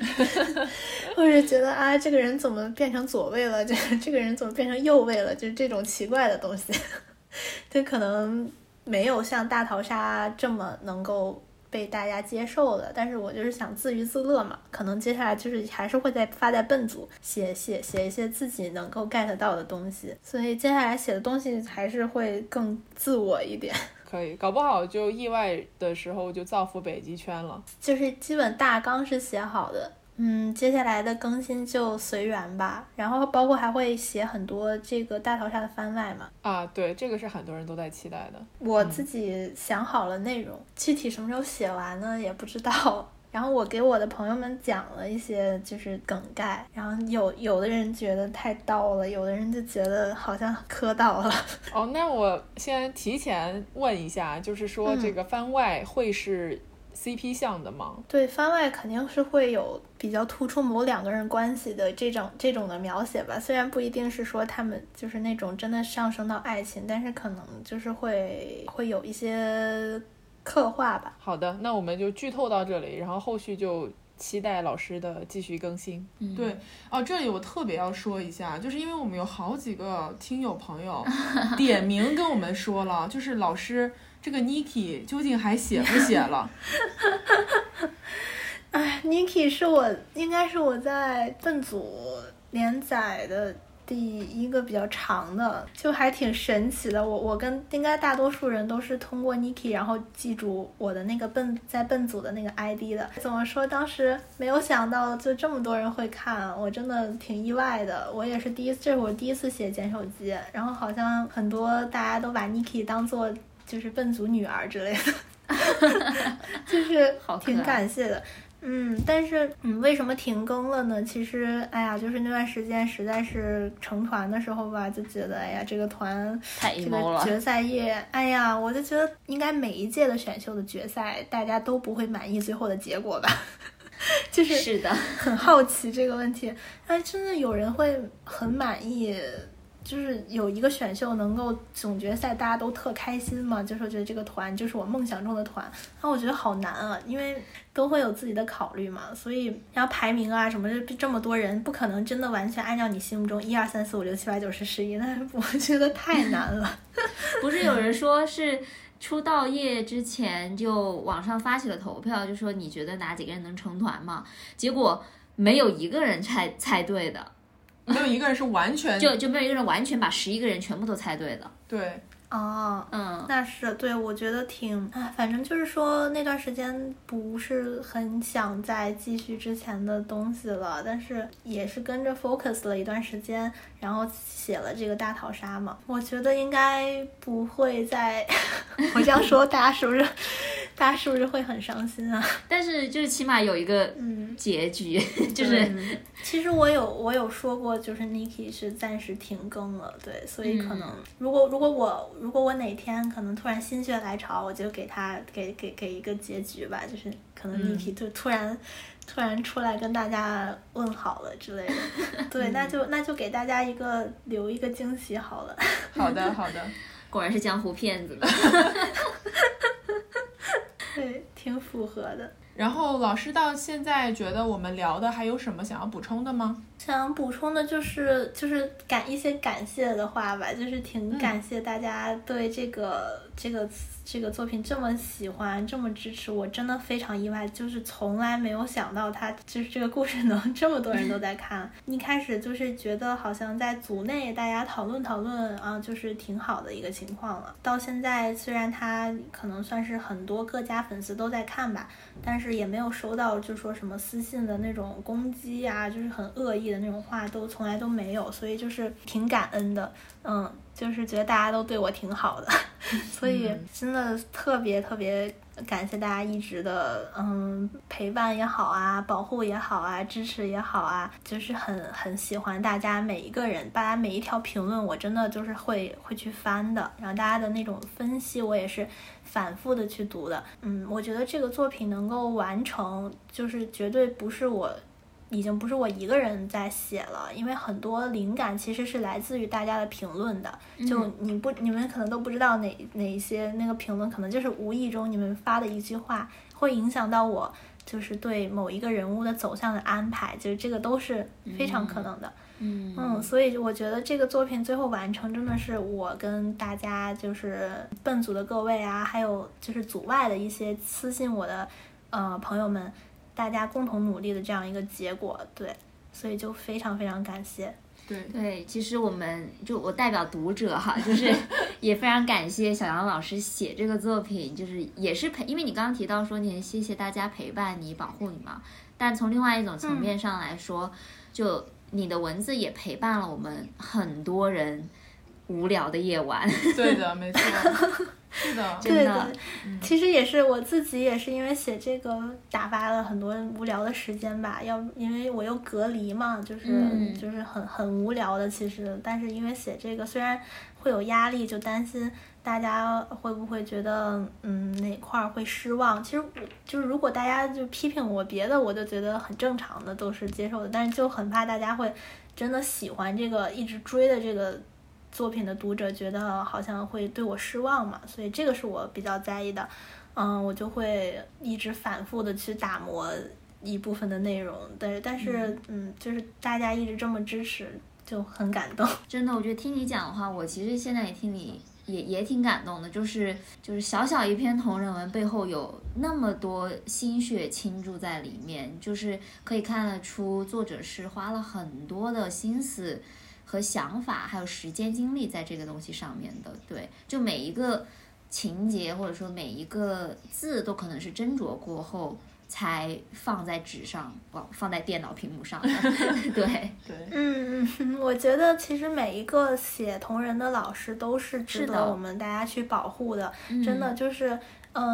或者觉得啊这个人怎么变成左位了，这这个人怎么变成右位了，就是这种奇怪的东西，就可能没有像大逃杀这么能够。被大家接受的，但是我就是想自娱自乐嘛，可能接下来就是还是会在发在笨组写写写一些自己能够 get 到的东西，所以接下来写的东西还是会更自我一点。可以，搞不好就意外的时候就造福北极圈了。就是基本大纲是写好的，嗯，接下来的更新就随缘吧。然后包括还会写很多这个大逃杀的番外嘛。啊，对，这个是很多人都在期待的。我自己想好了内容，具体什么时候写完呢也不知道。然后我给我的朋友们讲了一些就是梗概，然后有有的人觉得太刀了，有的人就觉得好像磕到了。哦，那我先提前问一下，就是说这个番外会是 CP 向的吗？对，番外肯定是会有比较突出某两个人关系的这种这种的描写吧，虽然不一定是说他们就是那种真的上升到爱情，但是可能就是会会有一些刻画吧。好的，那我们就剧透到这里，然后后续就期待老师的继续更新。嗯对哦，这里我特别要说一下，就是因为我们有好几个听友朋友 点名跟我们说了，就是老师这个 Niki 究竟还写不写了？哎，Niki 是我应该是我在笨组连载的第一个比较长的，就还挺神奇的。我我跟应该大多数人都是通过 Niki 然后记住我的那个笨在笨组的那个 ID 的。怎么说？当时没有想到就这么多人会看，我真的挺意外的。我也是第一次，这是我第一次写捡手机，然后好像很多大家都把 Niki 当做就是笨组女儿之类的，就是挺好可爱感谢的。嗯，但是嗯，为什么停更了呢？其实，哎呀，就是那段时间实在是成团的时候吧，就觉得，哎呀，这个团太这 emo 了。个决赛夜，哎呀，我就觉得应该每一届的选秀的决赛，大家都不会满意最后的结果吧。就是是的，很好奇这个问题，哎，真的有人会很满意，就是有一个选秀能够总决赛大家都特开心嘛，就是觉得这个团就是我梦想中的团，那我觉得好难啊，因为都会有自己的考虑嘛，所以要排名啊什么的，这么多人不可能真的完全按照你心目中一二三四五六七八九十十一，那我觉得太难了。不是有人说是出道夜之前就网上发起了投票，就说你觉得哪几个人能成团吗？结果没有一个人猜猜对的，没有一个人是完全就就没有一个人完全把十一个人全部都猜对的。对，哦，嗯，那是对，我觉得挺，哎，反正就是说那段时间不是很想再继续之前的东西了，但是也是跟着 focus 了一段时间，然后写了这个大逃杀嘛。我觉得应该不会再，我这样说大家是不是，大家是不是会很伤心啊？但是就是起码有一个嗯，结局，就是嗯其实我有我有说过，就是 Niki 是暂时停更了，对，所以可能、嗯如果如果我如果我哪天可能突然心血来潮，我就给他给给给一个结局吧，就是可能嗯 Niki 就突然、突然出来跟大家问好了之类的，对，那就那就给大家一个留一个惊喜好了。好的好的，果然是江湖骗子的。对，挺符合的。然后老师到现在觉得我们聊的还有什么想要补充的吗？想补充的就是就是感一些感谢的话吧，就是挺嗯感谢大家对这个、这个这个作品这么喜欢，这么支持，我真的非常意外，就是从来没有想到它就是这个故事能这么多人都在看。一开始就是觉得好像在组内大家讨论讨论啊，就是挺好的一个情况了。到现在虽然它可能算是很多各家粉丝都在看吧，但是也没有收到就说什么私信的那种攻击啊，就是很恶意的那种话，都从来都没有，所以就是挺感恩的，嗯，就是觉得大家都对我挺好的，所以真的特别特别感谢大家一直的嗯陪伴也好啊，保护也好啊，支持也好啊，就是很很喜欢大家每一个人，大家每一条评论我真的就是会会去翻的，然后大家的那种分析我也是反复的去读的，嗯，我觉得这个作品能够完成，就是绝对不是我。已经不是我一个人在写了，因为很多灵感其实是来自于大家的评论的。就你不，你们可能都不知道哪哪一些那个评论，可能就是无意中你们发的一句话，会影响到我，就是对某一个人物的走向的安排，就是这个都是非常可能的。嗯嗯，所以我觉得这个作品最后完成，真的是我跟大家就是笨组的各位啊，还有就是组外的一些私信我的呃朋友们，大家共同努力的这样一个结果。对，所以就非常非常感谢。对，对，其实我们就我代表读者哈，就是 也非常感谢小杨老师写这个作品，就是也是陪，因为你刚刚提到说你很谢谢大家陪伴你、保护你嘛，但从另外一种层面上来说，就你的文字也陪伴了我们很多人无聊的夜晚。对的，没错，是 的，对的。其实也是我自己也是因为写这个打发了很多无聊的时间吧，要因为我又隔离嘛，就是、嗯。就是很很无聊的其实，但是因为写这个虽然会有压力，就担心大家会不会觉得嗯哪块儿会失望。其实我就是如果大家就批评我别的，我就觉得很正常的，都是接受的，但是就很怕大家会真的喜欢这个一直追的这个作品的读者觉得好像会对我失望嘛，所以这个是我比较在意的。嗯，我就会一直反复的去打磨一部分的内容，对，但是嗯，就是大家一直这么支持，就很感动。真的，我觉得听你讲的话，我其实现在也听你也也挺感动的，就是就是小小一篇同人文背后有那么多心血倾注在里面，就是可以看得出作者是花了很多的心思和想法，还有时间精力在这个东西上面的。对，就每一个情节或者说每一个字都可能是斟酌过后。才放在纸上，放放在电脑屏幕上的，对，对，嗯嗯，我觉得其实每一个写同人的老师都是值得我们大家去保护的，真的就是。嗯，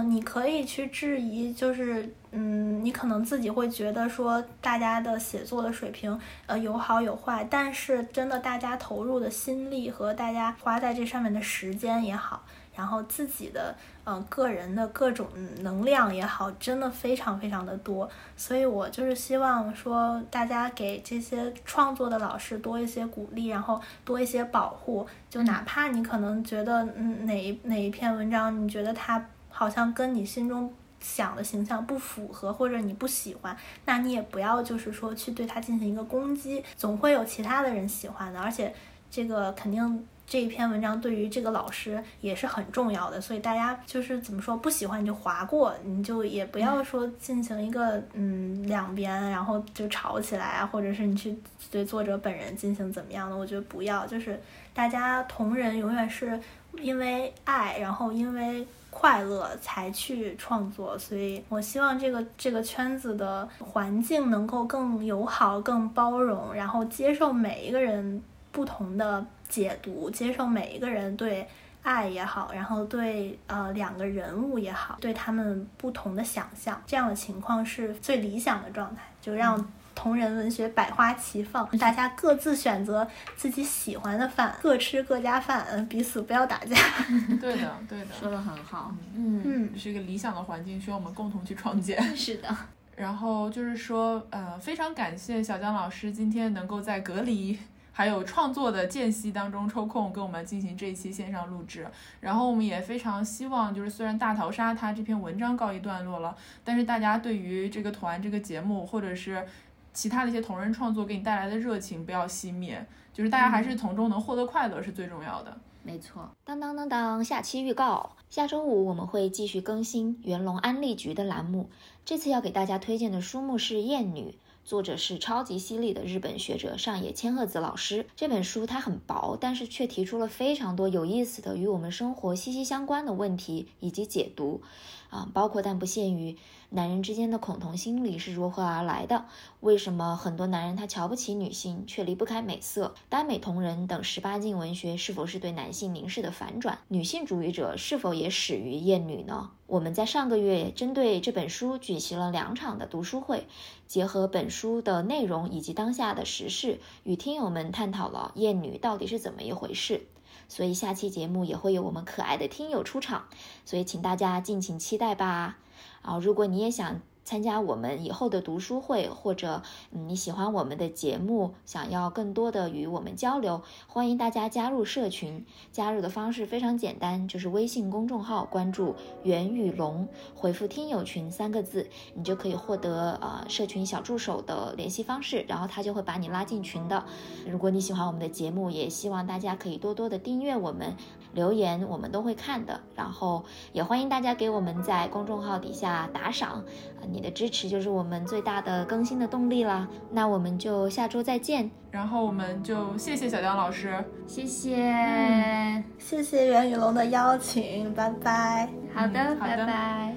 你可以去质疑，就是嗯，你可能自己会觉得说大家的写作的水平，呃，有好有坏，但是真的大家投入的心力和大家花在这上面的时间也好，然后自己的呃个人的各种能量也好，真的非常非常的多，所以我就是希望说大家给这些创作的老师多一些鼓励，然后多一些保护，就哪怕你可能觉得嗯哪一哪一篇文章你觉得它。好像跟你心中想的形象不符合，或者你不喜欢，那你也不要就是说去对他进行一个攻击，总会有其他的人喜欢的，而且这个肯定这一篇文章对于这个老师也是很重要的，所以大家就是怎么说不喜欢你就划过，你就也不要说进行一个嗯两边然后就吵起来啊，或者是你去对作者本人进行怎么样的，我觉得不要，就是大家同人永远是因为爱，然后因为。快乐才去创作，所以我希望这个这个圈子的环境能够更友好、更包容，然后接受每一个人不同的解读，接受每一个人对爱也好，然后对呃两个人物也好，对他们不同的想象，这样的情况是最理想的状态，就让。同人文学百花齐放，大家各自选择自己喜欢的饭，各吃各家饭，彼此不要打架。对的，对的，说的很好。嗯嗯，是一个理想的环境，需要我们共同去创建。是的。然后就是说，呃，非常感谢小江老师今天能够在隔离还有创作的间隙当中抽空跟我们进行这一期线上录制。然后我们也非常希望，就是虽然大逃杀它这篇文章告一段落了，但是大家对于这个团这个节目或者是其他的一些同人创作给你带来的热情不要熄灭，就是大家还是从中能获得快乐是最重要的。没错，当当当当，下期预告，下周五我们会继续更新元龙安利局的栏目。这次要给大家推荐的书目是《艳女》。作者是超级犀利的日本学者上野千鹤子老师。这本书它很薄，但是却提出了非常多有意思的与我们生活息息相关的问题以及解读，啊，包括但不限于男人之间的恐同心理是如何而来的，为什么很多男人他瞧不起女性却离不开美色，耽美同人等十八禁文学是否是对男性凝视的反转，女性主义者是否也始于厌女呢？我们在上个月针对这本书举行了两场的读书会，结合本书的内容以及当下的时事，与听友们探讨了厌女到底是怎么一回事。所以下期节目也会有我们可爱的听友出场，所以请大家敬请期待吧。啊，如果你也想。参加我们以后的读书会，或者你喜欢我们的节目，想要更多的与我们交流，欢迎大家加入社群。加入的方式非常简单，就是微信公众号关注“袁宇龙”，回复“听友群”三个字，你就可以获得呃社群小助手的联系方式，然后他就会把你拉进群的。如果你喜欢我们的节目，也希望大家可以多多的订阅我们，留言我们都会看的。然后也欢迎大家给我们在公众号底下打赏，你。你的支持就是我们最大的更新的动力啦。那我们就下周再见，然后我们就谢谢小江老师，谢谢，谢谢袁宇龙的邀请，拜拜。好的，拜拜。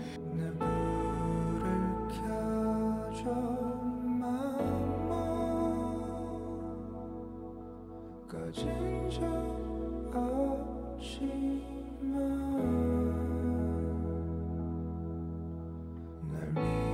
하지만 날 믿.